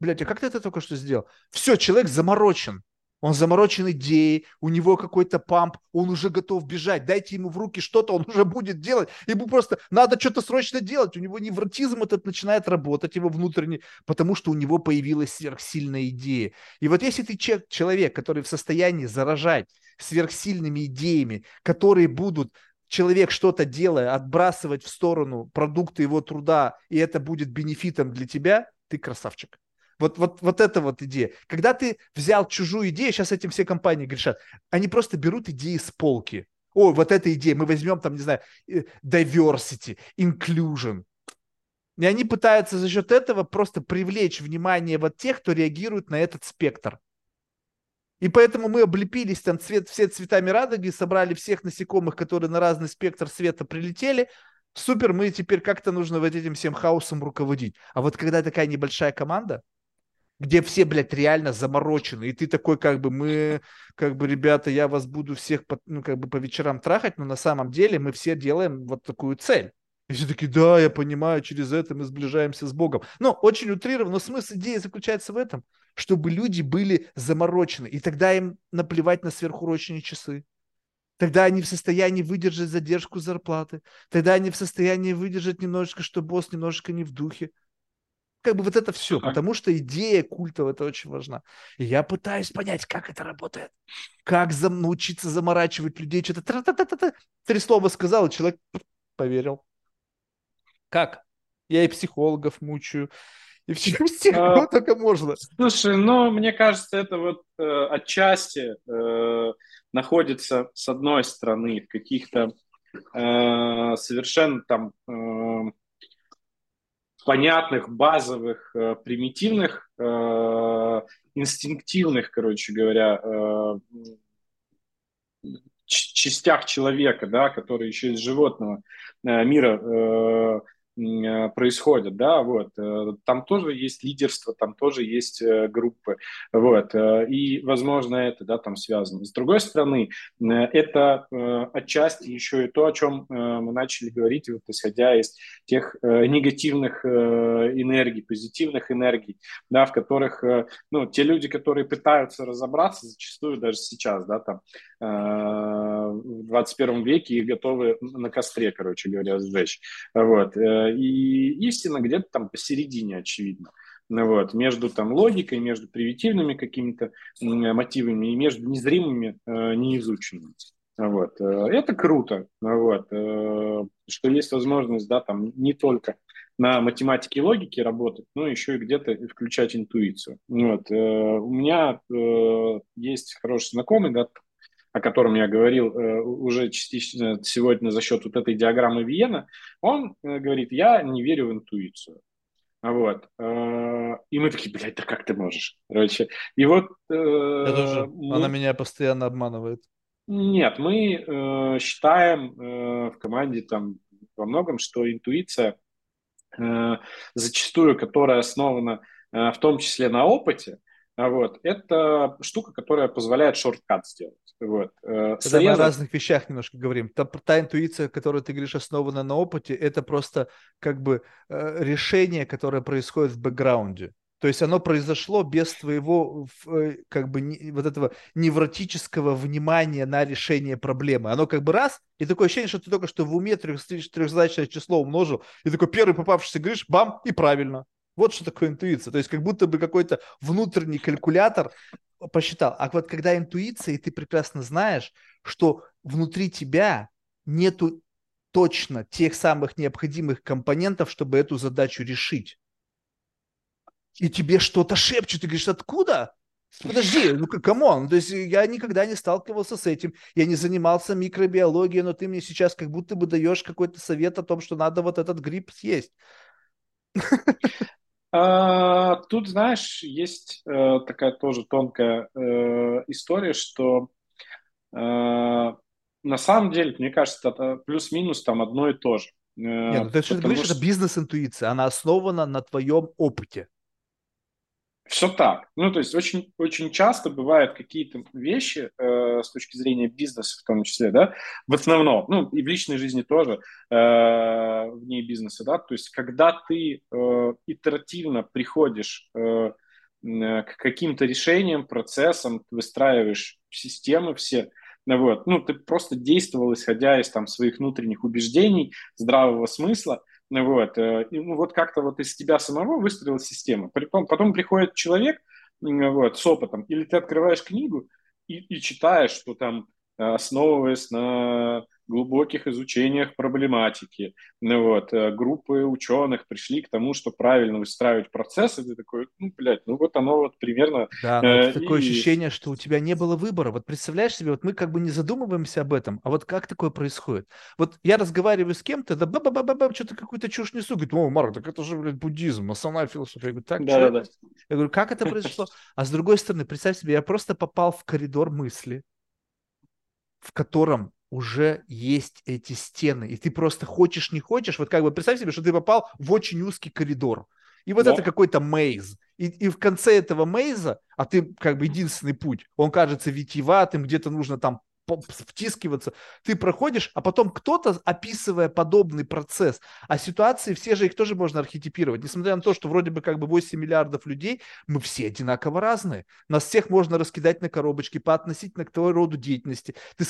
Блять, а как ты это только что сделал? Все, человек заморочен. Он заморочен идеей, у него какой-то памп, он уже готов бежать. Дайте ему в руки что-то, он уже будет делать. Ему просто надо что-то срочно делать. У него невротизм этот начинает работать, его внутренний, потому что у него появилась сверхсильная идея. И вот если ты человек, который в состоянии заражать сверхсильными идеями, которые будут человек что-то делая, отбрасывать в сторону продукты его труда, и это будет бенефитом для тебя, ты красавчик. Вот, вот, вот это вот идея. Когда ты взял чужую идею, сейчас этим все компании грешат, они просто берут идеи с полки. О, вот эта идея, мы возьмем там, не знаю, э, diversity, inclusion. И они пытаются за счет этого просто привлечь внимание вот тех, кто реагирует на этот спектр. И поэтому мы облепились там цвет, все цветами радуги, собрали всех насекомых, которые на разный спектр света прилетели. Супер, мы теперь как-то нужно вот этим всем хаосом руководить. А вот когда такая небольшая команда, где все, блядь, реально заморочены, и ты такой, как бы, мы, как бы, ребята, я вас буду всех, по, ну, как бы, по вечерам трахать, но на самом деле мы все делаем вот такую цель. И все таки да, я понимаю, через это мы сближаемся с Богом. Но очень утрированно, но смысл идеи заключается в этом, чтобы люди были заморочены, и тогда им наплевать на сверхурочные часы. Тогда они в состоянии выдержать задержку зарплаты. Тогда они в состоянии выдержать немножечко, что босс немножечко не в духе как бы вот это все, потому что идея культов это очень важна. И я пытаюсь понять, как это работает, как зам, научиться заморачивать людей, что-то три слова сказал, и человек поверил. Как? Я и психологов мучаю, и всех, всех а, кого только можно. Слушай, ну, мне кажется, это вот э, отчасти э, находится, с одной стороны, в каких-то э, совершенно там э, понятных, базовых, э, примитивных, э, инстинктивных, короче говоря, э, частях человека, да, которые еще из животного мира Э, происходят, да, вот, э, там тоже есть лидерство, там тоже есть э, группы, вот, и, возможно, это, да, там связано. С другой стороны, это отчасти еще и то, о чем мы начали говорить, вот, исходя из тех негативных энергий, позитивных энергий, да, в которых, ну, те люди, которые пытаются разобраться, зачастую даже сейчас, да, там, в 21 веке и готовы на костре, короче говоря, сжечь, вот, и истина где-то там посередине, очевидно. Ну вот, между там логикой, между привитивными какими-то мотивами и между незримыми, э, неизученными. Вот. Э, это круто, вот. Э, что есть возможность, да, там не только на математике и логике работать, но еще и где-то включать интуицию. Вот. У меня есть хороший знакомый, да, о котором я говорил э, уже частично сегодня за счет вот этой диаграммы Виена, он э, говорит, я не верю в интуицию. Вот. Э, и мы такие, блядь, да как ты можешь? Короче, и вот... Тоже. Мы... Она меня постоянно обманывает. Нет, мы считаем в команде там во многом, что интуиция зачастую, которая основана в том числе на опыте, вот. Это штука, которая позволяет шорткат сделать. Вот. Э, Когда мы о разных вещах немножко говорим. Та, та интуиция, которую ты говоришь, основана на опыте, это просто как бы э, решение, которое происходит в бэкграунде. То есть оно произошло без твоего э, как бы вот этого невротического внимания на решение проблемы. Оно как бы раз, и такое ощущение, что ты только что в уме трех, трехзначное число умножил, и такой первый попавшийся говоришь, бам, и правильно. Вот что такое интуиция. То есть как будто бы какой-то внутренний калькулятор посчитал. А вот когда интуиция, и ты прекрасно знаешь, что внутри тебя нету точно тех самых необходимых компонентов, чтобы эту задачу решить. И тебе что-то шепчут, и говоришь, откуда? Подожди, ну come on, то есть я никогда не сталкивался с этим, я не занимался микробиологией, но ты мне сейчас как будто бы даешь какой-то совет о том, что надо вот этот гриб съесть. А, тут, знаешь, есть э, такая тоже тонкая э, история, что э, на самом деле, мне кажется, это плюс-минус там одно и то же. Нет, ну, ты что говоришь, что... это бизнес-интуиция, она основана на твоем опыте. Все так. Ну, то есть очень, очень часто бывают какие-то вещи э, с точки зрения бизнеса в том числе, да, в основном, ну, и в личной жизни тоже, э, вне бизнеса, да, то есть когда ты э, итеративно приходишь э, к каким-то решениям, процессам, выстраиваешь системы все, вот. Ну, ты просто действовал, исходя из там, своих внутренних убеждений, здравого смысла, вот. И, ну, вот как-то вот из тебя самого выстроилась система. Потом, потом приходит человек вот, с опытом, или ты открываешь книгу и, и читаешь, что там, основываясь на глубоких изучениях проблематики. Ну, вот, э, группы ученых пришли к тому, что правильно выстраивать процессы. Ты такой, ну, блядь, ну вот оно вот примерно... Да, но э, такое и... ощущение, что у тебя не было выбора. Вот представляешь себе, вот мы как бы не задумываемся об этом, а вот как такое происходит? Вот я разговариваю с кем-то, да ба ба ба ба, -ба что-то какую-то чушь несу. Говорит, о, Марк, так это же, блядь, буддизм, основная философия. Я говорю, так, да, да, да. Я говорю, как это произошло? А с другой стороны, представь себе, я просто попал в коридор мысли, в котором уже есть эти стены, и ты просто хочешь, не хочешь, вот как бы представь себе, что ты попал в очень узкий коридор, и вот да. это какой-то мейз, и, и в конце этого мейза, а ты как бы единственный путь, он кажется витиеватым, где-то нужно там втискиваться, ты проходишь, а потом кто-то, описывая подобный процесс, а ситуации все же их тоже можно архетипировать, несмотря на то, что вроде бы как бы 8 миллиардов людей, мы все одинаково разные. Нас всех можно раскидать на коробочки по относительно к твоему роду деятельности. Ты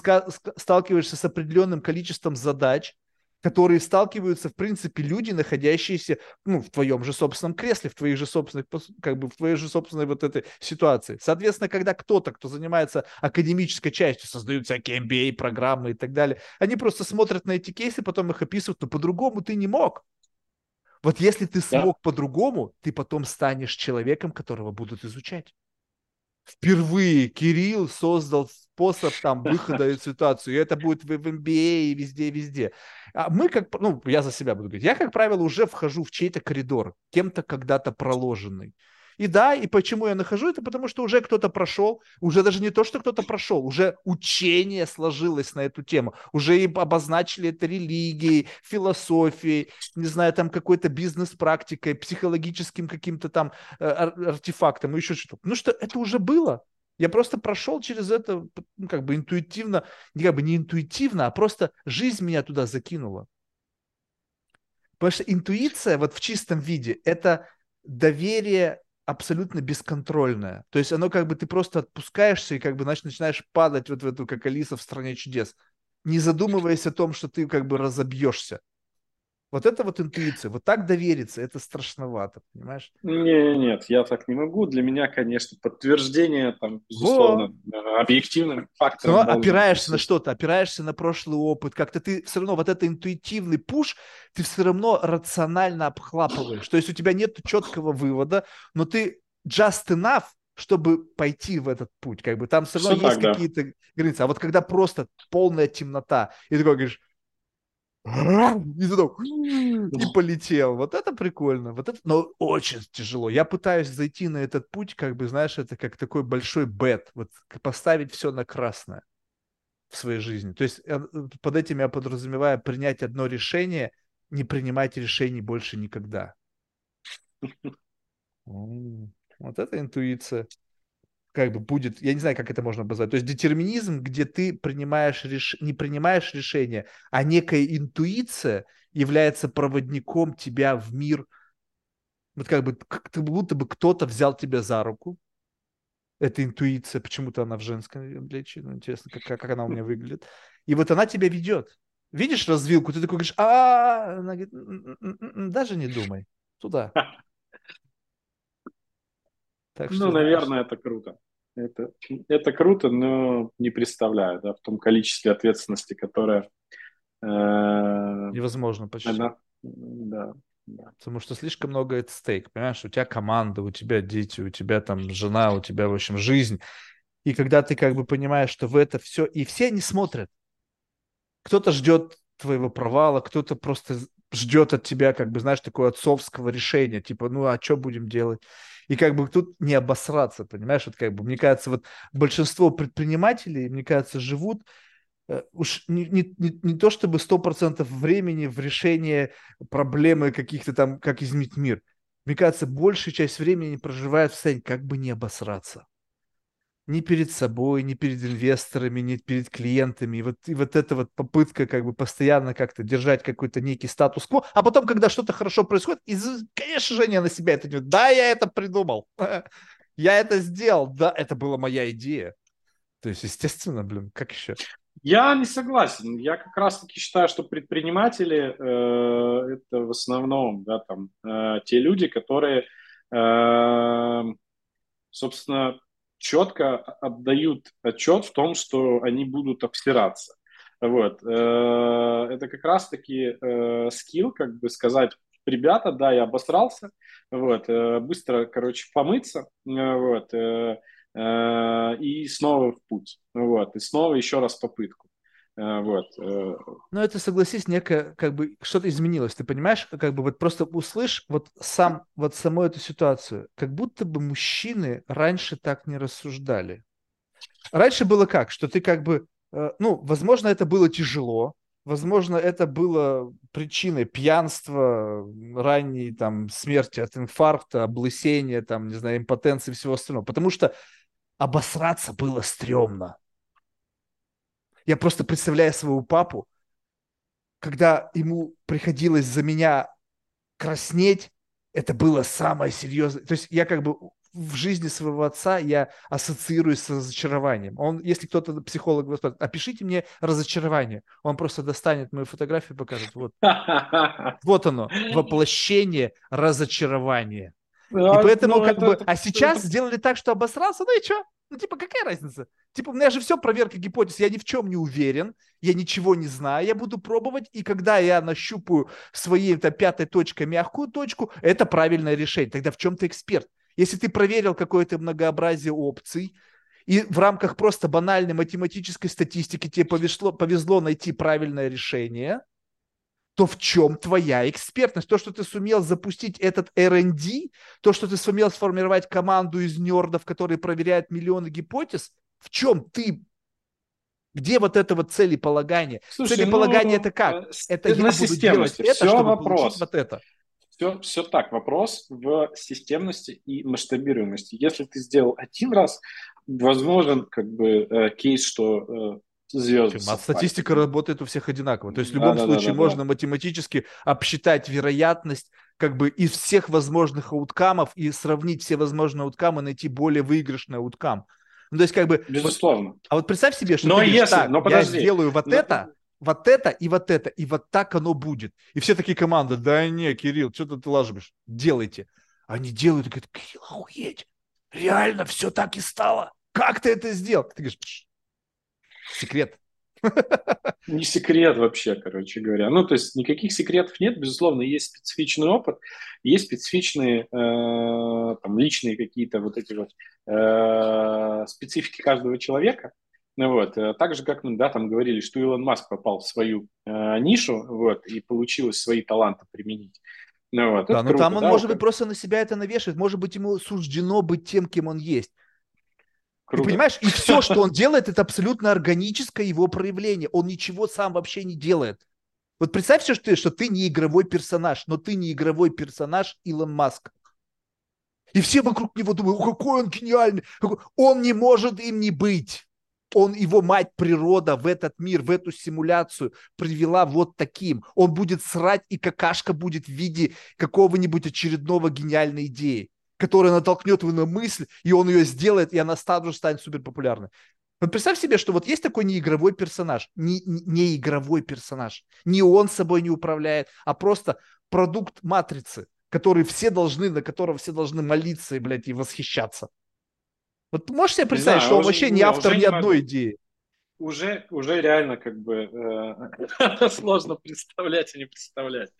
сталкиваешься с определенным количеством задач, которые сталкиваются, в принципе, люди, находящиеся ну, в твоем же собственном кресле, в твоих же собственных, как бы в твоей же собственной вот этой ситуации. Соответственно, когда кто-то, кто занимается академической частью, создают всякие MBA-программы и так далее, они просто смотрят на эти кейсы, потом их описывают, но по-другому ты не мог. Вот если ты смог да. по-другому, ты потом станешь человеком, которого будут изучать впервые Кирилл создал способ там выхода из ситуации. И это будет в, в MBA и везде, везде. А мы как, ну, я за себя буду говорить, я, как правило, уже вхожу в чей-то коридор, кем-то когда-то проложенный. И да, и почему я нахожу это, потому что уже кто-то прошел, уже даже не то, что кто-то прошел, уже учение сложилось на эту тему, уже и обозначили это религией, философией, не знаю, там какой-то бизнес-практикой, психологическим каким-то там э, артефактом, еще что-то. Ну что, это уже было. Я просто прошел через это, ну, как бы интуитивно, не как бы не интуитивно, а просто жизнь меня туда закинула. Потому что интуиция вот в чистом виде – это доверие абсолютно бесконтрольное. То есть оно как бы ты просто отпускаешься и как бы значит, начинаешь падать вот в эту, как Алиса в «Стране чудес», не задумываясь о том, что ты как бы разобьешься. Вот это вот интуиция. Вот так довериться, это страшновато, понимаешь? Не, нет, я так не могу. Для меня, конечно, подтверждение, там, безусловно, Во. объективным фактором. Но опираешься на что-то, опираешься на прошлый опыт. Как-то ты все равно, вот это интуитивный пуш, ты все равно рационально обхлапываешь. То есть у тебя нет четкого вывода, но ты just enough, чтобы пойти в этот путь. Как бы там все равно все есть какие-то границы. А вот когда просто полная темнота, и ты такой говоришь, и туда, и полетел. Вот это прикольно. Вот это, но очень тяжело. Я пытаюсь зайти на этот путь, как бы, знаешь, это как такой большой бет. Вот поставить все на красное в своей жизни. То есть э, под этим я подразумеваю принять одно решение, не принимать решений больше никогда. <laughs> Вот это интуиция как бы будет, я не знаю, как это можно обозвать. То есть детерминизм, где ты принимаешь реш... не принимаешь решение, а некая интуиция является проводником тебя в мир. Вот как бы как будто бы кто-то взял тебя за руку. Это интуиция, почему-то она в женском плече. Ну, интересно, как, как она у меня выглядит. И вот она тебя ведет. Видишь развилку, ты такой говоришь, а, она говорит, даже не думай, туда. <laughs> Так что, ну, наверное, это круто. Это, это круто, но не представляю, да, в том количестве ответственности, которое... Э, Невозможно почти. Она, да, да. Потому что слишком много это стейк, понимаешь? У тебя команда, у тебя дети, у тебя там жена, у тебя, в общем, жизнь. И когда ты как бы понимаешь, что в это все... И все не смотрят. Кто-то ждет твоего провала, кто-то просто ждет от тебя, как бы, знаешь, такого отцовского решения, типа, ну, а что будем делать? И как бы тут не обосраться, понимаешь? Вот как бы, мне кажется, вот большинство предпринимателей, мне кажется, живут э, уж не, не, не, не то чтобы сто процентов времени в решении проблемы каких-то там, как изменить мир. Мне кажется, большая часть времени проживает в состоянии, как бы не обосраться ни перед собой, ни перед инвесторами, ни перед клиентами. И вот, и вот эта вот попытка как бы постоянно как-то держать какой-то некий статус-кво, а потом, когда что-то хорошо происходит, и, конечно они на себя это делают. Да, я это придумал. <laughs> Я это сделал. Да, это была моя идея. То есть, естественно, блин, как еще? Я не согласен. Я как раз-таки считаю, что предприниматели э, это в основном да, там, э, те люди, которые, э, собственно, четко отдают отчет в том, что они будут обсираться. Вот. Э, это как раз-таки э, скилл, как бы сказать, ребята, да, я обосрался, вот, э, быстро, короче, помыться, вот, и снова в путь, вот, и снова еще раз попытку. Вот. Но это, согласись, некое, как бы, что-то изменилось. Ты понимаешь, как бы вот просто услышь вот сам, вот саму эту ситуацию. Как будто бы мужчины раньше так не рассуждали. Раньше было как? Что ты как бы Э, ну, возможно, это было тяжело, возможно, это было причиной пьянства, ранней там смерти от инфаркта, облысения, там, не знаю, импотенции и всего остального, потому что обосраться было стрёмно. Я просто представляю своего папу, когда ему приходилось за меня краснеть, это было самое серьезное. То есть я как бы в жизни своего отца я ассоциируюсь с разочарованием. Он, если кто-то психолог спросит, опишите мне разочарование, он просто достанет мою фотографию и покажет, вот, <laughs> вот оно, воплощение разочарования. И поэтому, ну, как бы, а сейчас сделали так, что обосрался, ну и что? Ну, типа, какая разница? Типа, у меня же все проверка гипотез, я ни в чем не уверен, я ничего не знаю, я буду пробовать, и когда я нащупаю своей там, пятой точкой мягкую точку, это правильное решение. Тогда в чем ты эксперт? Если ты проверил какое-то многообразие опций, и в рамках просто банальной математической статистики тебе повезло, повезло найти правильное решение, то в чем твоя экспертность? То, что ты сумел запустить этот R&D, то, что ты сумел сформировать команду из нердов, которые проверяют миллионы гипотез, в чем ты где вот это вот целеполагание? Слушай, целеполагание ну, это как? Э, это я буду делать это, чтобы вопрос. получить вот это. Все, все так. Вопрос в системности и масштабируемости. Если ты сделал один раз, возможен как бы э, кейс, что э, звезды. А статистика работает у всех одинаково. То есть в любом да, случае да, да, можно да. математически обсчитать вероятность как бы из всех возможных ауткамов и сравнить все возможные ауткамы, найти более выигрышный ауткам. Ну, то есть как бы... Безусловно. Вот, а вот представь себе, что но ты если, так, но подожди, я сделаю вот но... это, вот это и вот это, и вот так оно будет. И все такие команды, да не, Кирилл, что ты лажешь? Делайте. Они делают и говорят, Кирилл, охуеть, реально все так и стало. Как ты это сделал? Ты говоришь, секрет. Не секрет вообще, короче говоря. Ну, то есть никаких секретов нет, безусловно, есть специфичный опыт, есть специфичные э, там, личные какие-то вот эти вот э, специфики каждого человека. Ну, вот. Э, так же, как мы да, там говорили, что Илон Маск попал в свою э, нишу вот, и получилось свои таланты применить. Ну, вот. Да, но круто, там он, да, может быть, просто на себя это навешивает. Может быть, ему суждено быть тем, кем он есть. Круто. Ты понимаешь? И все, что он делает, это абсолютно органическое его проявление. Он ничего сам вообще не делает. Вот представь что ты, что ты не игровой персонаж, но ты не игровой персонаж Илон Маск. И все вокруг него думают, какой он гениальный. Он не может им не быть он, его мать природа в этот мир, в эту симуляцию привела вот таким. Он будет срать, и какашка будет в виде какого-нибудь очередного гениальной идеи, которая натолкнет его на мысль, и он ее сделает, и она сразу же станет суперпопулярной. Вот представь себе, что вот есть такой неигровой персонаж, не, не, игровой персонаж. Не он собой не управляет, а просто продукт матрицы, который все должны, на которого все должны молиться и, блядь, и восхищаться. Вот можешь себе представить, знаю, что он уже, вообще не автор ни одной идеи? Уже, уже реально как бы э, <laughs> сложно представлять и не представлять.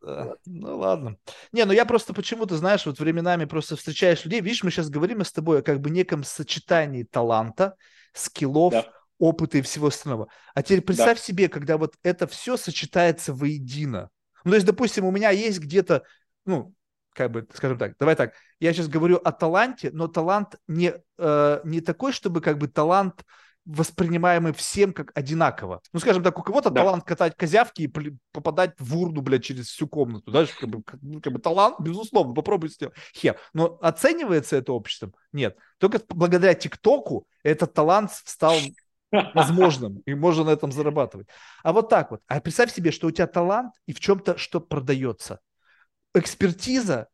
Да. Ну ладно. Не, ну я просто почему-то, знаешь, вот временами просто встречаешь людей. Видишь, мы сейчас говорим с тобой о как бы неком сочетании таланта, скиллов, да. опыта и всего остального. А теперь представь да. себе, когда вот это все сочетается воедино. Ну, то есть, допустим, у меня есть где-то, ну, как бы, скажем так, давай так, я сейчас говорю о таланте, но талант не, э, не такой, чтобы как бы талант воспринимаемый всем как одинаково. Ну, скажем так, у кого-то да. талант катать козявки и попадать в урну, блядь, через всю комнату, да, как бы, как, ну, как бы талант, безусловно, попробуй сделать. Хер. Но оценивается это обществом? Нет. Только благодаря ТикТоку этот талант стал <laughs> возможным, и можно на этом зарабатывать. А вот так вот. А представь себе, что у тебя талант и в чем-то что продается – экспертиза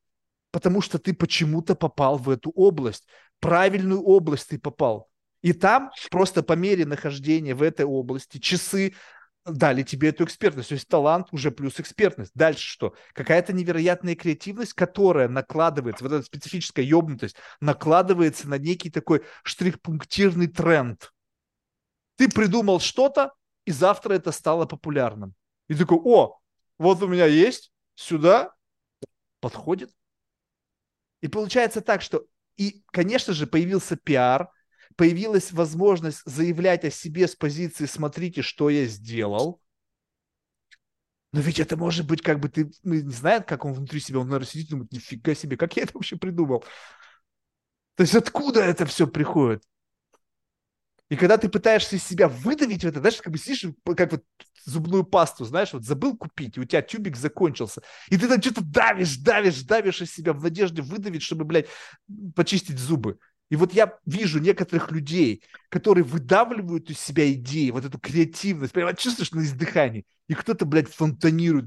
потому что ты почему-то попал в эту область. Правильную область ты попал. И там просто по мере нахождения в этой области часы дали тебе эту экспертность. То есть талант уже плюс экспертность. Дальше что? Какая-то невероятная креативность, которая накладывается, вот эта специфическая ебнутость, накладывается на некий такой штрих-пунктирный тренд. Ты придумал что-то, и завтра это стало популярным. И такой, о, вот у меня есть, сюда подходит. И получается так, что и, конечно же, появился пиар, появилась возможность заявлять о себе с позиции «смотрите, что я сделал», но ведь это может быть как бы ты ну, не знает, как он внутри себя, он, наверное, сидит и думает, нифига себе, как я это вообще придумал? То есть откуда это все приходит? И когда ты пытаешься из себя выдавить это, знаешь, как бы сидишь, как вот зубную пасту, знаешь, вот забыл купить, и у тебя тюбик закончился, и ты там что-то давишь, давишь, давишь из себя в надежде выдавить, чтобы, блядь, почистить зубы. И вот я вижу некоторых людей, которые выдавливают из себя идеи, вот эту креативность, прямо чувствуешь на издыхании, и кто-то, блядь, фонтанирует.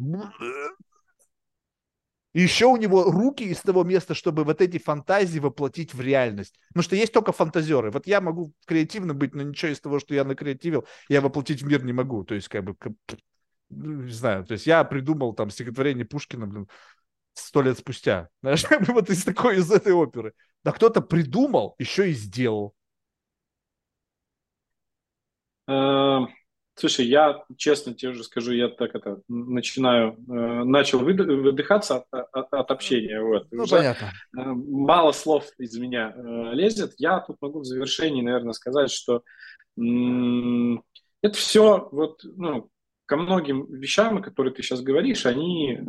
И еще у него руки из того места, чтобы вот эти фантазии воплотить в реальность. Потому что есть только фантазеры. Вот я могу креативно быть, но ничего из того, что я накреативил, я воплотить в мир не могу. То есть, как бы, ну, не знаю, то есть я придумал там стихотворение Пушкина, блин, сто лет спустя. Знаешь, <laughs> вот из такой, из этой оперы. Да кто-то придумал, еще и сделал. Эм, слушай, я честно тебе уже скажу, я так это начинаю, э, начал выдыхаться от, от, от общения. Вот. Ну, уже понятно. Э, мало слов из меня э, лезет. Я тут могу в завершении, наверное, сказать, что это все вот, ну, ко многим вещам, которые ты сейчас говоришь, они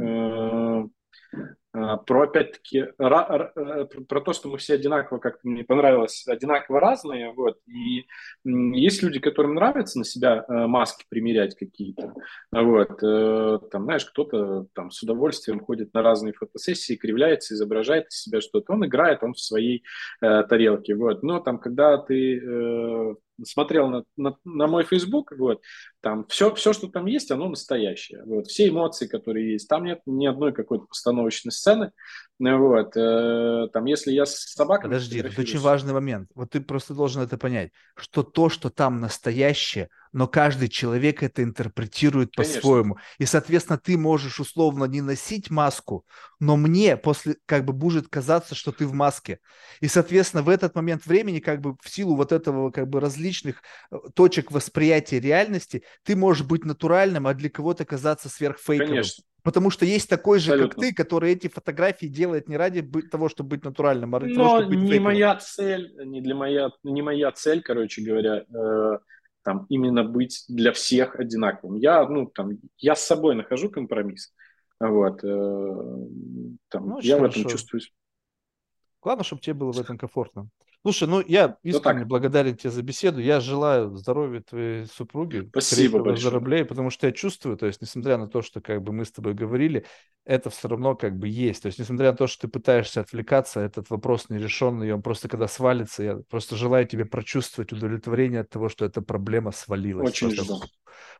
про опять-таки э, про то, что мы все одинаково, как мне понравилось, одинаково разные, вот, и есть люди, которым нравится на себя э, маски примерять какие-то, вот, э, там, знаешь, кто-то там с удовольствием ходит на разные фотосессии, кривляется, изображает из себя что-то, он играет, он в своей э, тарелке, вот, но там, когда ты э, смотрел на, на, на мой Facebook, вот, там все, все, что там есть, оно настоящее. Вот, все эмоции, которые есть. Там нет ни одной какой-то постановочной сцены. Вот, э, там, если я с собакой... Подожди, это очень важный момент. Вот ты просто должен это понять, что то, что там настоящее – но каждый человек это интерпретирует по-своему. И, соответственно, ты можешь условно не носить маску, но мне после как бы будет казаться, что ты в маске. И, соответственно, в этот момент времени, как бы в силу вот этого как бы различных э, точек восприятия реальности, ты можешь быть натуральным, а для кого-то казаться сверхфейковым. Конечно. Потому что есть такой же, Абсолютно. как ты, который эти фотографии делает не ради того, чтобы быть натуральным, а ради Но того, чтобы быть не фейковым. моя цель, не для моя, не моя цель, короче говоря, э, там именно быть для всех одинаковым. Я, ну, там, я с собой нахожу компромисс. Вот. Э, там, ну, я хорошо. в этом чувствуюсь. Главное, чтобы тебе было в этом комфортно. Слушай, ну я ну искренне ну, благодарен тебе за беседу. Я желаю здоровья твоей супруге. Спасибо большое. Зараблей, потому что я чувствую, то есть, несмотря на то, что как бы мы с тобой говорили, это все равно как бы есть. То есть, несмотря на то, что ты пытаешься отвлекаться, этот вопрос нерешенный, и он просто когда свалится, я просто желаю тебе прочувствовать удовлетворение от того, что эта проблема свалилась. Очень просто, жду.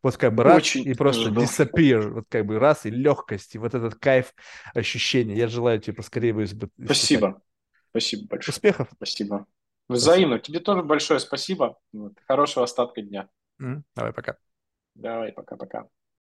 Вот как бы раз Очень и просто жду. disappear, вот как бы раз и легкость, и вот этот кайф ощущения. Я желаю тебе поскорее его избавить. Спасибо. Спасибо большое. Успехов. Спасибо. Взаимно. Спасибо. Тебе тоже большое спасибо. Вот. Хорошего остатка дня. Mm, давай, пока. Давай, пока-пока.